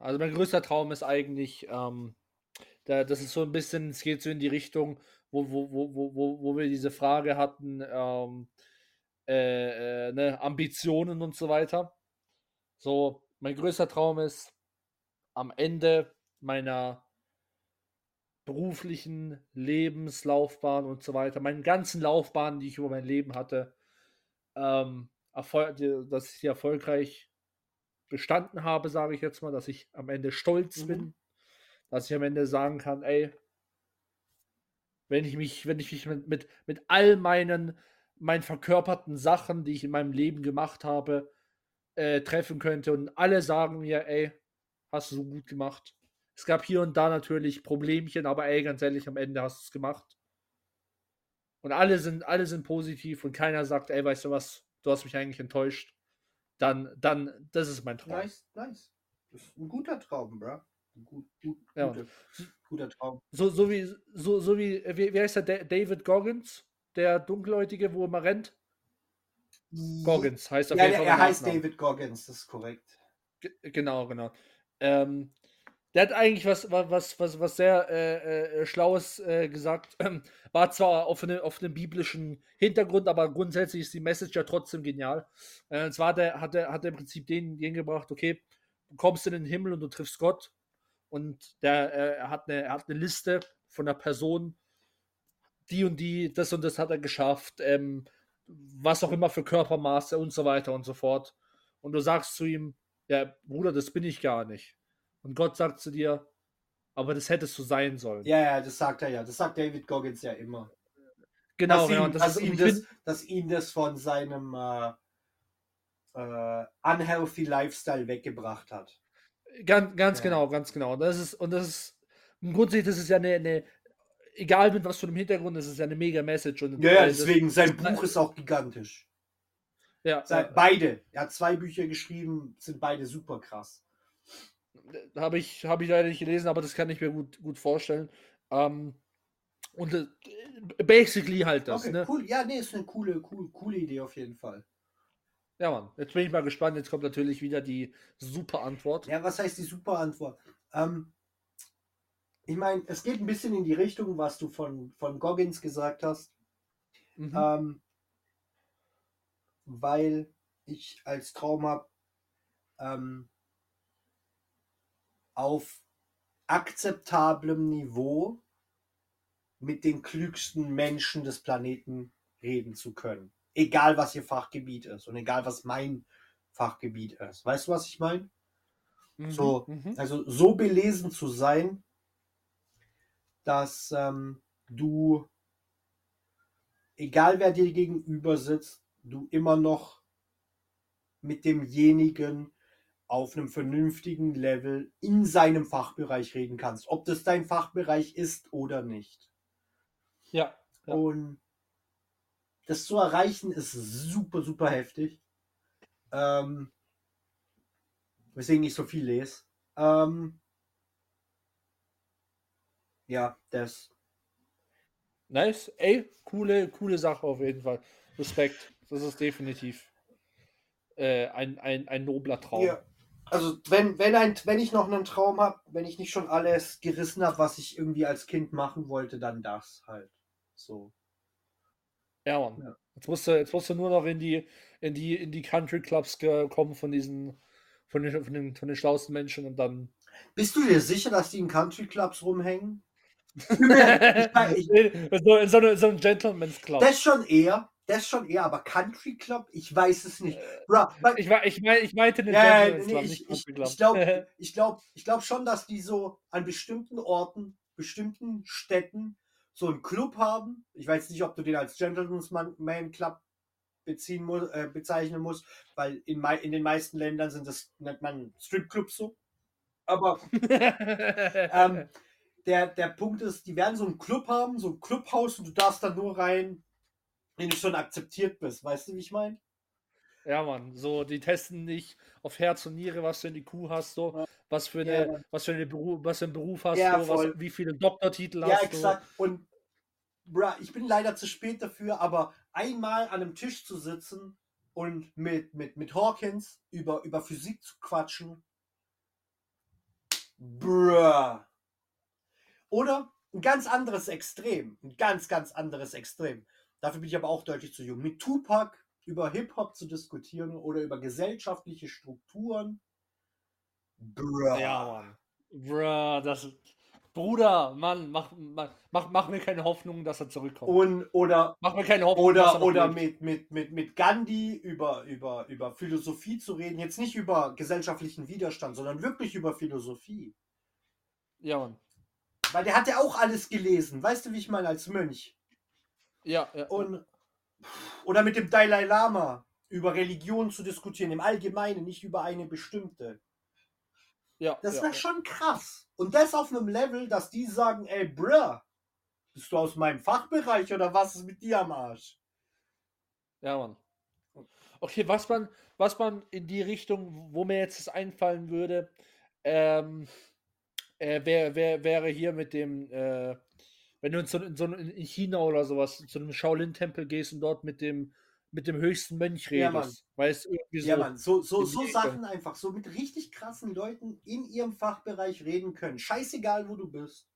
Speaker 1: Also mein größter Traum ist eigentlich, ähm, da, das ist so ein bisschen, es geht so in die Richtung, wo, wo, wo, wo, wo, wir diese Frage hatten, ähm, äh, äh, ne, Ambitionen und so weiter. So, mein größter Traum ist, am Ende meiner beruflichen Lebenslaufbahn und so weiter, meinen ganzen Laufbahnen, die ich über mein Leben hatte, ähm, dass ich die erfolgreich bestanden habe, sage ich jetzt mal, dass ich am Ende stolz
Speaker 2: Mhm.
Speaker 1: bin, dass ich am Ende sagen kann, ey, wenn ich mich, wenn ich mich mit, mit, mit all meinen, meinen verkörperten Sachen, die ich in meinem Leben gemacht habe, äh, treffen könnte und alle sagen mir, ey, hast du so gut gemacht. Es gab hier und da natürlich Problemchen, aber ey, ganz ehrlich, am Ende hast du es gemacht. Und alle sind, alle sind positiv und keiner sagt, ey, weißt du was, du hast mich eigentlich enttäuscht. Dann, dann, das ist mein Traum.
Speaker 2: Nice, nice. Das ist ein guter Traum, bro. Ein gut, gut,
Speaker 1: Ja.
Speaker 2: gute, guter Traum.
Speaker 1: So, so wie, so, so wie, wie, wie heißt der, Da- David Goggins, der Dunkelhäutige, wo immer rennt? Goggins heißt auf
Speaker 2: Ja,
Speaker 1: jeden Fall.
Speaker 2: er
Speaker 1: mit
Speaker 2: heißt. David Goggins, das ist korrekt.
Speaker 1: genau, genau. Ähm, der hat eigentlich was, was, was, was sehr äh, äh, Schlaues äh, gesagt. [CLEARS THROAT] War zwar auf, eine, auf einem biblischen Hintergrund, aber grundsätzlich ist die Message ja trotzdem genial. Äh, und zwar hat er, hat, er, hat er im Prinzip den, den gebracht, okay, du kommst in den Himmel und du triffst Gott. Und der, äh, er, hat eine, er hat eine Liste von einer Person, die und die, das und das hat er geschafft, ähm, was auch immer für Körpermaße und so weiter und so fort. Und du sagst zu ihm, ja, Bruder, das bin ich gar nicht. Und Gott sagt zu dir, aber das hättest du sein sollen.
Speaker 2: Ja, ja, das sagt er ja. Das sagt David Goggins ja immer.
Speaker 1: Genau,
Speaker 2: dass
Speaker 1: genau.
Speaker 2: Ihn,
Speaker 1: das
Speaker 2: dass,
Speaker 1: ist,
Speaker 2: ihn
Speaker 1: ich
Speaker 2: das, dass ihn das von seinem äh, äh, unhealthy Lifestyle weggebracht hat.
Speaker 1: Ganz, ganz
Speaker 2: Ja.
Speaker 1: genau, ganz genau. Und das ist, und das ist, grundsätzlich, das ist ja eine, eine egal mit was für einem Hintergrund, das ist ja eine mega Message. Und,
Speaker 2: Ja, ja,
Speaker 1: äh, das-
Speaker 2: deswegen, sein Buch ist auch gigantisch.
Speaker 1: ja,
Speaker 2: Sein,
Speaker 1: ja,
Speaker 2: Beide. Er hat zwei Bücher geschrieben, sind beide super krass.
Speaker 1: Habe ich, hab ich leider nicht gelesen, aber das kann ich mir gut, gut vorstellen. Ähm, und äh, basically halt das,
Speaker 2: okay,
Speaker 1: ne?
Speaker 2: cool. Ja, nee, ist eine coole, cool, coole Idee auf jeden Fall.
Speaker 1: Ja, Mann. Jetzt bin ich mal gespannt. Jetzt kommt natürlich wieder die super Antwort.
Speaker 2: Ja, was heißt die super Antwort? Ähm, ich meine, es geht ein bisschen in die Richtung, was du von, von Goggins gesagt hast.
Speaker 1: Mhm.
Speaker 2: Ähm, weil ich als Traum habe, ähm, auf akzeptablem Niveau mit den klügsten Menschen des Planeten reden zu können. Egal was ihr Fachgebiet ist und egal was mein Fachgebiet ist. Weißt du, was ich meine?
Speaker 1: Mhm,
Speaker 2: so,
Speaker 1: mhm.
Speaker 2: Also so belesen zu sein, dass ähm, du, egal wer dir gegenüber sitzt, du immer noch mit demjenigen auf einem vernünftigen Level in seinem Fachbereich reden kannst. Ob das dein Fachbereich ist oder nicht.
Speaker 1: Ja. Ja.
Speaker 2: Und das zu erreichen ist super, super heftig. Ähm, weswegen ich so viel lese. Ähm, ja, das.
Speaker 1: Nice. Ey, coole, coole Sache auf jeden Fall. Respekt. Das ist definitiv äh, ein, ein, ein nobler Traum.
Speaker 2: Ja. Also wenn, wenn, ein, wenn ich noch einen Traum habe, wenn ich nicht schon alles gerissen habe, was ich irgendwie als Kind machen wollte, dann das halt. So.
Speaker 1: Ja, Mann.
Speaker 2: Ja.
Speaker 1: Jetzt, musst du, jetzt musst du nur noch in die, in die, in die Country Clubs kommen von diesen, von den, von den, von den schlauesten Menschen und dann.
Speaker 2: Bist du dir sicher, dass die in Country Clubs rumhängen? mein, [LAUGHS] ich-
Speaker 1: in, so, in, so einem Gentleman's Club.
Speaker 2: Das schon eher, das schon eher, aber Country Club, ich weiß es nicht. Bro, weil-
Speaker 1: ich, ich, mein, ich meinte den
Speaker 2: Ja,
Speaker 1: Gentleman's
Speaker 2: nee,
Speaker 1: Club,
Speaker 2: ich,
Speaker 1: nicht
Speaker 2: ich,
Speaker 1: Club.
Speaker 2: glaube [LAUGHS] ich glaub, ich glaub schon, dass die so an bestimmten Orten, bestimmten Städten so einen Club haben. Ich weiß nicht, ob du den als Gentleman's Man Club beziehen muss, äh, bezeichnen musst, weil in, in den meisten Ländern sind das, nennt man Stripclubs so. Aber [LAUGHS] ähm, der, der Punkt ist, die werden so einen Club haben, so ein Clubhaus und du darfst da nur rein, wenn du schon akzeptiert bist. Weißt du, wie ich meine?
Speaker 1: Ja, Mann, so, die testen nicht auf Herz und Niere, was du in die Kuh hast, so,
Speaker 2: Ja.
Speaker 1: was für
Speaker 2: Ja,
Speaker 1: eine,
Speaker 2: Mann.
Speaker 1: was für eine Beruf, was für einen Beruf hast
Speaker 2: Ja,
Speaker 1: du, was, wie viele Doktortitel
Speaker 2: Ja,
Speaker 1: hast
Speaker 2: exakt. Und bruh, ich bin leider zu spät dafür, aber einmal an einem Tisch zu sitzen und mit, mit, mit Hawkins über, über Physik zu quatschen. Bruh. Oder ein ganz anderes Extrem. Ein ganz, ganz anderes Extrem. Dafür bin ich aber auch deutlich zu jung. Mit Tupac über Hip-Hop zu diskutieren oder über gesellschaftliche Strukturen. Bruh.
Speaker 1: Ja, Mann. Bruh, das. Bruder, Mann, mach, mach, mach, mir keine Hoffnung, dass er zurückkommt.
Speaker 2: Und, oder
Speaker 1: mach mir keine Hoffnung, dass er
Speaker 2: Oder, oder mit, mit, mit, mit Gandhi über, über, über Philosophie zu reden. Jetzt nicht über gesellschaftlichen Widerstand, sondern wirklich über Philosophie.
Speaker 1: Ja, Mann.
Speaker 2: Weil der hat ja auch alles gelesen. Weißt du, wie ich meine, als Mönch.
Speaker 1: Ja, ja.
Speaker 2: Und, oder mit dem Dalai Lama über Religion zu diskutieren, im Allgemeinen, nicht über eine bestimmte.
Speaker 1: ja,
Speaker 2: Das wäre
Speaker 1: ja.
Speaker 2: schon krass. Und das auf einem Level, dass die sagen, ey, bruh, bist du aus meinem Fachbereich oder was ist mit dir am Arsch?
Speaker 1: Ja, Mann. Okay, was man, was man in die Richtung, wo mir jetzt das einfallen würde, ähm, äh, wär, wär, wäre hier mit dem, äh, wenn du in, so, in, so, in China oder sowas zu einem Shaolin-Tempel gehst und dort mit dem, mit dem höchsten Mönch
Speaker 2: Ja,
Speaker 1: redest. weil es irgendwie so.
Speaker 2: Ja, Mann, so, so, so Sachen einfach, so mit richtig krassen Leuten in ihrem Fachbereich reden können. Scheißegal, wo du bist.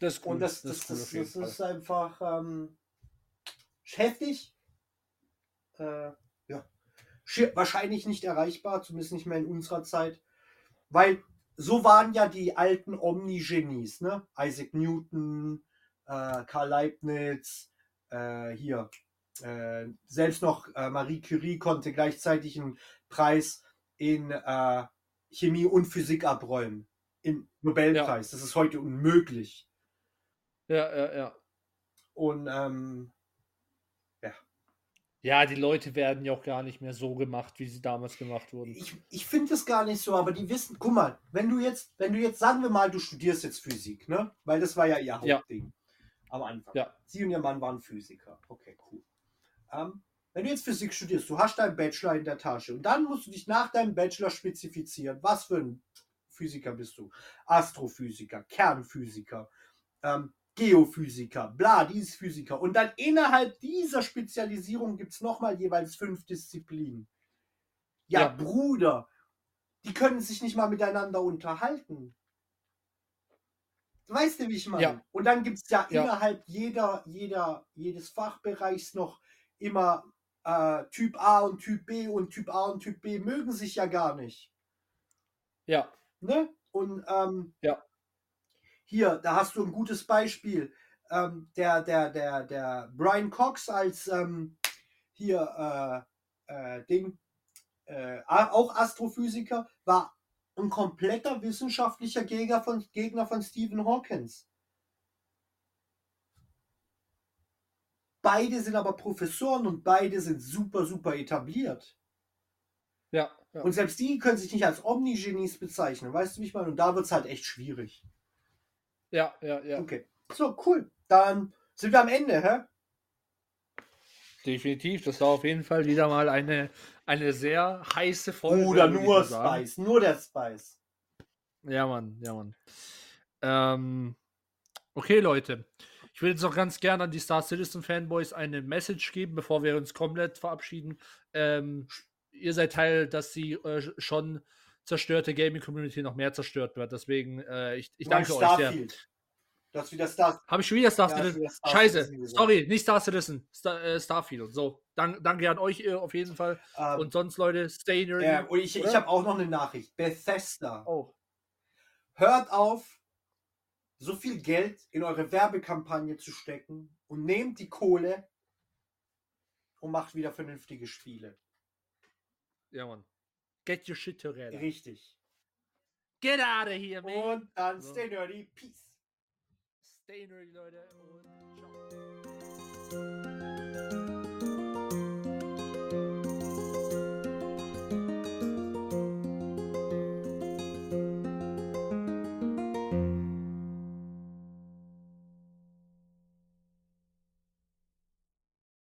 Speaker 1: Das ist cool.
Speaker 2: Und das,
Speaker 1: das,
Speaker 2: das, das, das ist einfach ähm, heftig. Äh, ja. Wahrscheinlich nicht erreichbar, zumindest nicht mehr in unserer Zeit. Weil so waren ja die alten Omni-Genies, ne? Isaac Newton, äh, Karl Leibniz, äh, hier. Äh, selbst noch äh, Marie Curie konnte gleichzeitig einen Preis in äh, Chemie und Physik abräumen. Im Nobelpreis. Das ist heute unmöglich.
Speaker 1: Ja, ja, ja.
Speaker 2: Und ähm,
Speaker 1: Ja, die Leute werden ja auch gar nicht mehr so gemacht, wie sie damals gemacht wurden.
Speaker 2: ich, ich finde es gar nicht so, aber die wissen, guck mal, wenn du jetzt, wenn du jetzt, sagen wir mal, du studierst jetzt Physik, ne? Weil das war ja ihr
Speaker 1: Ja.
Speaker 2: Hauptding am Anfang.
Speaker 1: Ja.
Speaker 2: Sie und ihr Mann waren Physiker. Okay, cool. Ähm, wenn du jetzt Physik studierst, du hast deinen Bachelor in der Tasche und dann musst du dich nach deinem Bachelor spezifizieren. Was für ein Physiker bist du? Astrophysiker, Kernphysiker, ähm, Geophysiker, bla, dieses Physiker. Und dann innerhalb dieser Spezialisierung gibt es nochmal jeweils fünf Disziplinen. Ja,
Speaker 1: Ja.
Speaker 2: Bruder, die können sich nicht mal miteinander unterhalten. Weißt du, wie ich meine?
Speaker 1: Ja.
Speaker 2: Und dann gibt es ja,
Speaker 1: Ja.
Speaker 2: innerhalb jeder, jeder, jedes Fachbereichs noch immer äh, Typ A und Typ B und Typ A und Typ B mögen sich ja gar nicht.
Speaker 1: Ja,
Speaker 2: Ne? Und ähm,
Speaker 1: Ja.
Speaker 2: Hier, da hast du ein gutes Beispiel. Ähm, der, der, der, der Brian Cox als ähm, hier äh, äh, Ding, äh, auch Astrophysiker, war ein kompletter wissenschaftlicher Gegner von, Gegner von Stephen Hawkins. Beide sind aber Professoren und beide sind super, super etabliert.
Speaker 1: ja, ja.
Speaker 2: Und selbst die können sich nicht als Omnigenies bezeichnen. Weißt du, wie ich meine? Und da wird es halt echt schwierig.
Speaker 1: Ja, ja, ja.
Speaker 2: Okay. So, cool. Dann sind wir am Ende, hä?
Speaker 1: Definitiv. Das war auf jeden Fall wieder mal eine, eine sehr heiße Folge.
Speaker 2: Oder nur
Speaker 1: mal sagen.
Speaker 2: Spice. Nur der Spice.
Speaker 1: Ja, Mann, ja, Mann. Ähm, okay, Leute. Ich würde jetzt noch ganz gerne an die Star Citizen Fanboys eine Message geben, bevor wir uns komplett verabschieden. Ähm, ihr seid Teil, dass die äh, schon zerstörte Gaming Community noch mehr zerstört wird. Deswegen, äh, ich, ich danke euch sehr.
Speaker 2: Du hast wieder Star
Speaker 1: Habe ich schon wieder Star
Speaker 2: Ja,
Speaker 1: Citizen?
Speaker 2: wieder Star
Speaker 1: Scheiße.
Speaker 2: Citizen.
Speaker 1: Sorry, nicht Star Citizen. Star, äh, Starfield. So, dank, danke an euch auf jeden Fall.
Speaker 2: ähm,
Speaker 1: Und sonst, Leute, stay nerdy.
Speaker 2: äh, und ich, ich habe auch noch eine Nachricht. Bethesda.
Speaker 1: Oh.
Speaker 2: Hört auf, so viel Geld in eure Werbekampagne zu stecken und nehmt die Kohle und macht wieder vernünftige Spiele.
Speaker 1: Ja, Mann. Get your shit together.
Speaker 2: Richtig.
Speaker 1: Get out of here, man.
Speaker 2: Und dann
Speaker 1: so.
Speaker 2: stay nerdy. Peace.
Speaker 1: Stay nerdy, Leute. Und ciao.